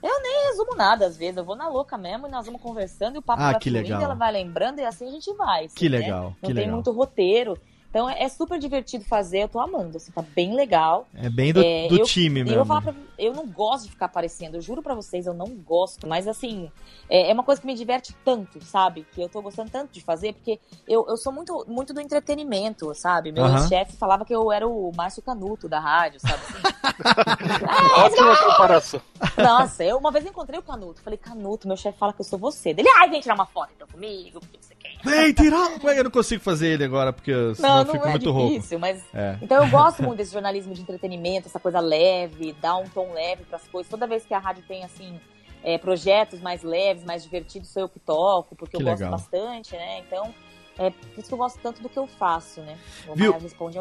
[SPEAKER 4] Eu nem resumo nada, às vezes. Eu vou na louca mesmo e nós vamos conversando e o papo
[SPEAKER 2] Ah,
[SPEAKER 4] vai
[SPEAKER 2] que
[SPEAKER 4] fluindo,
[SPEAKER 2] legal.
[SPEAKER 4] ela vai lembrando e assim a gente vai. assim,
[SPEAKER 2] Que
[SPEAKER 4] né?
[SPEAKER 2] legal,
[SPEAKER 4] Não
[SPEAKER 2] que
[SPEAKER 4] tem
[SPEAKER 2] legal.
[SPEAKER 4] muito roteiro. Então é, é super divertido fazer, eu tô amando, assim, tá bem legal.
[SPEAKER 2] É bem do,
[SPEAKER 4] É,
[SPEAKER 2] do
[SPEAKER 4] eu-
[SPEAKER 2] time
[SPEAKER 4] e
[SPEAKER 2] mesmo.
[SPEAKER 4] Eu, vou falar pra- eu não gosto de ficar aparecendo, eu juro pra vocês, eu não gosto. Mas assim, é, é uma coisa que me diverte tanto, sabe? Que eu tô gostando tanto de fazer, porque eu, eu sou muito, muito do entretenimento, sabe? Meu
[SPEAKER 3] Aham.
[SPEAKER 4] chefe falava que eu era o Márcio Canuto da rádio, sabe?
[SPEAKER 3] Ótima comparação.
[SPEAKER 4] Nossa, eu uma vez encontrei o Canuto. Falei, Canuto, meu chefe fala que eu sou você. Dele, ai, vem tirar uma foto então comigo, porque você quer.
[SPEAKER 2] Vem, tirar! É Eu não consigo fazer ele agora, porque senão
[SPEAKER 4] Não,
[SPEAKER 2] eu
[SPEAKER 4] não
[SPEAKER 2] fico
[SPEAKER 4] é
[SPEAKER 2] muito rouco.
[SPEAKER 4] difícil, mas.
[SPEAKER 2] É.
[SPEAKER 4] Então eu gosto muito desse jornalismo de entretenimento, essa coisa leve, dar um tom leve pras coisas. Toda vez que a rádio tem, assim, é, projetos mais leves, mais divertidos, sou eu que toco, porque
[SPEAKER 2] Que
[SPEAKER 4] eu gosto
[SPEAKER 2] legal.
[SPEAKER 4] bastante, né? Então. É por isso que eu gosto tanto do que eu faço, né?
[SPEAKER 2] Viu?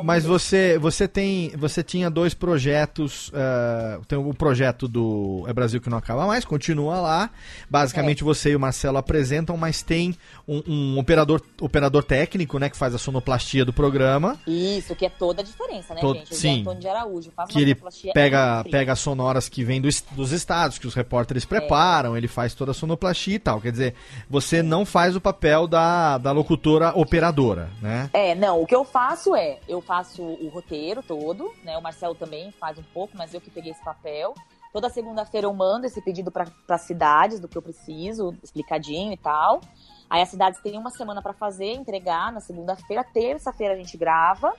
[SPEAKER 2] Mas
[SPEAKER 4] mundo.
[SPEAKER 2] você, você tem, você tinha dois projetos, eh, tem o projeto do É Brasil que não acaba mais, continua lá. Basicamente
[SPEAKER 4] É.
[SPEAKER 2] você e o Marcelo apresentam, mas tem um, um operador, operador técnico, né, que faz a sonoplastia do programa,
[SPEAKER 4] Isso, que é toda a diferença, né,
[SPEAKER 2] Todo-
[SPEAKER 4] gente? O
[SPEAKER 2] sim.
[SPEAKER 4] Antônio de Araújo faz
[SPEAKER 2] que ele pega,
[SPEAKER 4] incrível.
[SPEAKER 2] pega as sonoras que vêm do dos estados, que os repórteres
[SPEAKER 4] É.
[SPEAKER 2] preparam, ele faz toda a sonoplastia e tal. Quer dizer, você não faz o papel da, da locutora operadora, né?
[SPEAKER 4] É, não, o que eu faço é, eu faço o roteiro todo, né? O Marcelo também faz um pouco, mas eu que peguei esse papel. Toda segunda-feira eu mando esse pedido para as cidades do que eu preciso, explicadinho e tal. Aí as cidades têm uma semana para fazer, entregar na segunda-feira. Terça-feira a gente grava.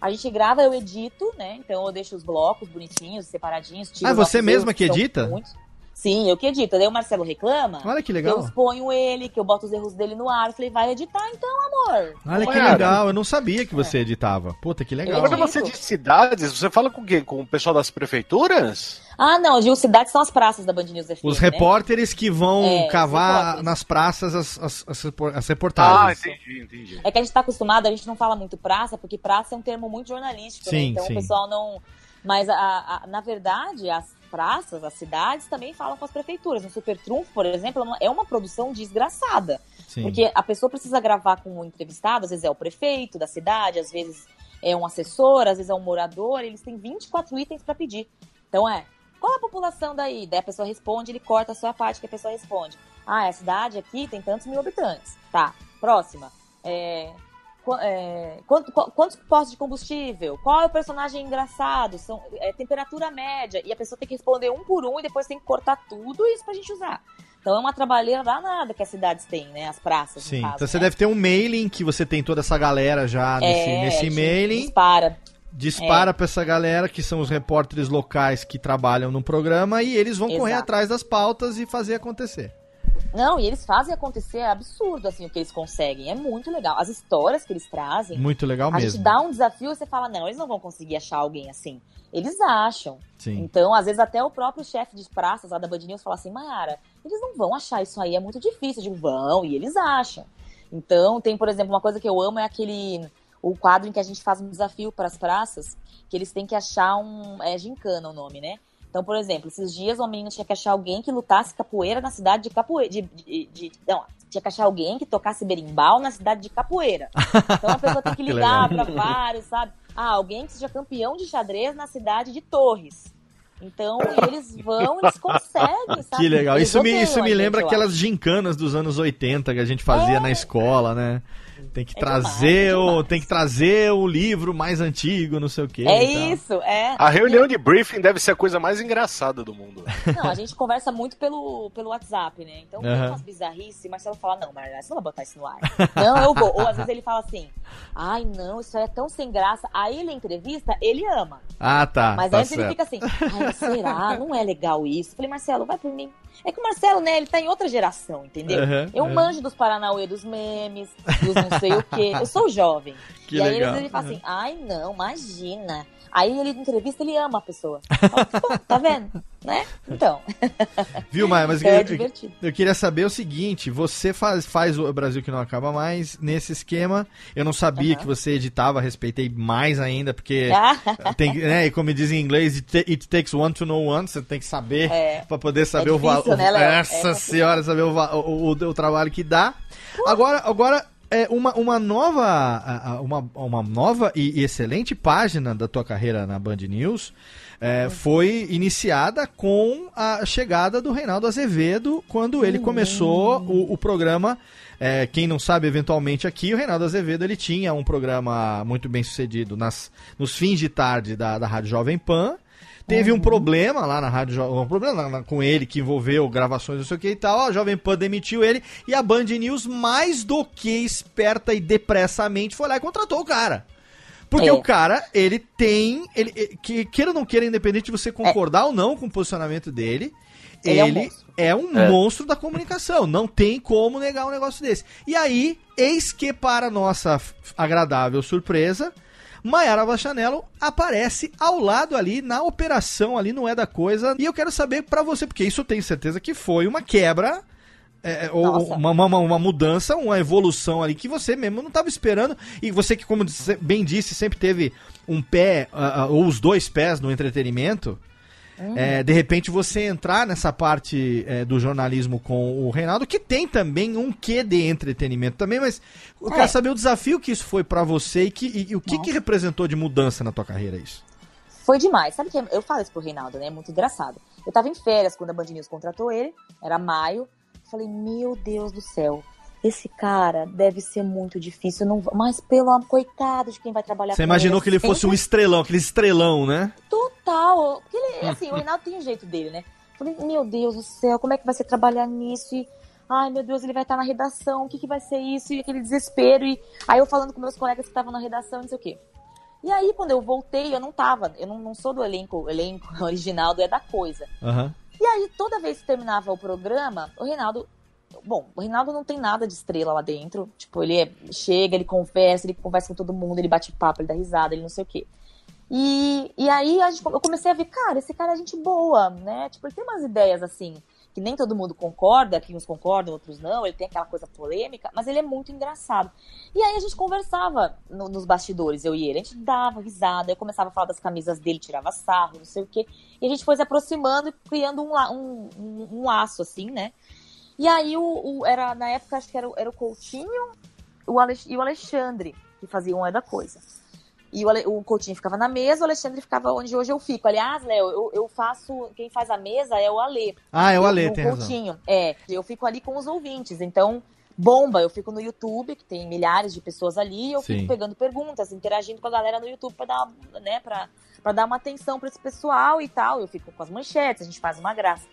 [SPEAKER 4] A gente grava, eu edito, né? Então eu deixo os blocos bonitinhos, separadinhos.
[SPEAKER 2] Ah, você mesma que edita?
[SPEAKER 4] muitos. Sim, eu que edito. Daí o Marcelo reclama.
[SPEAKER 2] Olha que
[SPEAKER 4] que
[SPEAKER 2] legal.
[SPEAKER 4] eu exponho ele, que eu boto os erros dele no ar. Eu falei, vai editar então, amor.
[SPEAKER 2] Olha que legal, eu não sabia que você editava. Puta, que legal.
[SPEAKER 3] Quando você diz cidades, você fala com quem? Com o pessoal das prefeituras?
[SPEAKER 4] Ah, não, de cidades são as praças da Band News FM.
[SPEAKER 2] Os
[SPEAKER 4] né?
[SPEAKER 2] repórteres que vão
[SPEAKER 4] É,
[SPEAKER 2] cavar nas praças as, as, as repor- as
[SPEAKER 3] Ah,
[SPEAKER 2] reportagens.
[SPEAKER 3] entendi, entendi.
[SPEAKER 4] É que a gente tá acostumado, a gente não fala muito praça, porque praça é um termo muito jornalístico, né?
[SPEAKER 2] Sim,
[SPEAKER 4] Então
[SPEAKER 2] sim.
[SPEAKER 4] o pessoal não. Mas, a, a- na verdade, as praças, as cidades também falam com as prefeituras. No Super Trunfo, por exemplo, é uma- é produção desgraçada.
[SPEAKER 2] Sim.
[SPEAKER 4] Porque a pessoa precisa gravar com o entrevistado, às vezes é o prefeito da cidade, às vezes é um assessor, às vezes é um morador, eles têm 24 itens para pedir. Então é, qual a população daí? Daí a pessoa responde, ele corta a sua parte que a pessoa responde. Ah, a cidade aqui tem tantos mil habitantes. Tá, próxima. É, é, quanto- qu- quantos postos de combustível? Qual é o personagem engraçado? São, é, temperatura média. E a pessoa tem que responder um por um e depois tem que cortar tudo isso pra gente usar. Então é uma trabalheira danada que as cidades têm, né? As praças,
[SPEAKER 2] Sim,
[SPEAKER 4] caso,
[SPEAKER 2] então você
[SPEAKER 4] né?
[SPEAKER 2] deve ter um mailing que você tem toda essa galera já nesse,
[SPEAKER 4] É,
[SPEAKER 2] nesse mailing.
[SPEAKER 4] Dispara.
[SPEAKER 2] Dispara
[SPEAKER 4] É.
[SPEAKER 2] pra essa galera que são os repórteres locais que trabalham no programa e eles vão correr
[SPEAKER 4] Exato.
[SPEAKER 2] atrás das pautas e fazer acontecer.
[SPEAKER 4] Não, e eles fazem acontecer, é absurdo assim o que eles conseguem. É muito legal. As histórias que eles trazem.
[SPEAKER 2] Muito legal
[SPEAKER 4] a
[SPEAKER 2] mesmo.
[SPEAKER 4] gente dá um desafio e você fala, não, eles não vão conseguir achar alguém assim. Eles acham.
[SPEAKER 2] Sim.
[SPEAKER 4] Então, às vezes, até o próprio chefe de praças lá da Band News fala assim, Mayara, eles não vão achar isso aí, é muito difícil. Eu digo, vão, e eles acham. Então, tem, por exemplo, uma coisa que eu amo é aquele. O quadro em que a gente faz um desafio para as praças, que eles têm que achar um. É gincana o nome, né? Então, por exemplo, esses dias uma menina tinha que achar alguém que lutasse capoeira na cidade de Capoeira. De, de- de- não, tinha que achar alguém que tocasse berimbau na cidade de Capoeira. Então a pessoa tem que ligar para vários, sabe? Ah, alguém que seja campeão de xadrez na cidade de Torres. Então, eles vão, eles conseguem, sabe?
[SPEAKER 2] Que legal.
[SPEAKER 4] Eles
[SPEAKER 2] Isso me, isso me lembra aquelas gincanas dos anos 80 que a gente fazia
[SPEAKER 4] É.
[SPEAKER 2] na escola, né? Tem que
[SPEAKER 4] É
[SPEAKER 2] trazer
[SPEAKER 4] demais, é
[SPEAKER 2] o
[SPEAKER 4] demais.
[SPEAKER 2] tem que trazer o livro mais antigo, não sei o quê.
[SPEAKER 4] É isso, é.
[SPEAKER 3] A reunião de briefing deve ser a coisa mais engraçada do mundo.
[SPEAKER 4] Não, a gente conversa muito pelo, pelo WhatsApp, né? Então, tem
[SPEAKER 2] Aham.
[SPEAKER 4] umas bizarrices, e o Marcelo fala, não, Marcelo, você não vai botar isso no ar. Não, eu vou. Ou às vezes ele fala assim, ai, não, isso é tão sem graça. Aí ele entrevista, ele ama.
[SPEAKER 2] Ah, tá.
[SPEAKER 4] Mas
[SPEAKER 2] tá
[SPEAKER 4] antes ele
[SPEAKER 2] certo.
[SPEAKER 4] fica assim, ai, será? Não é legal isso. Eu falei, Marcelo, vai por mim. É que o Marcelo, né, ele tá em outra geração, entendeu?
[SPEAKER 2] Aham,
[SPEAKER 4] eu
[SPEAKER 2] aham.
[SPEAKER 4] manjo dos Paranauê, dos memes, dos não sei o quê. Eu sou jovem.
[SPEAKER 2] Que
[SPEAKER 4] e aí
[SPEAKER 2] legal.
[SPEAKER 4] ele fala assim, ai, não, imagina. Aí ele entrevista, ele ama a pessoa. Eu falo, "Pô, tá vendo? Né? Então.
[SPEAKER 2] Viu, Maia? Mas eu,
[SPEAKER 4] É
[SPEAKER 2] eu-
[SPEAKER 4] divertido.
[SPEAKER 2] eu queria saber o seguinte: você faz, faz o Brasil que não acaba mais nesse esquema. Eu não sabia que você editava, respeitei mais ainda, porque
[SPEAKER 4] Ah.
[SPEAKER 2] tem, né, e como diz em inglês, it, ta- it takes one to know one, você tem que saber
[SPEAKER 4] É.
[SPEAKER 2] pra poder saber
[SPEAKER 4] É
[SPEAKER 2] o valor.
[SPEAKER 4] difícil, né? É
[SPEAKER 2] Essa
[SPEAKER 4] complicado.
[SPEAKER 2] senhora, saber o, o, o, o trabalho que dá. Agora, agora é uma, uma nova, uma, uma nova e, excelente página da tua carreira na Band News. é, foi iniciada com a chegada do Reinaldo Azevedo quando ele começou o, o programa. é, quem não sabe, eventualmente aqui, o Reinaldo Azevedo ele tinha um programa muito bem sucedido nas, nos fins de tarde da, da Rádio Jovem Pan. Teve um problema lá na Rádio um problema na- com ele que envolveu gravações, não sei o que e tal. A Jovem Pan demitiu ele e a Band News, mais do que esperta e depressamente, foi lá e contratou o cara. Porque
[SPEAKER 4] É.
[SPEAKER 2] o cara, ele tem. Ele, ele- que, queira ou não queira, independente de você concordar ou não com o posicionamento dele,
[SPEAKER 4] Ele é um
[SPEAKER 2] ele
[SPEAKER 4] monstro.
[SPEAKER 2] é um
[SPEAKER 5] É.
[SPEAKER 2] monstro da comunicação. Não tem como negar um negócio desse. E aí, eis que, para nossa agradável surpresa, Maiara Bachanello aparece ao lado ali, na operação ali, não é da coisa. E eu quero saber pra você, porque isso eu tenho certeza que foi uma quebra. é, ou
[SPEAKER 4] Nossa.
[SPEAKER 2] uma, uma, uma mudança, uma evolução ali que você mesmo não estava esperando. E você que, como bem disse, sempre teve um pé, ah, ah, ou os dois pés no entretenimento. É, de repente você entrar nessa parte é, do jornalismo com o Reinaldo, que tem também um quê de entretenimento também, mas eu
[SPEAKER 4] É.
[SPEAKER 2] quero saber o desafio que isso foi pra você e, que, e- e o que, que representou de mudança na tua carreira isso.
[SPEAKER 4] Foi demais. Sabe que eu falo isso pro Reinaldo, né? É muito engraçado. Eu tava em férias quando a Band News contratou ele, era maio. Falei, meu Deus do céu, esse cara deve ser muito difícil. Não... Mas pelo amor, coitado de quem vai trabalhar
[SPEAKER 2] Você imaginou que ele
[SPEAKER 4] Sempre
[SPEAKER 2] fosse um estrelão, aquele estrelão, né?
[SPEAKER 4] Total. Porque ele, assim, o Reinaldo tem o jeito dele, né? Falei, meu Deus do céu, como é que vai ser trabalhar nisso? E, ai, meu Deus, ele vai estar na redação, o que, que vai ser isso? E aquele desespero. E aí eu falando com meus colegas que estavam na redação, não sei o quê. E aí, quando eu voltei, eu não tava, eu não, não sou do elenco, elenco original do É da Coisa.
[SPEAKER 2] Aham.
[SPEAKER 4] E aí, toda vez que terminava o programa, o Reinaldo. Bom, o Reinaldo não tem nada de estrela lá dentro. Tipo, ele é- chega, ele conversa, ele conversa com todo mundo, ele bate papo, ele dá risada, ele não sei o quê. E, e aí gente- eu comecei a ver, cara, esse cara é gente boa, né? Tipo, ele tem umas ideias assim, que nem todo mundo concorda, que uns concordam, outros não, ele tem aquela coisa polêmica, mas ele é muito engraçado. E aí a gente conversava no- nos bastidores, eu e ele, a gente dava risada, eu começava a falar das camisas dele, tirava sarro, não sei o quê. E a gente foi se aproximando e criando um, um, um, um laço, assim, né? E aí o, o- era, na época, acho que era, o- era o Coutinho o Alex- e o Alexandre, que faziam é da coisa. E o, Ale- o Coutinho ficava na mesa, o Alexandre ficava onde hoje eu fico. Aliás, Léo, eu, eu faço. Quem faz a mesa é o Ale.
[SPEAKER 2] Ah, é o
[SPEAKER 4] Eu-
[SPEAKER 2] Ale,
[SPEAKER 4] o
[SPEAKER 2] tem razão.
[SPEAKER 4] Coutinho. É, eu fico ali com os ouvintes. Então, bomba, eu fico no YouTube, que tem milhares de pessoas ali, e eu
[SPEAKER 2] Sim.
[SPEAKER 4] fico pegando perguntas, interagindo com a galera no YouTube pra dar, né, pra, pra dar uma atenção pra esse pessoal e tal. Eu fico com as manchetes, a gente faz uma graça.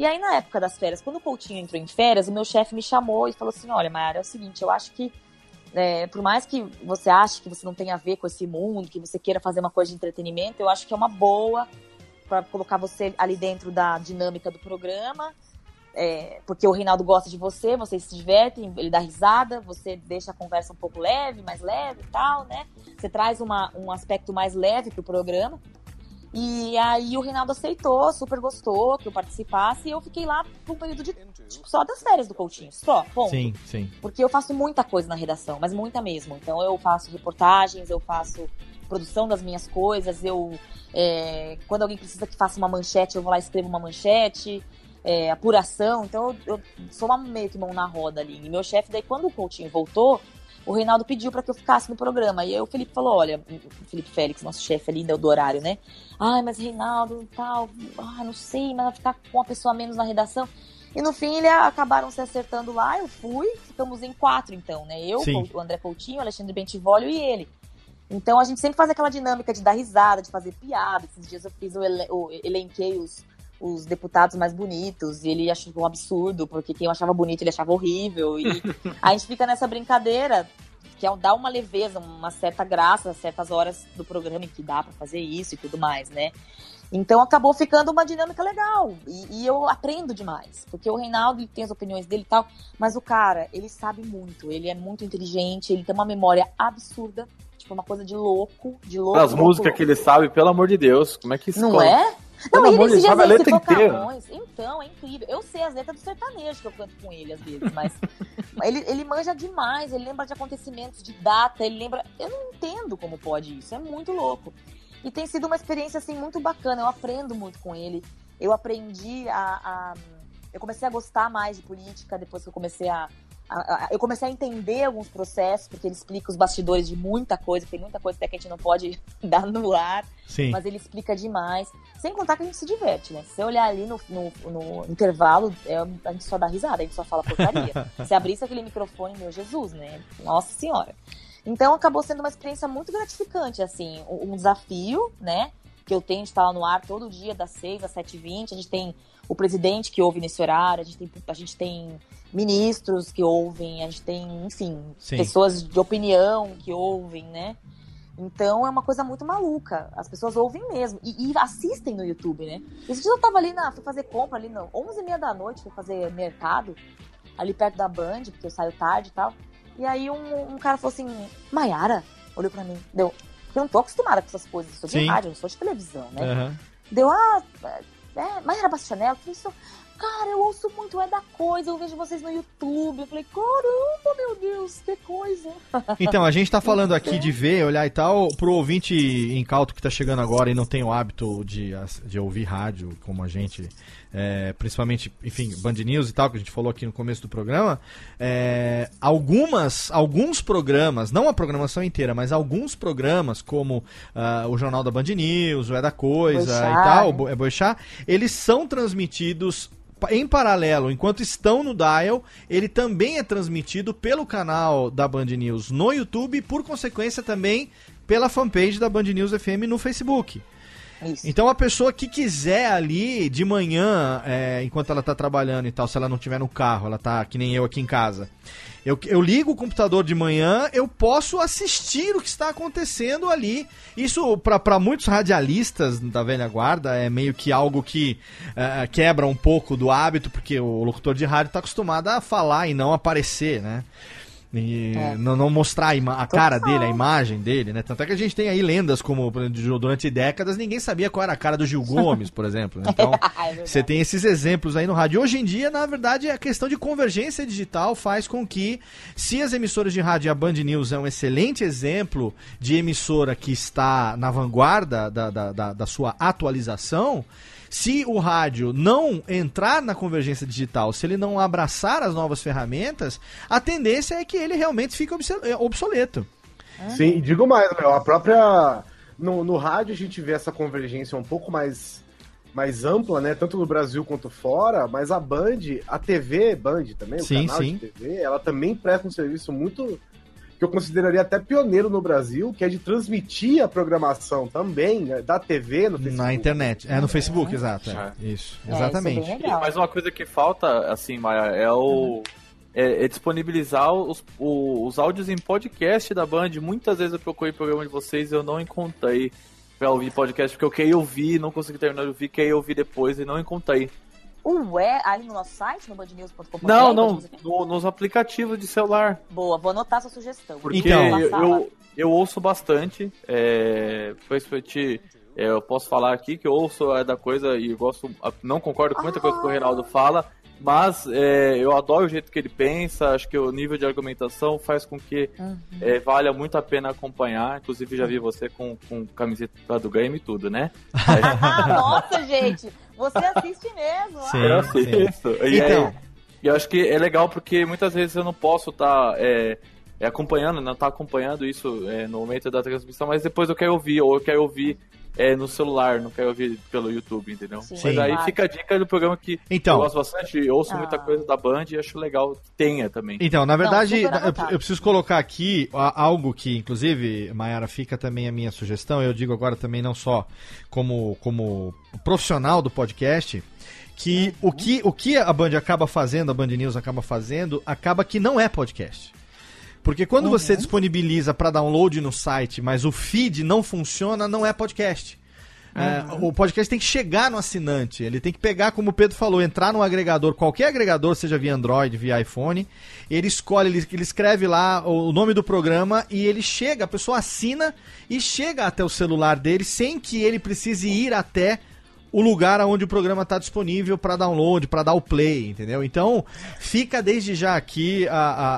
[SPEAKER 4] E aí, na época das férias, quando o Coutinho entrou em férias, o meu chefe me chamou e falou assim: olha, Mayara, é o seguinte, eu acho que. é, por mais que você ache que você não tem a ver com esse mundo, que você queira fazer uma coisa de entretenimento, eu acho que é uma boa para colocar você ali dentro da dinâmica do programa. É, porque o Reinaldo gosta de você, vocês se divertem, ele dá risada, você deixa a conversa um pouco leve, mais leve e tal, né? Você traz uma, um aspecto mais leve pro programa. E aí o Reinaldo aceitou, super gostou que eu participasse, e eu fiquei lá por um período de tipo, só das férias do Coutinho, só, ponto.
[SPEAKER 2] Sim, sim.
[SPEAKER 4] Porque eu faço muita coisa na redação, mas muita mesmo. Então eu faço reportagens, eu faço produção das minhas coisas, eu é, quando alguém precisa que faça uma manchete, eu vou lá e escrevo uma manchete, é, apuração, então eu, eu sou uma meio que mão na roda ali. E meu chefe, daí quando o Coutinho voltou, o Reinaldo pediu para que eu ficasse no programa. E aí o Felipe falou: olha, o Felipe Félix, nosso chefe ali do do horário, né? Ai, mas Reinaldo tal, ah, não sei, mas vai ficar com uma pessoa menos na redação. E no fim, eles acabaram se acertando lá, eu fui, ficamos em quatro, então, né? Eu,
[SPEAKER 2] Sim.
[SPEAKER 4] o André Coutinho, o Alexandre Bentivolio e ele. Então a gente sempre faz aquela dinâmica de dar risada, de fazer piada. Esses dias eu fiz o, ele o elenquei os, os deputados mais bonitos, e ele achou um absurdo, porque quem eu achava bonito ele achava horrível. E a gente fica nessa brincadeira, que é dar uma leveza, uma certa graça, certas horas do programa em que dá pra fazer isso e tudo mais, né? Então acabou ficando uma dinâmica legal. E, e eu aprendo demais. Porque o Reinaldo ele tem as opiniões dele e tal. Mas o cara, ele sabe muito. Ele é muito inteligente. Ele tem uma memória absurda. Tipo, uma coisa de louco. De louco.
[SPEAKER 5] As músicas que ele sabe, pelo amor de Deus, como é que
[SPEAKER 4] Não
[SPEAKER 5] escolhe?
[SPEAKER 4] É?
[SPEAKER 5] Pelo
[SPEAKER 4] Não, ele
[SPEAKER 5] amor a
[SPEAKER 4] ele
[SPEAKER 5] letra inteira.
[SPEAKER 4] Camões. Então, é incrível. Eu sei as letras do sertanejo que eu canto com ele às vezes, mas ele, ele manja demais, ele lembra de acontecimentos, de data, ele lembra. Eu não entendo como pode isso, é muito louco. E tem sido uma experiência assim muito bacana, eu aprendo muito com ele. Eu aprendi a. a- eu comecei a gostar mais de política depois que eu comecei a- eu comecei a entender alguns processos, porque ele explica os bastidores de muita coisa, tem muita coisa até que a gente não pode dar no ar,
[SPEAKER 2] Sim.
[SPEAKER 4] mas ele explica demais. Sem contar que a gente se diverte, né? Se você olhar ali no, no, no intervalo, é, a gente só dá risada, a gente só fala porcaria. Se abrisse aquele microfone, meu Jesus, né? Nossa Senhora. Então acabou sendo uma experiência muito gratificante, assim, um desafio, né? Que eu tenho de estar lá no ar todo dia, das 6 às 7h20. A gente tem o presidente que ouve nesse horário, a gente tem, a gente tem ministros que ouvem, a gente tem, enfim,
[SPEAKER 2] Sim.
[SPEAKER 4] pessoas de opinião que ouvem, né? Então é uma coisa muito maluca. As pessoas ouvem mesmo. E, e assistem no YouTube, né? Esse dia eu tava ali na. Fui fazer compra ali, não. 11h30 da noite, fui fazer mercado, ali perto da Band, porque eu saio tarde e tal. E aí um, um cara falou assim: Maiara, olhou pra mim. Deu. Porque eu não tô acostumada com essas coisas. Eu sou de
[SPEAKER 2] Sim.
[SPEAKER 4] rádio, eu não sou de televisão, né?
[SPEAKER 2] Aham.
[SPEAKER 4] Deu, ah, é, Mayara Bastianello, falei, isso, cara, eu ouço muito É da Coisa, eu vejo vocês no YouTube. Eu falei, caramba, meu Deus, que coisa.
[SPEAKER 2] Então, a gente tá falando aqui de ver, olhar e tal, pro ouvinte incauto que tá chegando agora e não tem o hábito de, de ouvir rádio como a gente, é, principalmente, enfim, Band News e tal, que a gente falou aqui no começo do programa, é, algumas, alguns programas, não a programação inteira, mas alguns programas, como ah, o Jornal da Band News, o É da Coisa
[SPEAKER 4] Boixá,
[SPEAKER 2] e tal,
[SPEAKER 4] né?
[SPEAKER 2] é Boixá, eles são transmitidos em paralelo, enquanto estão no Dial, ele também é transmitido pelo canal da Band News no YouTube e, por consequência, também pela fanpage da Band News FM no Facebook. Então a pessoa que quiser ali de manhã, é, enquanto ela tá trabalhando e tal, se ela não tiver no carro, ela tá que nem eu aqui em casa. Eu, eu ligo o computador de manhã, eu posso assistir o que está acontecendo ali. Isso, para muitos radialistas da velha guarda, é meio que algo que é, quebra um pouco do hábito, porque o locutor de rádio está acostumado a falar e não aparecer, né? E
[SPEAKER 4] É.
[SPEAKER 2] não, não mostrar a, a cara dele, a imagem dele, né? Tanto é que a gente tem aí lendas como durante décadas ninguém sabia qual era a cara do Gil Gomes, por exemplo. né? Então,
[SPEAKER 4] É
[SPEAKER 2] você tem esses exemplos aí no rádio. Hoje em dia, na verdade, a questão de convergência digital faz com que, se as emissoras de rádio e a Band News é um excelente exemplo de emissora que está na vanguarda da, da, da, da sua atualização, se o rádio não entrar na convergência digital, se ele não abraçar as novas ferramentas, a tendência é que ele realmente fique é, obsoleto.
[SPEAKER 6] Sim, e digo mais, a própria. No, no rádio a gente vê essa convergência um pouco mais, mais ampla, né? Tanto no Brasil quanto fora, mas a Band, a TV Band também, o
[SPEAKER 2] Sim,
[SPEAKER 6] canal
[SPEAKER 2] sim.
[SPEAKER 6] de TV, ela também presta um serviço muito que eu consideraria até pioneiro no Brasil, que é de transmitir a programação também né, da TV no Facebook.
[SPEAKER 2] Na internet. É no Facebook, exato. é. Isso, exatamente.
[SPEAKER 5] Mas uma coisa que falta, assim, Maia, é o. É, é disponibilizar os, o- os áudios em podcast da Band. Muitas vezes eu procurei o programa de vocês e eu não encontrei pra ouvir podcast, porque eu queria ouvir, não consegui terminar de ouvir, queria ouvir depois e não encontrei.
[SPEAKER 4] Ué, ali no nosso site, no bandnews.com.br?
[SPEAKER 5] Não, não, no- nos aplicativos de celular.
[SPEAKER 4] Boa, vou anotar sua sugestão.
[SPEAKER 5] Porque
[SPEAKER 2] Então-
[SPEAKER 5] eu, eu, eu ouço bastante, é, principalmente, é, eu posso falar aqui que eu ouço é da coisa e gosto, não concordo com muita coisa que o Reinaldo fala, mas é, eu adoro o jeito que ele pensa, acho que o nível de argumentação faz com que
[SPEAKER 4] Uhum.
[SPEAKER 5] é, valha muito a pena acompanhar, inclusive já vi você com, com camiseta do Grêmio e tudo, né?
[SPEAKER 4] Ah, nossa, gente, você assiste mesmo.
[SPEAKER 2] Sim,
[SPEAKER 5] eu
[SPEAKER 2] sim.
[SPEAKER 5] assisto. E
[SPEAKER 2] Então.
[SPEAKER 5] aí- e eu acho que é legal porque muitas vezes eu não posso estar acompanhando, não estar acompanhando isso é, no momento da transmissão, mas depois eu quero ouvir, ou eu quero ouvir é, no celular, não quero ouvir pelo YouTube, entendeu?
[SPEAKER 2] Sim.
[SPEAKER 5] Mas aí fica a dica do programa que
[SPEAKER 2] Então.
[SPEAKER 5] eu gosto bastante, ouço
[SPEAKER 4] Ah.
[SPEAKER 5] muita coisa da Band e acho legal que tenha também.
[SPEAKER 2] Então, na verdade,
[SPEAKER 4] super
[SPEAKER 2] eu, eu preciso colocar aqui a- algo que, inclusive, Mayara, fica também a minha sugestão. Eu digo agora também não só como, como profissional do podcast, que o que o que a Band acaba fazendo, a Band News acaba fazendo, acaba que não é podcast. Porque quando você disponibiliza para download no site, mas o feed não funciona, não é podcast. É, o podcast tem que chegar no assinante. Ele tem que pegar, como o Pedro falou, entrar no agregador, qualquer agregador, seja via Android, via iPhone. Ele escolhe, ele, ele escreve lá o nome do programa e ele chega, a pessoa assina e chega até o celular dele sem que ele precise ir até o lugar onde o programa está disponível para download, para dar o play, entendeu? Então, fica desde já aqui a, a,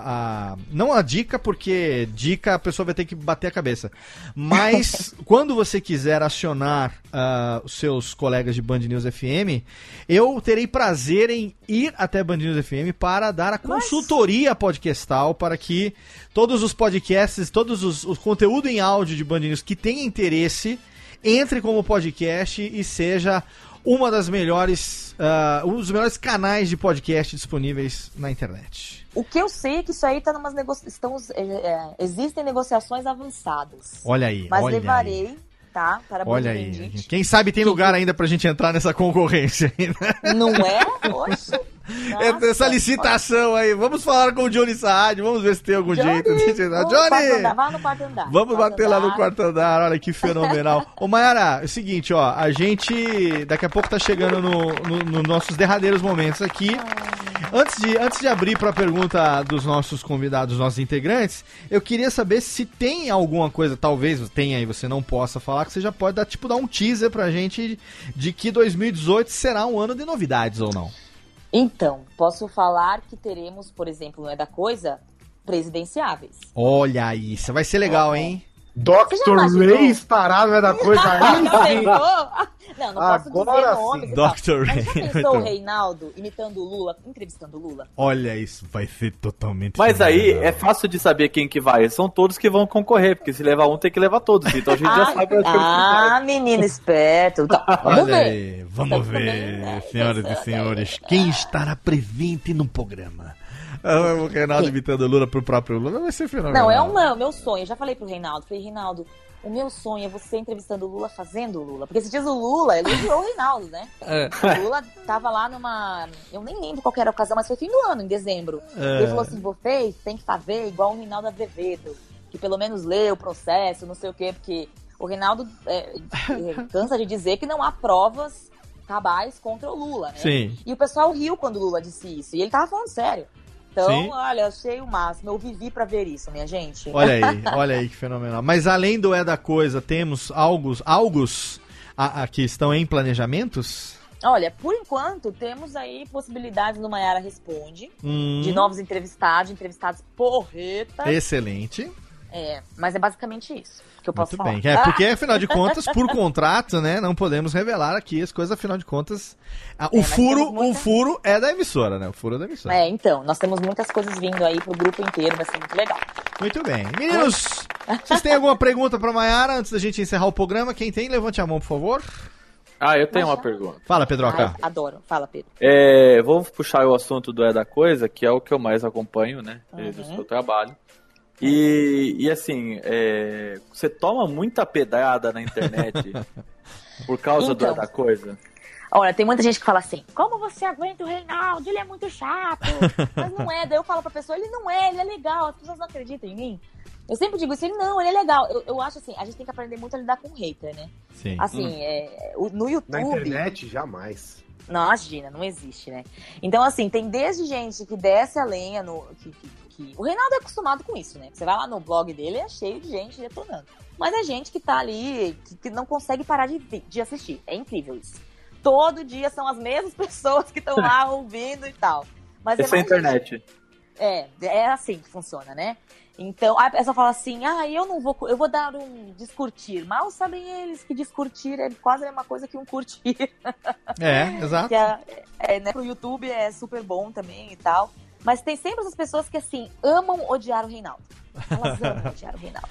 [SPEAKER 2] a- Não a dica, porque dica a pessoa vai ter que bater a cabeça. Mas, quando você quiser acionar ah, os seus colegas de Band News FM, eu terei prazer em ir até Band News FM para dar a consultoria podcastal para que todos os podcasts, todos os, os conteúdo em áudio de Band News que tenha interesse entre como podcast e seja uma das melhores, ah, um dos melhores canais de podcast disponíveis na internet.
[SPEAKER 4] O que eu sei é que isso aí tá numas negociações. existem negociações avançadas.
[SPEAKER 2] Olha aí,
[SPEAKER 4] Mas
[SPEAKER 2] olha
[SPEAKER 4] levarei,
[SPEAKER 2] aí.
[SPEAKER 4] tá? Para
[SPEAKER 2] Olha aí.
[SPEAKER 4] Bendite.
[SPEAKER 2] Quem sabe tem lugar ainda pra gente entrar nessa concorrência ainda.
[SPEAKER 4] Não é? Oxe.
[SPEAKER 2] Essa- Essa licitação aí. Vamos falar com o Johnny Saad, vamos ver se tem algum jeito.
[SPEAKER 4] Vamos no quarto
[SPEAKER 2] Johnny!
[SPEAKER 4] andar, Vá no quarto andar.
[SPEAKER 2] Vamos
[SPEAKER 4] Quarto
[SPEAKER 2] bater lá no
[SPEAKER 4] andar.
[SPEAKER 2] quarto andar, olha que fenomenal. Ô Mayara, é o seguinte, ó, a gente daqui a pouco tá chegando nos no, no nossos derradeiros momentos aqui. Antes de, antes de abrir pra pergunta dos nossos convidados, dos nossos integrantes, eu queria saber se tem alguma coisa, talvez tenha e você não possa falar, que você já pode dar, tipo, dar um teaser pra gente de que 2018 será um ano de novidades ou não.
[SPEAKER 4] Então, posso falar que teremos, por exemplo, não é da coisa, presidenciáveis.
[SPEAKER 2] Olha isso, vai ser legal, hein?
[SPEAKER 4] Imaginou?
[SPEAKER 6] Ray parado é da coisa aí.
[SPEAKER 4] Pensou? Não, não posso
[SPEAKER 6] Agora
[SPEAKER 4] dizer nomes.
[SPEAKER 2] Dr.
[SPEAKER 4] Mas
[SPEAKER 2] Ray,
[SPEAKER 4] já pensou o
[SPEAKER 2] bom.
[SPEAKER 4] Reinaldo imitando o Lula, entrevistando o Lula?
[SPEAKER 2] Olha isso, vai ser totalmente.
[SPEAKER 5] Mas aí é fácil de saber quem que vai. São todos que vão concorrer, porque se levar um tem que levar todos. Então a gente já
[SPEAKER 4] Ah,
[SPEAKER 5] sabe
[SPEAKER 4] ah, menino esperto. Tá, vamos
[SPEAKER 2] Olha
[SPEAKER 4] ver.
[SPEAKER 2] aí, vamos ver, senhoras e senhores, quem estará presente no programa. O Reinaldo imitando o Lula pro próprio Lula vai ser fenomenal.
[SPEAKER 4] Não, é o meu sonho. Eu já falei pro Reinaldo. Falei, Reinaldo, o meu sonho é você entrevistando o Lula fazendo o Lula. Porque se diz o Lula, elogiou o Reinaldo, né?
[SPEAKER 2] É.
[SPEAKER 4] O Lula tava lá numa. Eu nem lembro qual era a ocasião, mas foi fim do ano, em dezembro.
[SPEAKER 2] É.
[SPEAKER 4] Ele falou assim: vocês têm que fazer igual o Reinaldo Azevedo, que pelo menos lê o processo, não sei o quê, porque o Reinaldo é, cansa de dizer que não há provas cabais contra o Lula, né?
[SPEAKER 2] Sim.
[SPEAKER 4] E o pessoal riu quando o Lula disse isso. E ele tava falando sério. Então,
[SPEAKER 2] Sim.
[SPEAKER 4] olha, achei o máximo. Eu vivi pra ver isso, minha gente.
[SPEAKER 2] Olha aí, olha aí que fenomenal. Mas além do É da Coisa, temos algos, algos a, a que estão em planejamentos?
[SPEAKER 4] Olha, por enquanto, temos aí possibilidades no Maiara Responde,
[SPEAKER 2] Hum.
[SPEAKER 4] de novos entrevistados, entrevistados porreta.
[SPEAKER 2] Excelente.
[SPEAKER 4] É, mas é basicamente isso que eu posso
[SPEAKER 2] Muito
[SPEAKER 4] falar.
[SPEAKER 2] bem. É, porque, afinal de contas, por contrato, né, não podemos revelar aqui as coisas, afinal de contas. ah, o
[SPEAKER 4] É,
[SPEAKER 2] furo,
[SPEAKER 4] muita-
[SPEAKER 2] o furo é da emissora, né? O furo é da emissora.
[SPEAKER 4] É, então, nós temos muitas coisas vindo aí pro grupo inteiro, vai ser muito legal.
[SPEAKER 2] Muito bem. Meninos, vocês têm alguma pergunta pra Mayara antes da gente encerrar o programa? Quem tem, levante a mão, por favor.
[SPEAKER 5] Ah, eu tenho uma pergunta.
[SPEAKER 2] Fala, Pedroca.
[SPEAKER 4] Ai, adoro. Fala, Pedro.
[SPEAKER 5] É, vou puxar o assunto do É da Coisa, que é o que eu mais acompanho, né?
[SPEAKER 4] Uhum.
[SPEAKER 5] Do seu trabalho. E, e assim, é, você toma muita pedrada na internet por causa do-
[SPEAKER 4] Então.
[SPEAKER 5] da coisa.
[SPEAKER 4] Olha, tem muita gente que fala assim: como você aguenta o Reinaldo? Ele é muito chato. Mas não é. Daí eu falo pra pessoa: ele não é, ele é legal. As pessoas não acreditam em mim. Eu sempre digo isso: ele não, ele é legal. Eu, eu acho assim: a gente tem que aprender muito a lidar com hater, né?
[SPEAKER 2] Sim.
[SPEAKER 4] Assim,
[SPEAKER 6] Hum.
[SPEAKER 4] é, o- no YouTube.
[SPEAKER 6] Na internet, jamais.
[SPEAKER 4] Não, imagina, não existe, né? Então, assim, tem desde gente que desce a lenha no. Que, que- que- O Reinaldo é acostumado com isso, né? Você vai lá no blog dele, é cheio de gente detonando. Mas é gente que tá ali, que, que não consegue parar de, de assistir. É incrível isso. Todo dia são as mesmas pessoas que estão lá ouvindo e tal. Mas
[SPEAKER 5] Essa é a
[SPEAKER 4] gente-
[SPEAKER 5] internet.
[SPEAKER 4] é, é assim que funciona, né? Então, a pessoa fala assim, ah, eu não vou, eu vou dar um descurtir. Mal sabem eles que descurtir é quase a mesma coisa que um curtir.
[SPEAKER 2] É, exato.
[SPEAKER 4] Que é, é, né, pro YouTube é super bom também e tal. Mas tem sempre essas pessoas que, assim, amam odiar o Reinaldo. Elas amam odiar o Reinaldo.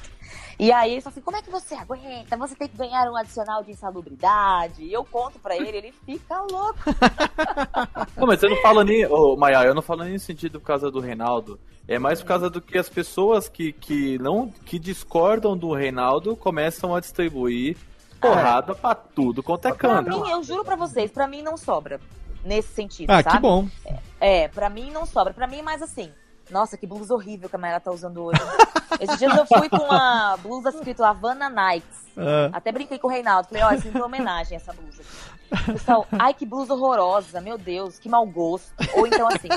[SPEAKER 4] E aí ele fala assim, como é que você aguenta? Você tem que ganhar um adicional de insalubridade. E eu conto pra ele, ele fica louco.
[SPEAKER 5] Não, mas eu não falo nem. Ô, Maia, eu não falo nem no sentido por causa do Reinaldo. É mais por causa do que as pessoas que, que não que discordam do Reinaldo começam a distribuir porrada pra tudo quanto é
[SPEAKER 4] Pra
[SPEAKER 5] canto.
[SPEAKER 4] mim, eu juro pra vocês, pra mim não sobra. Nesse sentido,
[SPEAKER 2] Ah,
[SPEAKER 4] sabe?
[SPEAKER 2] que bom.
[SPEAKER 4] É, pra mim não sobra. Pra mim é mais assim. Nossa, que blusa horrível que a Mayara tá usando hoje. Esses dias eu fui com uma blusa escrito Havana Nights.
[SPEAKER 2] Ah.
[SPEAKER 4] Até brinquei com o Reinaldo. Falei, ó, isso é uma homenagem essa blusa. aqui. Pessoal, ai que blusa horrorosa. Meu Deus, que mau gosto. Ou então assim,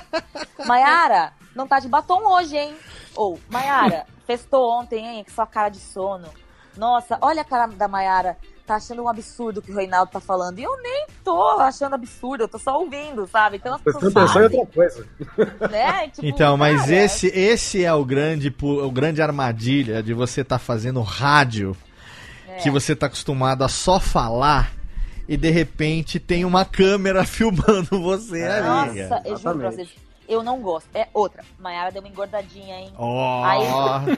[SPEAKER 4] Mayara, não tá de batom hoje, hein? Ou, Mayara, festou ontem, hein? Com sua cara de sono. Nossa, olha a cara da Mayara. Tá achando um absurdo o que o Reinaldo tá falando. E eu nem tô achando absurdo, eu tô só ouvindo, sabe? Então as pessoas
[SPEAKER 6] em
[SPEAKER 4] fazem,
[SPEAKER 6] outra coisa.
[SPEAKER 4] né? Tipo,
[SPEAKER 2] Então, mas
[SPEAKER 4] cara,
[SPEAKER 2] esse, esse é o grande, o grande armadilha de você estar fazendo rádio,
[SPEAKER 4] É.
[SPEAKER 2] que você tá acostumado a só falar e de repente tem uma câmera filmando você ali.
[SPEAKER 4] Nossa, eu juro pra vocês, eu não gosto. É outra, Mayara deu uma engordadinha, hein?
[SPEAKER 2] Ó.
[SPEAKER 4] Aí,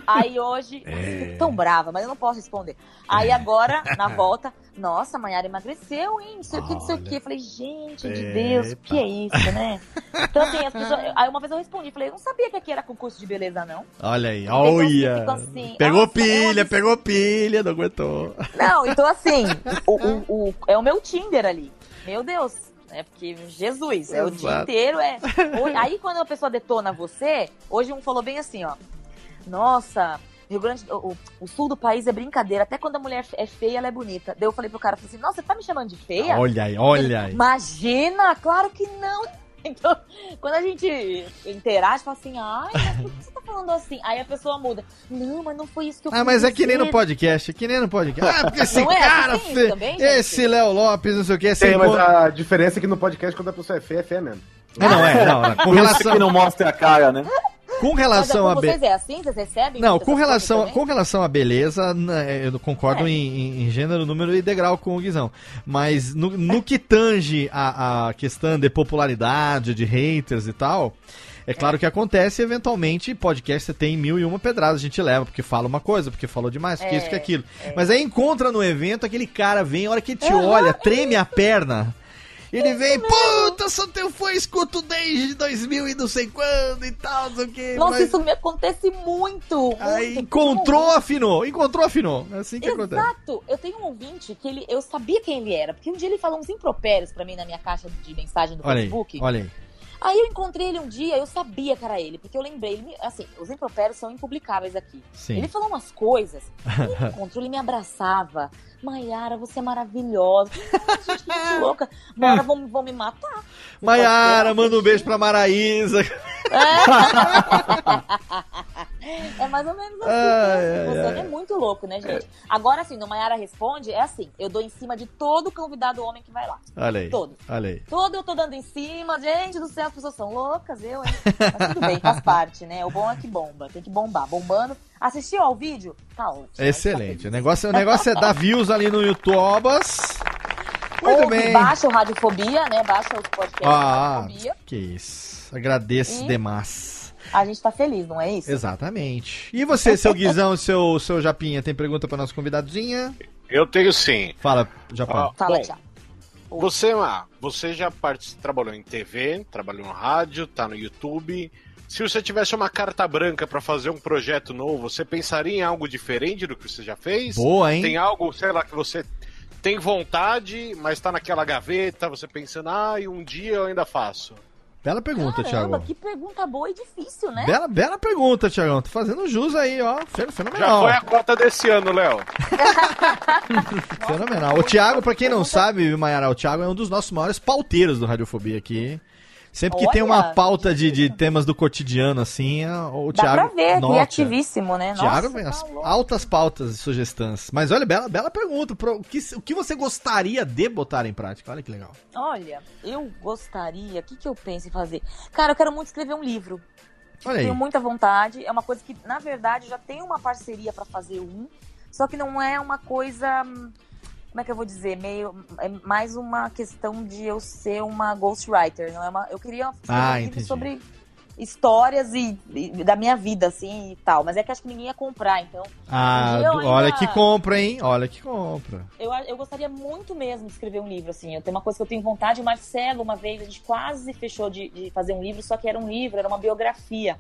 [SPEAKER 4] aí hoje,
[SPEAKER 2] É.
[SPEAKER 4] tão brava, mas eu não posso responder. Aí agora, na volta, nossa, a Mayara emagreceu, hein? Não sei o que, não sei o que. Eu falei, gente de Deus, o que é isso, né? Então, assim, as pessoas. Aí uma vez eu respondi, falei, eu não sabia que aqui era concurso de beleza, não.
[SPEAKER 2] Olha aí, olha.
[SPEAKER 4] assim,
[SPEAKER 2] pegou pilha,
[SPEAKER 4] é
[SPEAKER 2] pegou pilha, não aguentou.
[SPEAKER 4] Não, então assim, o, o- o- é o meu Tinder ali. Meu Deus. É porque, Jesus, é o dia inteiro, é. Aí quando a pessoa detona você, hoje um falou bem assim, ó. Nossa, Rio Grande, o, o- o sul do país é brincadeira. Até quando a mulher é feia, ela é bonita. Daí eu falei pro cara, falei assim, nossa, você tá me chamando de feia?
[SPEAKER 2] Olha aí, olha aí.
[SPEAKER 4] Imagina, claro que não. Então, quando a gente interage, fala assim, ai, mas por que você tá falando assim? Aí a pessoa muda. Não, mas não foi isso que eu
[SPEAKER 2] Ah, mas é que nem no
[SPEAKER 4] dizer."
[SPEAKER 2] podcast, é que nem no podcast. Ah, porque esse
[SPEAKER 4] Não é?
[SPEAKER 2] cara,
[SPEAKER 4] Tem isso
[SPEAKER 2] fe-
[SPEAKER 4] também,
[SPEAKER 2] esse Léo Lopes, não sei o que,
[SPEAKER 6] Tem,
[SPEAKER 2] esse
[SPEAKER 6] mas a diferença é que no podcast, quando a pessoa é feia, é feia mesmo.
[SPEAKER 2] É, não, é, não, não. Com relação,
[SPEAKER 5] que não mostra a cara, né?
[SPEAKER 2] Com
[SPEAKER 4] Mas é,
[SPEAKER 2] relação
[SPEAKER 4] com
[SPEAKER 2] a
[SPEAKER 4] vocês é assim? Vocês recebem?
[SPEAKER 2] Não, com relação, com relação à beleza, né, eu concordo
[SPEAKER 4] É.
[SPEAKER 2] em, em- gênero, número e degrau com o Guizão. Mas no, no que tange a, a questão de popularidade, de haters e tal, é claro que acontece, eventualmente, podcast você tem mil e uma pedradas, a gente leva, porque fala uma coisa, porque falou demais, porque
[SPEAKER 4] É,
[SPEAKER 2] isso, que aquilo.
[SPEAKER 4] é.
[SPEAKER 2] Mas aí encontra no evento, aquele cara vem, a hora que ele te olha, treme a perna. Ele vem, puta, sou teu fã, escuto desde 2000 e não sei quando e tal, não sei o que.
[SPEAKER 4] Nossa, isso me acontece muito.
[SPEAKER 2] Aí
[SPEAKER 4] muito.
[SPEAKER 2] encontrou,
[SPEAKER 4] Tem um
[SPEAKER 2] afinou. Encontrou, afinou. É assim que acontece.
[SPEAKER 4] Exato. Eu tenho um ouvinte que ele, eu sabia quem ele era, porque um dia ele falou uns impropérios pra mim na minha caixa de mensagem do
[SPEAKER 2] Olha aí,
[SPEAKER 4] Facebook.
[SPEAKER 2] olha aí.
[SPEAKER 4] Aí eu encontrei ele um dia, eu sabia que era ele, porque eu lembrei, ele assim, os impropérios são impublicáveis aqui.
[SPEAKER 2] Sim.
[SPEAKER 4] Ele falou umas coisas, ele me encontrou, ele me abraçava. Maiara, você é maravilhosa. Gente, que gente louca. Uma hora vão, vão me matar.
[SPEAKER 2] Maiara, manda um beijo pra Maraísa.
[SPEAKER 4] É mais ou menos assim. Né?
[SPEAKER 2] ai,
[SPEAKER 4] Funciona,
[SPEAKER 2] ai.
[SPEAKER 4] É muito louco, né, gente? Agora, assim, no Maiara Responde, é assim: eu dou em cima de todo convidado homem que vai lá.
[SPEAKER 2] Olha aí.
[SPEAKER 4] Todo.
[SPEAKER 2] Olha aí.
[SPEAKER 4] Todo eu tô dando em cima. Gente do céu, as pessoas são loucas, eu, hein? Mas tudo bem, faz parte, né? O bom é que bomba. Tem que bombar. Bombando. Assistiu ao vídeo? Tá ótimo.
[SPEAKER 2] Excelente. O negócio, o negócio é dar views ali no YouTubas. Muito
[SPEAKER 4] Ouve,
[SPEAKER 2] bem.
[SPEAKER 4] Baixa o Radiofobia, né? Baixa os podcasts
[SPEAKER 2] Ah,
[SPEAKER 4] Radiofobia.
[SPEAKER 2] que isso. Agradeço
[SPEAKER 4] E-
[SPEAKER 2] demais.
[SPEAKER 4] A gente tá feliz, não é isso?
[SPEAKER 2] Exatamente. E você, seu Guizão, seu, seu Japinha, tem pergunta pra nossa convidadinha?
[SPEAKER 3] Eu tenho sim.
[SPEAKER 2] Fala, Japão.
[SPEAKER 4] Fala,
[SPEAKER 3] Bom,
[SPEAKER 4] tchau.
[SPEAKER 3] Você, ah, você já part... trabalhou em TV, trabalhou no rádio, tá no YouTube. Se você tivesse uma carta branca pra fazer um projeto novo, você pensaria em algo diferente do que você já fez?
[SPEAKER 2] Boa, hein?
[SPEAKER 3] Tem algo, sei lá, que você tem vontade, mas tá naquela gaveta, você pensando, ah, e um dia eu ainda faço.
[SPEAKER 2] Bela pergunta,
[SPEAKER 4] Caramba,
[SPEAKER 2] Thiago.
[SPEAKER 4] que pergunta boa e difícil, né?
[SPEAKER 2] Bela, bela pergunta, Thiagão. Tô fazendo jus aí, ó.
[SPEAKER 3] Já
[SPEAKER 2] Fenomenal.
[SPEAKER 3] foi a cota desse ano, Léo.
[SPEAKER 2] Fenomenal. O Thiago, pra quem não sabe, Mayara, o Thiago é um dos nossos maiores pauteiros do Radiofobia aqui. Sempre que tem uma
[SPEAKER 4] Olha,
[SPEAKER 2] pauta de, de temas do cotidiano, assim, é o
[SPEAKER 4] Dá
[SPEAKER 2] Thiago.
[SPEAKER 4] pra ver,
[SPEAKER 2] Nossa,
[SPEAKER 4] criativíssimo, né?
[SPEAKER 2] Thiago
[SPEAKER 4] Nossa,
[SPEAKER 2] vem
[SPEAKER 4] tá
[SPEAKER 2] as altas pautas e sugestões. Mas olha, bela, bela pergunta. Pro- O que, o que você gostaria de botar em prática? Olha que legal.
[SPEAKER 4] Olha, eu gostaria. O que, que eu penso em fazer? Cara, eu quero muito escrever um livro.
[SPEAKER 2] Olha aí.
[SPEAKER 4] Tenho muita vontade. É uma coisa que, na verdade, já tenho uma parceria pra fazer um. Só que não é uma coisa. Como é que eu vou dizer? Meio. É mais uma questão de eu ser uma ghostwriter. Não é uma, eu queria
[SPEAKER 2] Ah,
[SPEAKER 4] um sobre histórias e, e da minha vida, assim, e tal. Mas é que acho que ninguém ia comprar, então.
[SPEAKER 2] Ah,
[SPEAKER 4] Um ainda-
[SPEAKER 2] olha que compra, hein? Olha que compra.
[SPEAKER 4] Eu, eu gostaria muito mesmo de escrever um livro, assim. Eu tenho uma coisa que eu tenho vontade. O Marcelo, uma vez, a gente quase fechou de, de fazer um livro, só que era um livro, era uma biografia.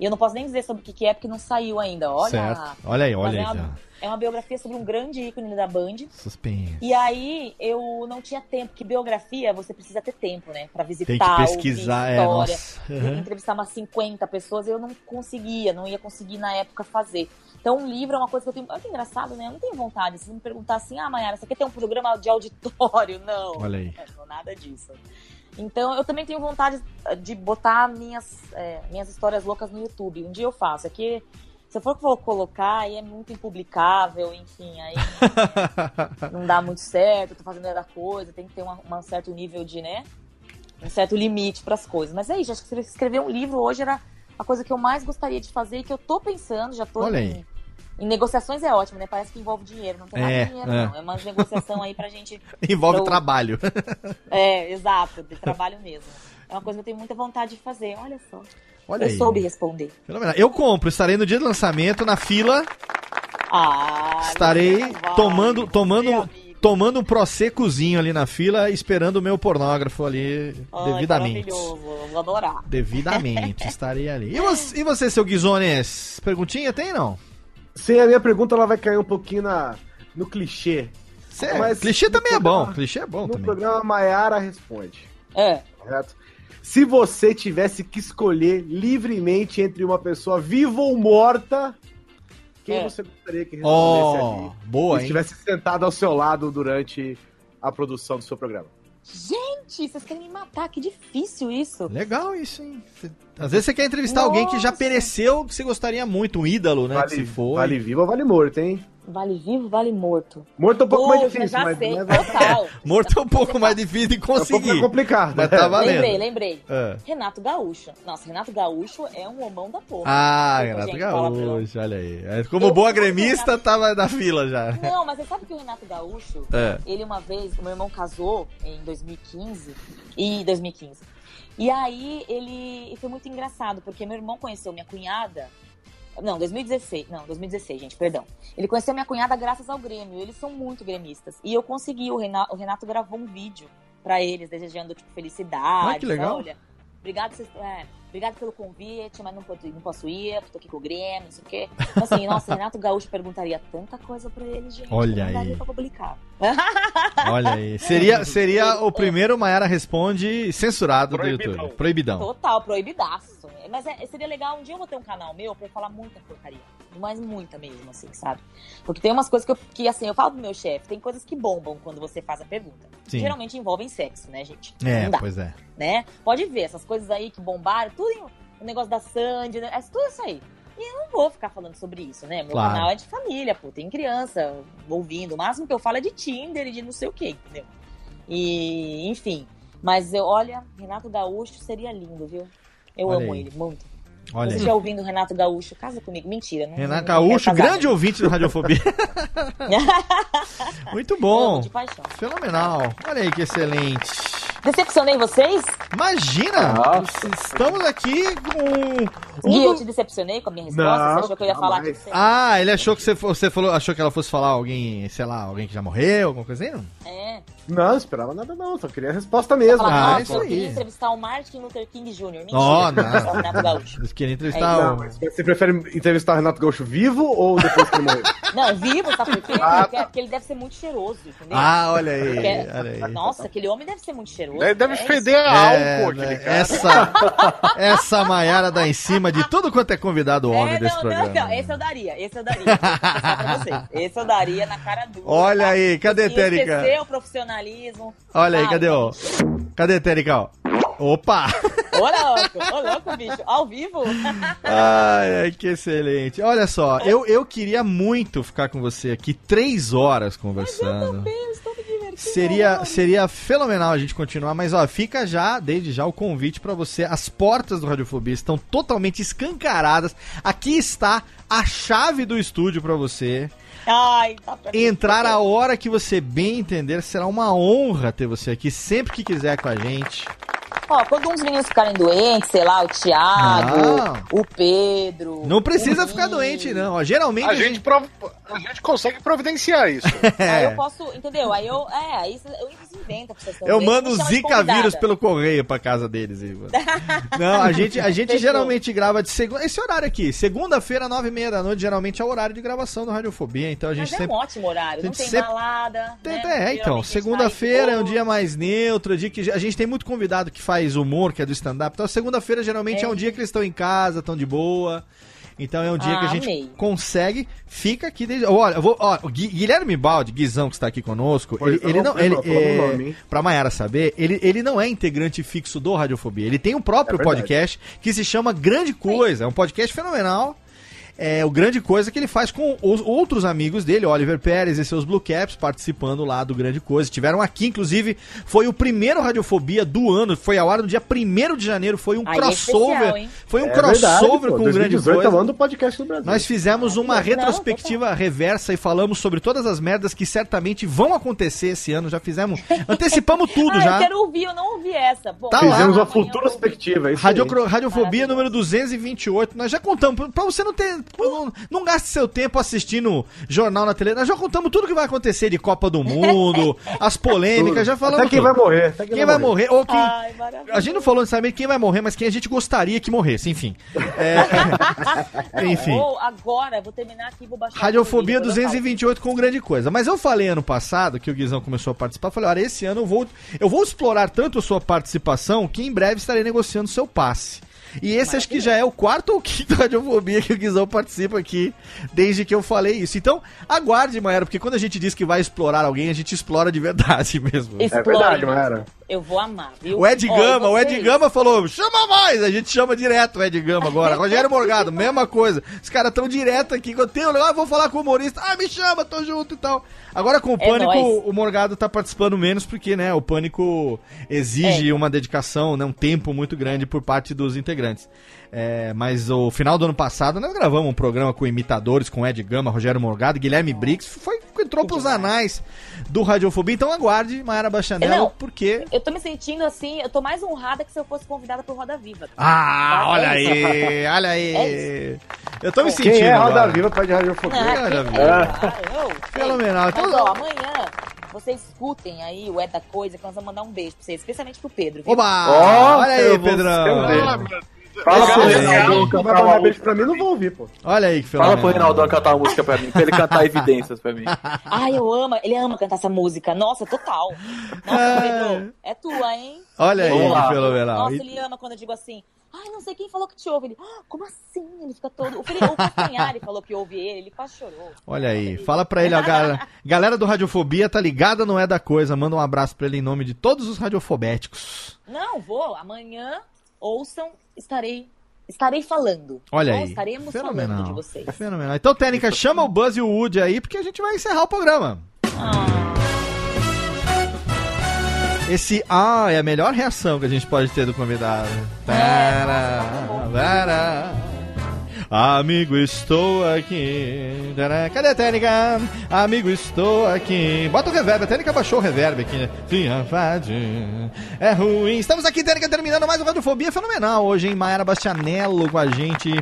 [SPEAKER 4] E eu não posso nem dizer sobre o que, que é, porque não saiu ainda. Olha.
[SPEAKER 2] Certo. Olha aí, olha
[SPEAKER 4] é
[SPEAKER 2] aí.
[SPEAKER 4] uma. É uma biografia sobre um grande ícone da Band.
[SPEAKER 2] Suspense.
[SPEAKER 4] E aí eu não tinha tempo, que biografia você precisa ter tempo, né? Pra visitar,
[SPEAKER 2] Tem que pesquisar, é,
[SPEAKER 4] história,
[SPEAKER 2] nossa. Uhum.
[SPEAKER 4] entrevistar umas 50 pessoas, eu não conseguia, não ia conseguir na época fazer. Então, um livro é uma coisa que eu tenho. Olha que engraçado, né? Eu não tenho vontade. Se você me perguntar assim, ah, Mayara, você quer ter um programa de auditório? Não.
[SPEAKER 2] Olha aí.
[SPEAKER 4] Não, nada disso. Então, eu também tenho vontade de botar minhas, é, minhas histórias loucas no YouTube. Um dia eu faço. É que se eu for colo- colocar, aí é muito impublicável, enfim, aí não dá muito certo, tô fazendo outra coisa, tem que ter um certo nível de, né? Um certo limite pras coisas. Mas é isso, acho que escrever um livro hoje era a coisa que eu mais gostaria de fazer e que eu tô pensando, já tô
[SPEAKER 2] Olha
[SPEAKER 4] em,
[SPEAKER 2] aí.
[SPEAKER 4] em negociações é ótimo, né? Parece que envolve dinheiro, não tem nada
[SPEAKER 2] É,
[SPEAKER 4] de dinheiro,
[SPEAKER 2] é.
[SPEAKER 4] não. É uma negociação aí pra gente.
[SPEAKER 2] Envolve
[SPEAKER 4] pra
[SPEAKER 2] trabalho.
[SPEAKER 4] É, exato, de trabalho mesmo. É uma coisa que eu tenho muita vontade de fazer, olha só.
[SPEAKER 2] Olha
[SPEAKER 4] eu
[SPEAKER 2] aí.
[SPEAKER 4] soube responder.
[SPEAKER 2] Fenomenal. Eu compro, estarei no dia do lançamento, na fila.
[SPEAKER 4] Ah,
[SPEAKER 2] Estarei tomando, tomando, tomando um proseccozinho ali na fila, esperando o meu pornógrafo ali
[SPEAKER 4] Ai,
[SPEAKER 2] devidamente.
[SPEAKER 4] Maravilhoso, vou adorar.
[SPEAKER 2] Devidamente, estarei ali. E você, e você, seu Guizones? Perguntinha tem não?
[SPEAKER 6] Sim, a minha pergunta ela vai cair um pouquinho na, no clichê.
[SPEAKER 2] Cê-
[SPEAKER 6] Mas
[SPEAKER 2] clichê
[SPEAKER 6] no
[SPEAKER 2] também é
[SPEAKER 6] programa-
[SPEAKER 2] bom, clichê é bom
[SPEAKER 6] No
[SPEAKER 2] também.
[SPEAKER 6] programa Maiara Responde.
[SPEAKER 4] É.
[SPEAKER 6] Correto? Se você tivesse que escolher livremente entre uma pessoa viva ou morta, quem
[SPEAKER 4] É.
[SPEAKER 6] você gostaria que respondesse
[SPEAKER 2] Oh,
[SPEAKER 6] ali?
[SPEAKER 2] boa,
[SPEAKER 6] E
[SPEAKER 2] hein?
[SPEAKER 6] estivesse sentado ao seu lado durante a produção do seu programa.
[SPEAKER 4] Gente, vocês querem me matar, que difícil isso.
[SPEAKER 2] Legal isso, hein? Cê- Às vezes você quer entrevistar alguém que já
[SPEAKER 4] Nossa.
[SPEAKER 2] pereceu, que você gostaria muito, um ídolo, né? que
[SPEAKER 6] Vale,
[SPEAKER 2] se foi.
[SPEAKER 6] vale vivo ou vale morto, hein?
[SPEAKER 4] Vale vivo, vale morto.
[SPEAKER 6] Morto é um pouco mais difícil,
[SPEAKER 4] já
[SPEAKER 6] mas
[SPEAKER 4] sei,
[SPEAKER 6] não é
[SPEAKER 4] total.
[SPEAKER 2] Morto é um pouco mais difícil de
[SPEAKER 6] É um pouco
[SPEAKER 2] conseguir.
[SPEAKER 6] mais complicado.
[SPEAKER 2] Mas tá valendo.
[SPEAKER 4] Lembrei, lembrei.
[SPEAKER 2] É.
[SPEAKER 4] Renato Gaúcho. Nossa, Renato Gaúcho é um homão da porra.
[SPEAKER 2] Ah, Renato
[SPEAKER 4] gente.
[SPEAKER 2] Gaúcho, olha aí. É, Como
[SPEAKER 4] Eu-
[SPEAKER 2] boa gremista, tava na fila já.
[SPEAKER 4] Não, mas você sabe que o Renato Gaúcho,
[SPEAKER 2] É.
[SPEAKER 4] ele uma vez, o meu irmão casou em 2015 e 2015. E aí ele foi muito engraçado, porque meu irmão conheceu minha cunhada. Não, 2016. Não, 2016, gente, perdão. Ele conheceu minha cunhada graças ao Grêmio. Eles são muito gremistas. E eu consegui, o Renato, o Renato gravou um vídeo pra eles, desejando, tipo, felicidade.
[SPEAKER 2] Ah, que legal.
[SPEAKER 4] Olha, obrigado, vocês, é, obrigado pelo convite, mas não, posso- não posso ir, tô aqui com o Grêmio, não sei o quê. Então, assim, nossa, Renato Gaúcho perguntaria tanta coisa pra eles, gente.
[SPEAKER 2] Olha
[SPEAKER 4] não
[SPEAKER 2] aí.
[SPEAKER 4] daria pra publicar.
[SPEAKER 2] Olha aí. Seria, seria o primeiro Maiara Responde censurado do
[SPEAKER 3] Proibidão.
[SPEAKER 2] YouTube. Proibidão.
[SPEAKER 4] Total, proibidaço. Mas é- seria legal, um dia eu vou ter um canal meu pra eu falar muita porcaria. Mas muita mesmo, assim, sabe? Porque tem umas coisas que, eu, que assim, eu falo pro meu chefe, tem coisas que bombam quando você faz a pergunta.
[SPEAKER 2] Sim.
[SPEAKER 4] Geralmente envolvem sexo, né, gente?
[SPEAKER 2] É, pois é.
[SPEAKER 4] Né? Pode ver, essas coisas aí que bombaram, tudo em- o negócio da Sandy, né? é tudo isso aí. E eu não vou ficar falando sobre isso, né? Meu
[SPEAKER 2] Claro.
[SPEAKER 4] canal é de família, pô, tem criança ouvindo. O máximo que eu falo é de Tinder e de não sei o quê, entendeu? E, enfim. Mas eu, olha, Renato Gaúcho seria lindo, viu? Eu
[SPEAKER 2] Olha
[SPEAKER 4] amo
[SPEAKER 2] aí.
[SPEAKER 4] ele, muito.
[SPEAKER 2] Olha
[SPEAKER 4] Você já ouvindo o Renato Gaúcho, casa comigo. Mentira, não.
[SPEAKER 2] Renato Gaúcho, grande ouvinte do Radiofobia. Muito bom. Fenomenal. Olha aí que excelente.
[SPEAKER 4] Decepcionei vocês?
[SPEAKER 2] Imagina! Estamos aqui com. um
[SPEAKER 4] Gui, eu te decepcionei com a minha resposta?
[SPEAKER 2] Não,
[SPEAKER 4] você achou que eu ia falar que você...
[SPEAKER 2] Ah, ele achou que você, você falou, achou que ela fosse falar alguém, sei lá, alguém que já morreu, alguma coisa assim? Não?
[SPEAKER 4] É?
[SPEAKER 6] Não, não esperava nada não, só queria a resposta mesmo.
[SPEAKER 4] Falar,
[SPEAKER 2] Ah,
[SPEAKER 4] nossa,
[SPEAKER 2] isso
[SPEAKER 4] eu
[SPEAKER 2] aí.
[SPEAKER 4] queria entrevistar o Martin Luther King Jr. Mentira.
[SPEAKER 2] Ó,
[SPEAKER 4] entrevistar o
[SPEAKER 2] não.
[SPEAKER 4] Renato Gaúcho.
[SPEAKER 2] Vocês queriam
[SPEAKER 4] É
[SPEAKER 2] entrevistar
[SPEAKER 4] isso.
[SPEAKER 2] o...
[SPEAKER 6] Não, você prefere entrevistar o Renato Gaúcho vivo ou depois que ele morreu?
[SPEAKER 4] Não, vivo, sabe por quê? Porque, porque ele deve ser muito cheiroso, entendeu?
[SPEAKER 2] Ah, olha aí,
[SPEAKER 4] Porque-
[SPEAKER 2] olha aí.
[SPEAKER 4] Nossa, aquele homem deve ser muito cheiroso.
[SPEAKER 3] Deve, deve
[SPEAKER 4] É
[SPEAKER 3] feder a
[SPEAKER 2] É,
[SPEAKER 3] álcool,
[SPEAKER 2] né,
[SPEAKER 3] aquele cara.
[SPEAKER 2] essa, essa Maiara dá em cima de tudo quanto é convidado homem
[SPEAKER 4] É,
[SPEAKER 2] desse
[SPEAKER 4] não,
[SPEAKER 2] programa.
[SPEAKER 4] não, não, esse eu daria, esse eu daria. Esse eu daria na cara dura.
[SPEAKER 2] Olha
[SPEAKER 4] tá?
[SPEAKER 2] aí, cadê,
[SPEAKER 4] E
[SPEAKER 2] Térica?
[SPEAKER 4] o profissionalismo.
[SPEAKER 2] Olha aí,
[SPEAKER 4] sabe?
[SPEAKER 2] cadê o... Cadê, Tericão? Opa!
[SPEAKER 4] Ô, louco, ô, louco, bicho. Ao vivo?
[SPEAKER 2] Ai, que excelente. Olha só, eu, eu queria muito ficar com você aqui três horas conversando.
[SPEAKER 4] Eu estou me divertindo.
[SPEAKER 2] Seria, seria fenomenal a gente continuar, mas ó, fica já, desde já, o convite pra você. As portas do Radiofobia estão totalmente escancaradas. Aqui está a chave do estúdio pra você.
[SPEAKER 4] Ai, tá
[SPEAKER 2] Entrar a hora que você bem entender. Será uma honra ter você aqui sempre que quiser com a gente.
[SPEAKER 4] Ó, quando uns meninos ficarem doentes, sei lá, o Thiago,
[SPEAKER 2] Não.
[SPEAKER 4] o Pedro.
[SPEAKER 2] Não precisa ficar doente, não. Ó, geralmente
[SPEAKER 3] A gente, prov- a gente consegue providenciar isso.
[SPEAKER 4] Aí eu
[SPEAKER 2] É.
[SPEAKER 4] posso, entendeu? Aí eu, é, aí eu invento pra vocês
[SPEAKER 2] Eu mando Zika vírus pelo correio pra casa deles. Ivan. Não, a gente, a gente geralmente grava de segunda. Esse horário aqui, segunda-feira, nove e meia da noite, geralmente é o horário de gravação do Radiofobia. Então a gente
[SPEAKER 4] Mas é
[SPEAKER 2] sempre.
[SPEAKER 4] um ótimo horário,
[SPEAKER 2] a
[SPEAKER 4] não tem
[SPEAKER 2] sempre-
[SPEAKER 4] balada.
[SPEAKER 2] Tem-
[SPEAKER 4] né?
[SPEAKER 2] É, então,
[SPEAKER 4] a
[SPEAKER 2] segunda-feira é um dia mais neutro, dia que a gente tem muito convidado que faz humor, que é do stand-up. Então, segunda-feira geralmente é.
[SPEAKER 4] É.
[SPEAKER 2] um dia que eles estão em casa, estão de boa. Então é um dia
[SPEAKER 4] Ah,
[SPEAKER 2] que a gente
[SPEAKER 4] amei.
[SPEAKER 2] consegue, fica aqui desde. Olha, eu vou, ó, o Gui- Guilherme Balde, Guizão, que está aqui conosco,
[SPEAKER 6] Pois
[SPEAKER 2] ele, ele
[SPEAKER 6] não,
[SPEAKER 2] Ele, é, pra Mayara saber, ele, ele não é integrante fixo do Radiofobia. Ele tem um próprio
[SPEAKER 6] É
[SPEAKER 2] podcast que se chama Grande Coisa. É um podcast fenomenal. É o grande coisa que ele faz com os outros amigos dele, Oliver Pérez e seus Blue Caps, participando lá do Grande Coisa. Tiveram aqui, inclusive, foi o primeiro Radiofobia do ano, foi ao ar no dia 1 de janeiro, foi um
[SPEAKER 4] Aí é
[SPEAKER 2] crossover.
[SPEAKER 4] especial, hein?
[SPEAKER 2] foi um
[SPEAKER 6] É
[SPEAKER 2] crossover
[SPEAKER 6] verdade, pô,
[SPEAKER 2] com o Grande
[SPEAKER 6] 2018 é o
[SPEAKER 2] Coisa.
[SPEAKER 6] ano do podcast do Brasil.
[SPEAKER 2] Nós fizemos uma
[SPEAKER 4] Não,
[SPEAKER 2] retrospectiva reversa e falamos sobre todas as merdas que certamente vão acontecer esse ano. Já fizemos, antecipamos tudo
[SPEAKER 4] Ah,
[SPEAKER 2] já.
[SPEAKER 4] eu quero ouvir, eu não ouvi essa. Bom,
[SPEAKER 2] Tá lá.
[SPEAKER 6] Fizemos uma
[SPEAKER 4] amanhã
[SPEAKER 6] futura perspectiva, é.
[SPEAKER 2] Radiofobia
[SPEAKER 4] Maravilhoso.
[SPEAKER 2] número 228. Nós já contamos. Pra você não ter. Não, não gaste seu tempo assistindo jornal na tele. Nós já contamos tudo que vai acontecer de Copa do Mundo, as polêmicas, já falamos.
[SPEAKER 6] Até quem
[SPEAKER 2] tudo.
[SPEAKER 6] vai morrer. Até
[SPEAKER 2] Quem vai morrer? Ou quem.
[SPEAKER 4] Ai.
[SPEAKER 2] A gente não falou necessariamente quem vai morrer, mas quem a gente gostaria que morresse, enfim. É, enfim.
[SPEAKER 4] Ou agora, vou terminar aqui e vou baixar.
[SPEAKER 2] Radiofobia
[SPEAKER 4] o vídeo, depois eu
[SPEAKER 2] 228 com grande coisa. Mas eu falei ano passado, que o Guizão começou a participar, eu falei, olha, esse ano eu vou, eu vou explorar tanto a sua participação que em breve estarei negociando seu passe. E esse acho que já é o quarto ou quinto Radiofobia que o Guizão participa aqui, desde que eu falei isso. Então, aguarde, Maera, porque quando a gente diz que vai explorar alguém, a gente explora de verdade mesmo.
[SPEAKER 6] É verdade, Maera.
[SPEAKER 4] Eu vou amar, viu?
[SPEAKER 2] O Ed Gama,
[SPEAKER 4] e
[SPEAKER 2] o Ed? Gama falou, chama mais! A gente chama direto o Ed Gama agora. Rogério Morgado, mesma coisa. Os caras tão direto aqui. Quando tem, ah, vou falar com o humorista. Ah, me chama, tô junto e tal. Agora com o
[SPEAKER 4] É
[SPEAKER 2] Pânico,
[SPEAKER 4] nóis.
[SPEAKER 2] o Morgado tá participando menos porque, né, o Pânico exige uma dedicação, né, um tempo muito grande por parte dos integrantes. É, mas o final do ano passado nós gravamos um programa com imitadores, com Ed Gama, Rogério Morgado, Guilherme Briggs. Foi, entrou pros anais do Radiofobia. Então aguarde, Mayara Bachanel,
[SPEAKER 4] Não.
[SPEAKER 2] porque...
[SPEAKER 4] Eu tô me sentindo assim, eu tô mais honrada que se eu fosse convidada pro Roda Viva.
[SPEAKER 2] Ah,
[SPEAKER 4] Tá?
[SPEAKER 2] olha
[SPEAKER 4] É isso.
[SPEAKER 2] aí, olha aí.
[SPEAKER 4] É
[SPEAKER 2] Eu tô me
[SPEAKER 6] Quem
[SPEAKER 2] sentindo
[SPEAKER 6] é Roda
[SPEAKER 2] agora.
[SPEAKER 6] Viva pode radiofobia?
[SPEAKER 4] Ah,
[SPEAKER 2] Roda
[SPEAKER 4] que-
[SPEAKER 2] Viva. Fenomenal.
[SPEAKER 4] Mas,
[SPEAKER 2] Então,
[SPEAKER 4] ó, amanhã vocês escutem aí o É da Coisa, que nós vamos mandar um beijo pra vocês, especialmente pro Pedro. viu?
[SPEAKER 2] Oba!
[SPEAKER 6] Ó,
[SPEAKER 2] olha aí, Pedrão.
[SPEAKER 6] Fala pro Reinaldo cantar mandar beijo pra mim, não vou ouvir, pô.
[SPEAKER 2] Olha aí que
[SPEAKER 5] Fala
[SPEAKER 2] fenomenal.
[SPEAKER 5] pro Reinaldo cantar uma música pra mim, pra ele cantar evidências pra mim.
[SPEAKER 4] Ai, eu amo, ele ama cantar essa música. Nossa, total. Nossa. Pedro, é tua, hein?
[SPEAKER 2] Olha aí, que fenomenal.
[SPEAKER 4] Nossa, ele ama quando eu digo assim. Ai, não sei quem falou que te ouve. Ele, ah, como assim? Ele fica todo. O Felipe o Castanhari falou que ouve ele, ele quase chorou.
[SPEAKER 2] Olha aí, fala pra ele, a galera, galera do Radiofobia tá ligada, não é da coisa. Manda um abraço pra ele em nome de todos os radiofobéticos.
[SPEAKER 4] Não, vou. Amanhã, ouçam, estarei. Estarei falando.
[SPEAKER 2] Olha aí.
[SPEAKER 4] Estaremos
[SPEAKER 2] Fenomenal.
[SPEAKER 4] falando de vocês.
[SPEAKER 2] Fenomenal. Então, Técnica, chama o Buzz e o Woody aí, porque a gente vai encerrar o programa. Esse ah é a melhor reação que a gente pode ter do convidado. Tará, tará. Amigo, estou aqui. Cadê a técnica? Amigo, estou aqui. Bota o reverb. A técnica baixou o reverb aqui, né? É ruim. Estamos aqui, técnica, terminando mais um Radiofobia Fenomenal. Hoje, hein? Maera Bastianello com a gente.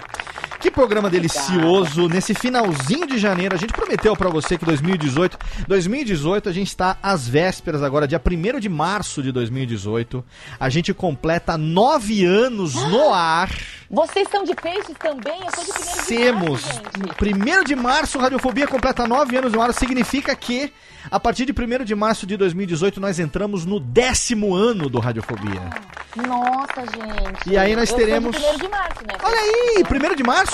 [SPEAKER 2] Que programa delicioso. Nesse finalzinho de janeiro, a gente prometeu pra você que 2018, 2018 a gente está às vésperas agora, dia 1 de março de 2018. A gente completa nove anos no ar.
[SPEAKER 4] Vocês são de peixes também? Eu sou de primeiro de
[SPEAKER 2] Semos.
[SPEAKER 4] março, gente.
[SPEAKER 2] 1 de março, Radiofobia completa nove anos no ar. Significa que, a partir de 1 de março de 2018, nós entramos no décimo ano do Radiofobia.
[SPEAKER 4] Nossa, gente.
[SPEAKER 2] E aí nós
[SPEAKER 4] Eu
[SPEAKER 2] teremos-
[SPEAKER 4] de março, né?
[SPEAKER 2] Olha aí, 1 de março?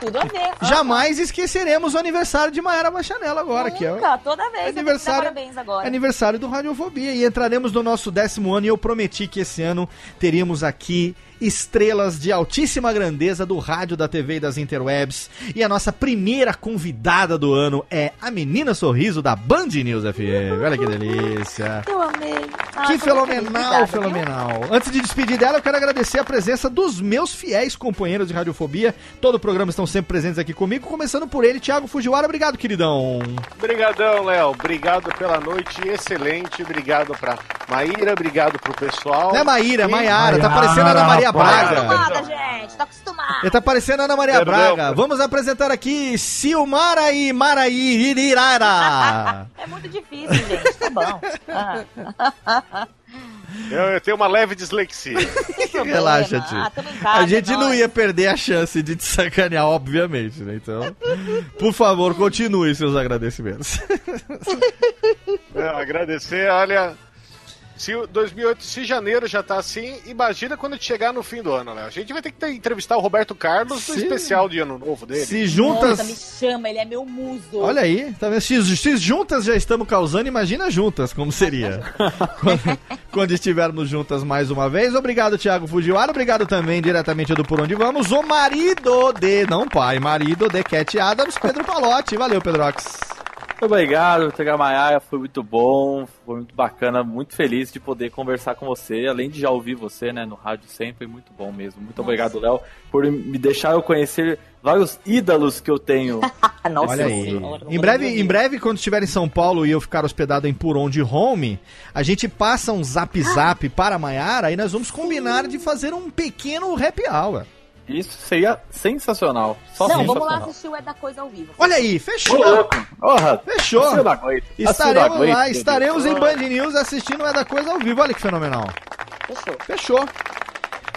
[SPEAKER 4] Tudo a ver.
[SPEAKER 2] Jamais esqueceremos o aniversário de Maera Bachanella agora, que é
[SPEAKER 4] Nunca, toda vez.
[SPEAKER 2] aniversário,
[SPEAKER 4] Parabéns agora.
[SPEAKER 2] aniversário do Radiofobia. E entraremos no nosso décimo ano e eu prometi que esse ano teríamos aqui estrelas de altíssima grandeza do rádio, da TV e das interwebs. E a nossa primeira convidada do ano é a menina sorriso da Band News FM. Olha que delícia.
[SPEAKER 4] Eu amei. Ah,
[SPEAKER 2] Que fenomenal,
[SPEAKER 4] Obrigada, viu?
[SPEAKER 2] fenomenal. Antes de despedir dela, eu quero agradecer a presença dos meus fiéis companheiros de Radiofobia. Todo o programa estão sempre presentes aqui comigo, começando por ele, Thiago Fujiwara. Obrigado, queridão.
[SPEAKER 3] Obrigadão, Léo. Obrigado pela noite excelente. Obrigado pra Maíra, obrigado pro pessoal.
[SPEAKER 2] Não é Maíra, é Maiara, tá parecendo a Ana Maria Braga.
[SPEAKER 4] acostumada, gente. Tô acostumada.
[SPEAKER 2] Ele tá parecendo a Ana Maria. Braga. Vamos apresentar aqui Silmara e Maraí Irirara.
[SPEAKER 4] É muito difícil, gente. Tá bom. Ah.
[SPEAKER 3] Eu, eu tenho uma leve dislexia.
[SPEAKER 2] Relaxa,
[SPEAKER 4] Ah,
[SPEAKER 2] tio.
[SPEAKER 4] casa,
[SPEAKER 2] A gente não
[SPEAKER 4] nós.
[SPEAKER 2] ia perder a chance de te sacanear, obviamente, né? Então, por favor, continue seus agradecimentos.
[SPEAKER 3] É, agradecer, olha. Se o 2008, se janeiro já tá assim, imagina quando chegar no fim do ano, Léo. A gente vai ter que ter- entrevistar o Roberto Carlos no especial de ano novo dele.
[SPEAKER 2] Se juntas.
[SPEAKER 4] Nossa, me chama, ele é meu muso.
[SPEAKER 2] Olha aí, tá vendo? Se, se juntas já estamos causando, imagina juntas como seria. quando, quando estivermos juntas mais uma vez. Obrigado, Thiago Fujiwara. Obrigado também, diretamente do Por Onde Vamos, o marido de, não pai, marido de Cat Adams, Pedro Palotti. Valeu, Pedrox.
[SPEAKER 5] Muito obrigado, Tega Maiaia, foi muito bom, foi muito bacana, muito feliz de poder conversar com você, além de já ouvir você, né, no rádio sempre, muito bom mesmo. Muito obrigado, Léo, por me deixar eu conhecer vários ídolos que eu tenho.
[SPEAKER 4] Nossa
[SPEAKER 2] Olha aí.
[SPEAKER 4] senhora,
[SPEAKER 2] Em breve, em breve, quando estiver em São Paulo e eu ficar hospedado em Por Onde Home, a gente passa um zap zap para a Maiara e nós vamos combinar de fazer um pequeno happy hour.
[SPEAKER 5] Isso seria sensacional. Só
[SPEAKER 4] Não, vamos
[SPEAKER 5] sensacional.
[SPEAKER 4] lá assistir o É da Coisa ao vivo.
[SPEAKER 2] Olha aí, fechou.
[SPEAKER 5] Porra!
[SPEAKER 2] Fechou. Estaremos lá, estaremos em Band News assistindo o É da Coisa ao vivo. Olha que fenomenal.
[SPEAKER 4] Fechou.
[SPEAKER 2] Fechou.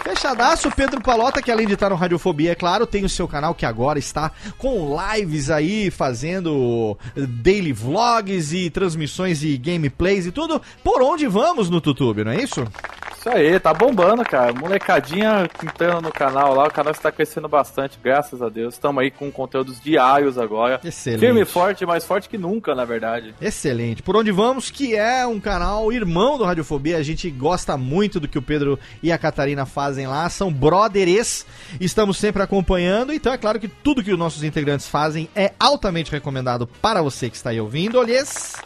[SPEAKER 2] Fechadaço, Pedro Palota, que além de estar no Radiofobia, é claro, tem o seu canal que agora está com lives aí, fazendo daily vlogs e transmissões e gameplays e tudo. Por onde vamos no YouTube, não é isso?
[SPEAKER 5] Isso aí, tá bombando, cara. Molecadinha entrando no canal lá, o canal está crescendo bastante, graças a Deus. Estamos aí com conteúdos diários agora.
[SPEAKER 2] Excelente.
[SPEAKER 5] Firme e forte, mais forte que nunca, na verdade.
[SPEAKER 2] Excelente. Por onde vamos, que é um canal irmão do Radiofobia. A gente gosta muito do que o Pedro e a Catarina fazem lá. São brothers. Estamos sempre acompanhando. Então é claro que tudo que os nossos integrantes fazem é altamente recomendado para você que está aí ouvindo. Olhês.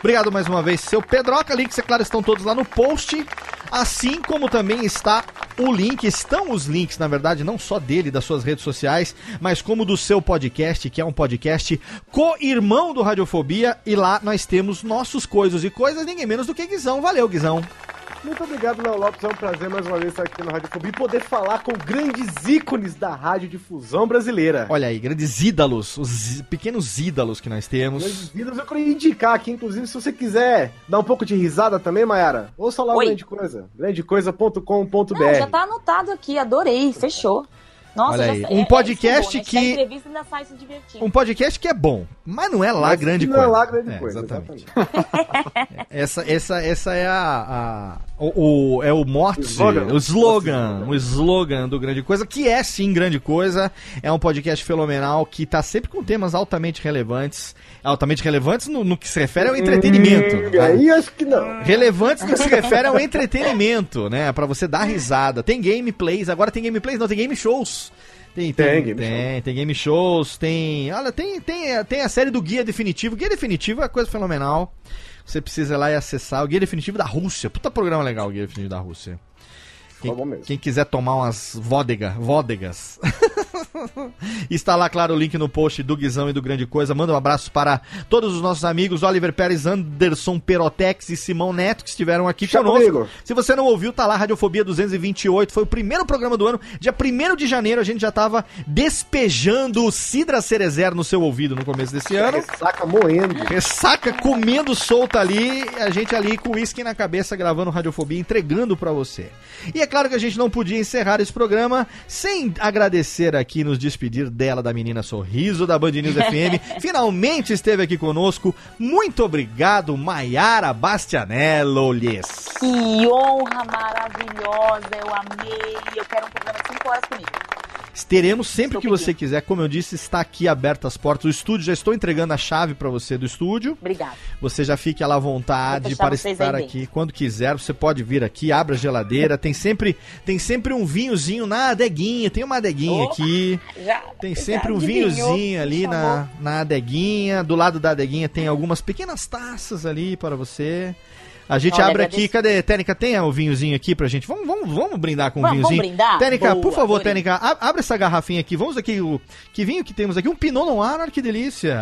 [SPEAKER 2] Obrigado mais uma vez, seu Pedroca. Links, é claro, estão todos lá no post. Assim como também está o link, estão os links, na verdade, não só dele, das suas redes sociais, mas como do seu podcast, que é um podcast co-irmão do Radiofobia. E lá nós temos nossos coisas e coisas, ninguém menos do que Guizão. Valeu, Guizão.
[SPEAKER 6] Muito obrigado, Léo Lopes. É um prazer mais uma vez estar aqui no Rádio Fobia e poder falar com grandes ícones da radiodifusão brasileira.
[SPEAKER 2] Olha aí, grandes ídalos, os pequenos ídalos que nós temos.
[SPEAKER 6] Grandes ídolos eu queria indicar aqui, inclusive, se você quiser dar um pouco de risada também, Mayara, ouça lá o
[SPEAKER 4] Oi.
[SPEAKER 6] Grande Coisa, grandecoisa.com.br.
[SPEAKER 4] Já tá anotado aqui, adorei, fechou. Nossa,
[SPEAKER 2] Olha
[SPEAKER 4] já
[SPEAKER 2] aí,
[SPEAKER 4] sa-
[SPEAKER 2] um
[SPEAKER 4] é- é
[SPEAKER 2] podcast
[SPEAKER 4] é bom, né?
[SPEAKER 2] que-
[SPEAKER 4] Da entrevista ainda sai se divertindo.
[SPEAKER 2] Um podcast que é bom, mas não é lá
[SPEAKER 6] Mas
[SPEAKER 2] grande
[SPEAKER 6] não
[SPEAKER 2] coisa.
[SPEAKER 6] é lá grande
[SPEAKER 2] É,
[SPEAKER 6] coisa,
[SPEAKER 2] exatamente. essa, essa, essa é a, a- o, o- é o mote,
[SPEAKER 6] Slogan.
[SPEAKER 2] o slogan, o slogan do Grande Coisa, que é sim Grande Coisa. É um podcast fenomenal que tá sempre com temas altamente relevantes, altamente relevantes no, no que se refere ao entretenimento.
[SPEAKER 6] Hum,
[SPEAKER 2] tá?
[SPEAKER 6] aí acho que não.
[SPEAKER 2] Relevantes no que se refere ao entretenimento, né? Pra você dar risada. Tem gameplays, agora tem gameplays, não, tem game shows. Tem, tem,
[SPEAKER 6] Tem
[SPEAKER 2] tem,
[SPEAKER 6] game
[SPEAKER 2] tem, game shows, tem. Olha, tem, tem, tem a série do Guia Definitivo. Guia Definitivo é coisa fenomenal. Você precisa ir lá e acessar o Guia Definitivo da Rússia. Puta programa legal o Guia Definitivo da Rússia. Quem, quem quiser tomar umas vodega, vodegas. Está lá, claro, o link no post do Guizão e do Grande Coisa. Manda um abraço para todos os nossos amigos, Oliver Pérez, Anderson Perotex e Simão Neto, que estiveram aqui conosco.
[SPEAKER 6] comigo.
[SPEAKER 2] Se você não ouviu, tá lá, Radiofobia 228. Foi o primeiro programa do ano. Dia 1 de janeiro, a gente já tava despejando Sidra Cerezer no seu ouvido no começo desse ano.
[SPEAKER 6] Ressaca moendo.
[SPEAKER 2] Ressaca comendo solta ali, a gente ali com uísque na cabeça gravando Radiofobia, entregando pra você. E é claro que a gente não podia encerrar esse programa sem agradecer aqui, nos despedir dela, da menina Sorriso da Band News FM. Finalmente esteve aqui conosco. Muito obrigado, Maiara Bastianello, lhes.
[SPEAKER 4] Que honra maravilhosa, eu amei. Eu quero um programa de 5 horas comigo.
[SPEAKER 2] Teremos sempre que você quiser. Como eu disse, está aqui aberto as portas. O estúdio, já estou entregando a chave pra você do estúdio.
[SPEAKER 4] Obrigada.
[SPEAKER 2] Você já fique lá à vontade para estar aqui quando quiser. Você pode vir aqui, abra a geladeira. Tem sempre, tem sempre um vinhozinho na adeguinha. Tem uma adeguinha aqui.
[SPEAKER 4] Já,
[SPEAKER 2] Tem
[SPEAKER 4] já
[SPEAKER 2] sempre um
[SPEAKER 4] adivinhou,
[SPEAKER 2] vinhozinho ali na, na adeguinha. Do lado da adeguinha tem algumas pequenas taças ali para você. A gente
[SPEAKER 4] Olha,
[SPEAKER 2] abre aqui. Cadê? Técnica, tem o vinhozinho aqui pra gente? Vamos, vamos, vamos brindar com um
[SPEAKER 4] Vamos- vamos
[SPEAKER 2] vinhozinho.
[SPEAKER 4] brindar?
[SPEAKER 2] Técnica, por
[SPEAKER 4] Boa,
[SPEAKER 2] favor,
[SPEAKER 4] adorei.
[SPEAKER 2] Técnica, abre essa garrafinha aqui. Vamos aqui, o que vinho que temos aqui? Um Pinot Noir, olha que delícia.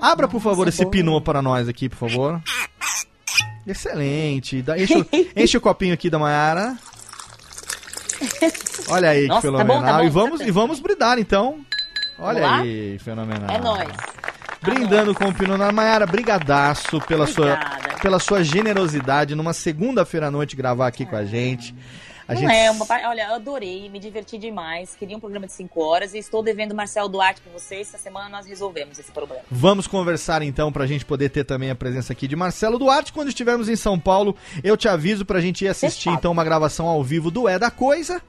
[SPEAKER 4] Ah,
[SPEAKER 2] Abra, por favor, esse Pinot para nós aqui, por favor. Excelente. Enche, o- enche o copinho aqui da Mayara. Olha aí,
[SPEAKER 4] Nossa,
[SPEAKER 2] que
[SPEAKER 4] tá bom,
[SPEAKER 2] fenomenal.
[SPEAKER 4] tá bom,
[SPEAKER 2] e, vamos,
[SPEAKER 4] tá
[SPEAKER 2] e vamos brindar, então. Olha
[SPEAKER 4] Vamos lá?
[SPEAKER 2] aí, fenomenal.
[SPEAKER 4] É nóis.
[SPEAKER 2] Brindando com o Pinot Noir. Mayara, brigadaço pela sua, pela sua generosidade numa segunda-feira à noite gravar aqui com a gente. A
[SPEAKER 4] não
[SPEAKER 2] gente
[SPEAKER 4] é uma Olha, adorei, me diverti demais. Queria um programa de 5 horas e estou devendo Marcelo Duarte com vocês. Essa semana nós resolvemos esse problema.
[SPEAKER 2] Vamos conversar então pra gente poder ter também a presença aqui de Marcelo Duarte. Quando estivermos em São Paulo, eu te aviso pra gente ir assistir então uma gravação ao vivo do É da Coisa.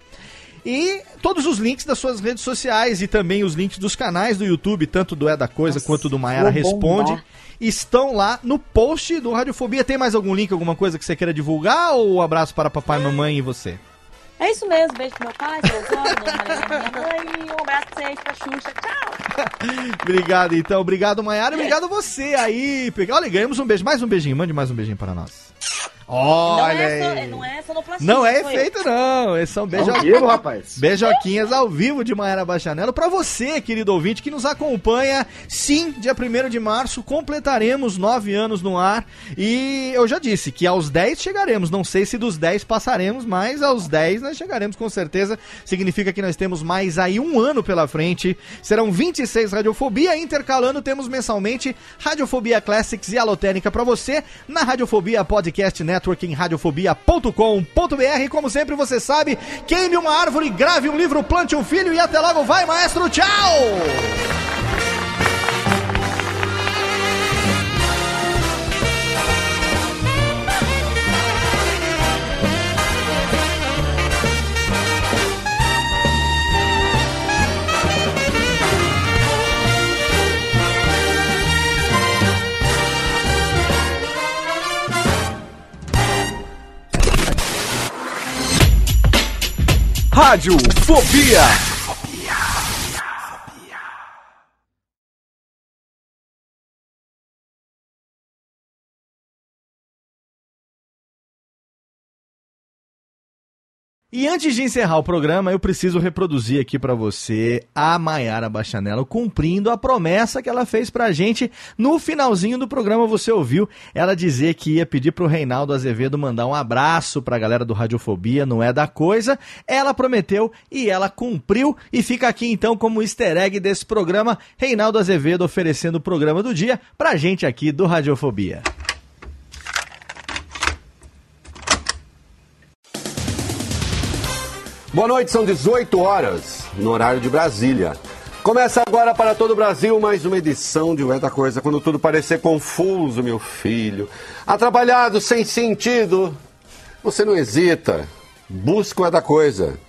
[SPEAKER 2] E todos os links das suas redes sociais e também os links dos canais do YouTube, tanto do É da Coisa quanto do Maiara Responde,
[SPEAKER 4] bombar.
[SPEAKER 2] estão lá no post do Radiofobia. Tem mais algum link, alguma coisa que você queira divulgar? Ou um abraço para papai, mamãe e você?
[SPEAKER 4] É isso mesmo. Beijo pro meu pai, pro meu avô, minha mãe. Um abraço pra vocês, pra Xuxa. Tchau.
[SPEAKER 2] Obrigado, então. Obrigado, Maiara. Obrigado a você aí. Olha, ganhamos um beijo. Mais um beijinho. Mande mais um beijinho para nós. Olha
[SPEAKER 4] não, é
[SPEAKER 2] aí.
[SPEAKER 4] so, não é sonoplastia.
[SPEAKER 2] Não é
[SPEAKER 4] eu.
[SPEAKER 2] efeito, não. Esses são beijo...
[SPEAKER 6] Ao vivo, rapaz.
[SPEAKER 2] beijoquinhas ao vivo de Maera Bachanello. Pra você, querido ouvinte, que nos acompanha. Sim, dia 1 de março completaremos nove anos no ar. E eu já disse que aos 10 chegaremos. Não sei se dos 10 passaremos, mas aos 10 nós chegaremos com certeza. Significa que nós temos mais aí um ano pela frente. Serão 26 Radiofobia. Intercalando, temos mensalmente Radiofobia Classics e Alotênica pra você na Radiofobia Podcast Network em radiofobia.com.br. Como sempre, você sabe, queime uma árvore, grave um livro, plante um filho e até logo. Vai, maestro. Tchau!
[SPEAKER 13] Rádio Fobia.
[SPEAKER 2] E antes de encerrar o programa, eu preciso reproduzir aqui pra você a Maiara Bachanello cumprindo a promessa que ela fez pra gente no finalzinho do programa. Você ouviu ela dizer que ia pedir pro Reinaldo Azevedo mandar um abraço pra galera do Radiofobia, não é da coisa. Ela prometeu e ela cumpriu. E fica aqui então como easter egg desse programa, Reinaldo Azevedo oferecendo o programa do dia pra gente aqui do Radiofobia.
[SPEAKER 14] Boa noite, são 18 horas no horário de Brasília. Começa agora para todo o Brasil mais uma edição de Ué da Coisa, quando tudo parecer confuso, meu filho. Atrapalhado, sem sentido. Você não hesita. Busca o da Coisa.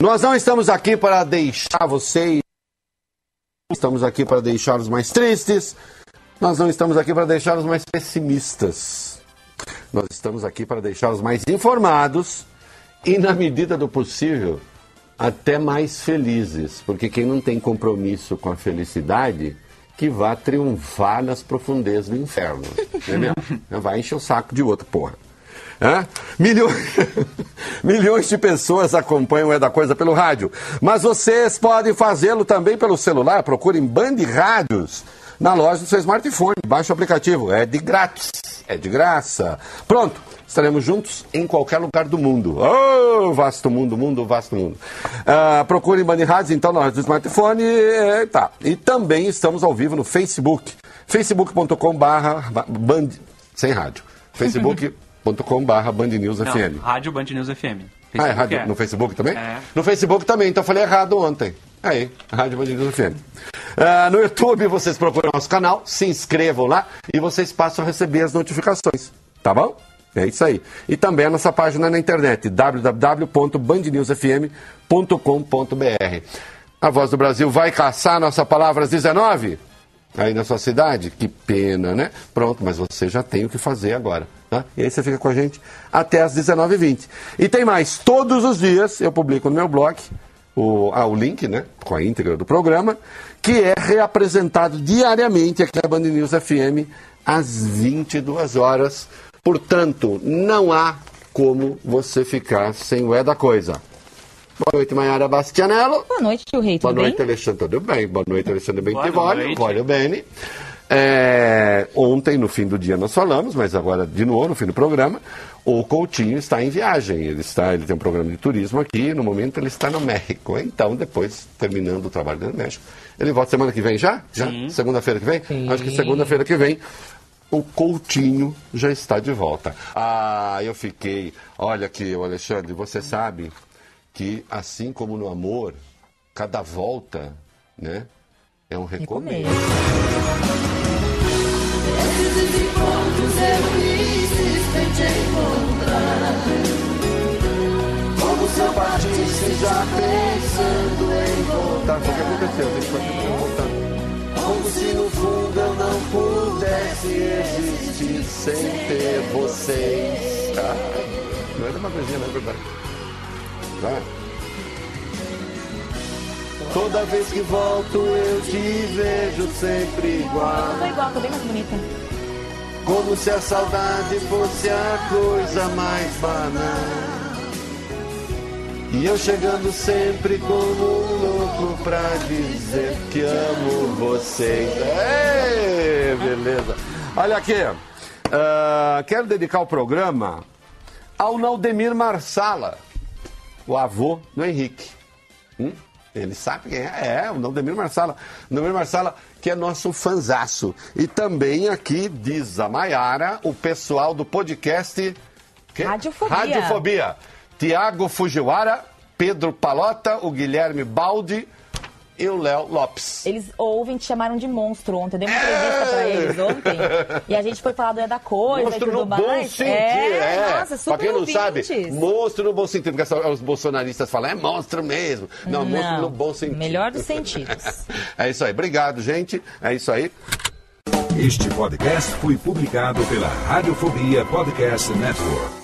[SPEAKER 14] Nós não estamos aqui para deixar vocês. Estamos aqui para deixar os mais tristes. Nós não estamos aqui para deixar os mais pessimistas. Nós estamos aqui para deixar os mais informados e, na medida do possível, até mais felizes. Porque quem não tem compromisso com a felicidade, que vá triunfar nas profundezas do inferno. Entendeu? Vai encher o saco de outro, porra. Hã? Milhões, milhões de pessoas acompanham o É da Coisa pelo rádio. Mas vocês podem fazê-lo também pelo celular. Procurem Band Rádios na loja do seu smartphone. Baixe o aplicativo. É de grátis. É de graça. Pronto. Estaremos juntos em qualquer lugar do mundo. Oh, vasto mundo, mundo, vasto mundo. Ah, procurem Band Rádios, então, na do smartphone. E, tá. e também estamos ao vivo no Facebook. facebook.com barra Band... Sem rádio. facebook.com barra Band News
[SPEAKER 15] Não,
[SPEAKER 14] FM.
[SPEAKER 15] Rádio Band News FM.
[SPEAKER 14] Ah, é
[SPEAKER 15] Facebook
[SPEAKER 14] rádio
[SPEAKER 15] é.
[SPEAKER 14] no Facebook também?
[SPEAKER 15] É.
[SPEAKER 14] No Facebook também, então eu falei errado ontem. Aí, Rádio Band News FM. Ah, no YouTube vocês procuram nosso canal, se inscrevam lá e vocês passam a receber as notificações. Tá bom? É isso aí. E também a nossa página na internet, www.bandnewsfm.com.br. A Voz do Brasil vai caçar nossa palavra às 19? Aí na sua cidade? Que pena, né? Pronto, mas você já tem o que fazer agora. Tá? E aí você fica com a gente até às 19h20. E tem mais, todos os dias eu publico no meu blog o, ah, o link, né? Com a íntegra do programa, que é reapresentado diariamente aqui na Band News FM às 22 horas. Portanto, não há como você ficar sem o É da Coisa. Boa noite, Maiara Bastianello.
[SPEAKER 4] Boa noite, tio Rei,
[SPEAKER 14] Boa noite,
[SPEAKER 4] bem?
[SPEAKER 14] Alexandre. Tudo bem? Boa noite, Alexandre
[SPEAKER 15] Boa
[SPEAKER 14] Bentivolio.
[SPEAKER 15] noite.
[SPEAKER 14] Voglio bene. É, ontem, no fim do dia, nós falamos, mas agora, de novo, no fim do programa, o Coutinho está em viagem. Ele, está, ele tem um programa de turismo aqui, no momento ele está no México. Então, depois, terminando o trabalho dele no México, ele volta semana que vem já? Já?
[SPEAKER 15] Sim.
[SPEAKER 14] Segunda-feira que vem? Acho que segunda-feira que vem o Coutinho já está de volta. Ah, eu fiquei. Olha aqui, Alexandre, você sabe que assim como no amor, cada volta, né, é um recomeço.
[SPEAKER 7] Esses encontros felizes tentei encontrar. Como se eu partisse já pensando em voltar.
[SPEAKER 14] Tá, o que aconteceu? Que continuar voltando.
[SPEAKER 7] Como se no fundo eu não pudesse existir sem ter vocês.
[SPEAKER 14] Ah, não é demagogia, não é verdade. Vai.
[SPEAKER 7] Toda vez que volto eu te vejo sempre igual.
[SPEAKER 4] Eu tô igual, tô bem mais bonita.
[SPEAKER 7] Como se a saudade fosse a coisa mais banal. E eu chegando sempre como um louco pra dizer que amo vocês.
[SPEAKER 14] Ei, beleza. Olha aqui, ah, quero dedicar o programa ao Naldemir Marsala, o avô do Henrique. Hum? Ele sabe quem é, é o Naldemir Marsala. Naldemir Marsala, que é nosso fanzaço. E também aqui, diz a Maiara, o pessoal do podcast... que?
[SPEAKER 4] Radiofobia.
[SPEAKER 14] Radiofobia. Tiago Fujiwara, Pedro Palota, o Guilherme Baldi e o Léo Lopes.
[SPEAKER 4] Eles ouvem, te chamaram de monstro ontem. Eu dei uma entrevista pra eles ontem. E a gente foi falar do É da Coisa
[SPEAKER 14] Monstro
[SPEAKER 4] e tudo
[SPEAKER 14] no
[SPEAKER 4] mais.
[SPEAKER 14] bom sentido,
[SPEAKER 4] é,
[SPEAKER 14] é.
[SPEAKER 4] nossa, super
[SPEAKER 14] pra quem não
[SPEAKER 4] ouvintes.
[SPEAKER 14] sabe, monstro no bom sentido, porque os bolsonaristas falam, é monstro mesmo. Não, monstro
[SPEAKER 4] Não,
[SPEAKER 14] no bom sentido.
[SPEAKER 4] melhor dos sentidos.
[SPEAKER 14] é isso aí. Obrigado, gente. É isso aí.
[SPEAKER 16] Este podcast foi publicado pela Radiofobia Podcast Network.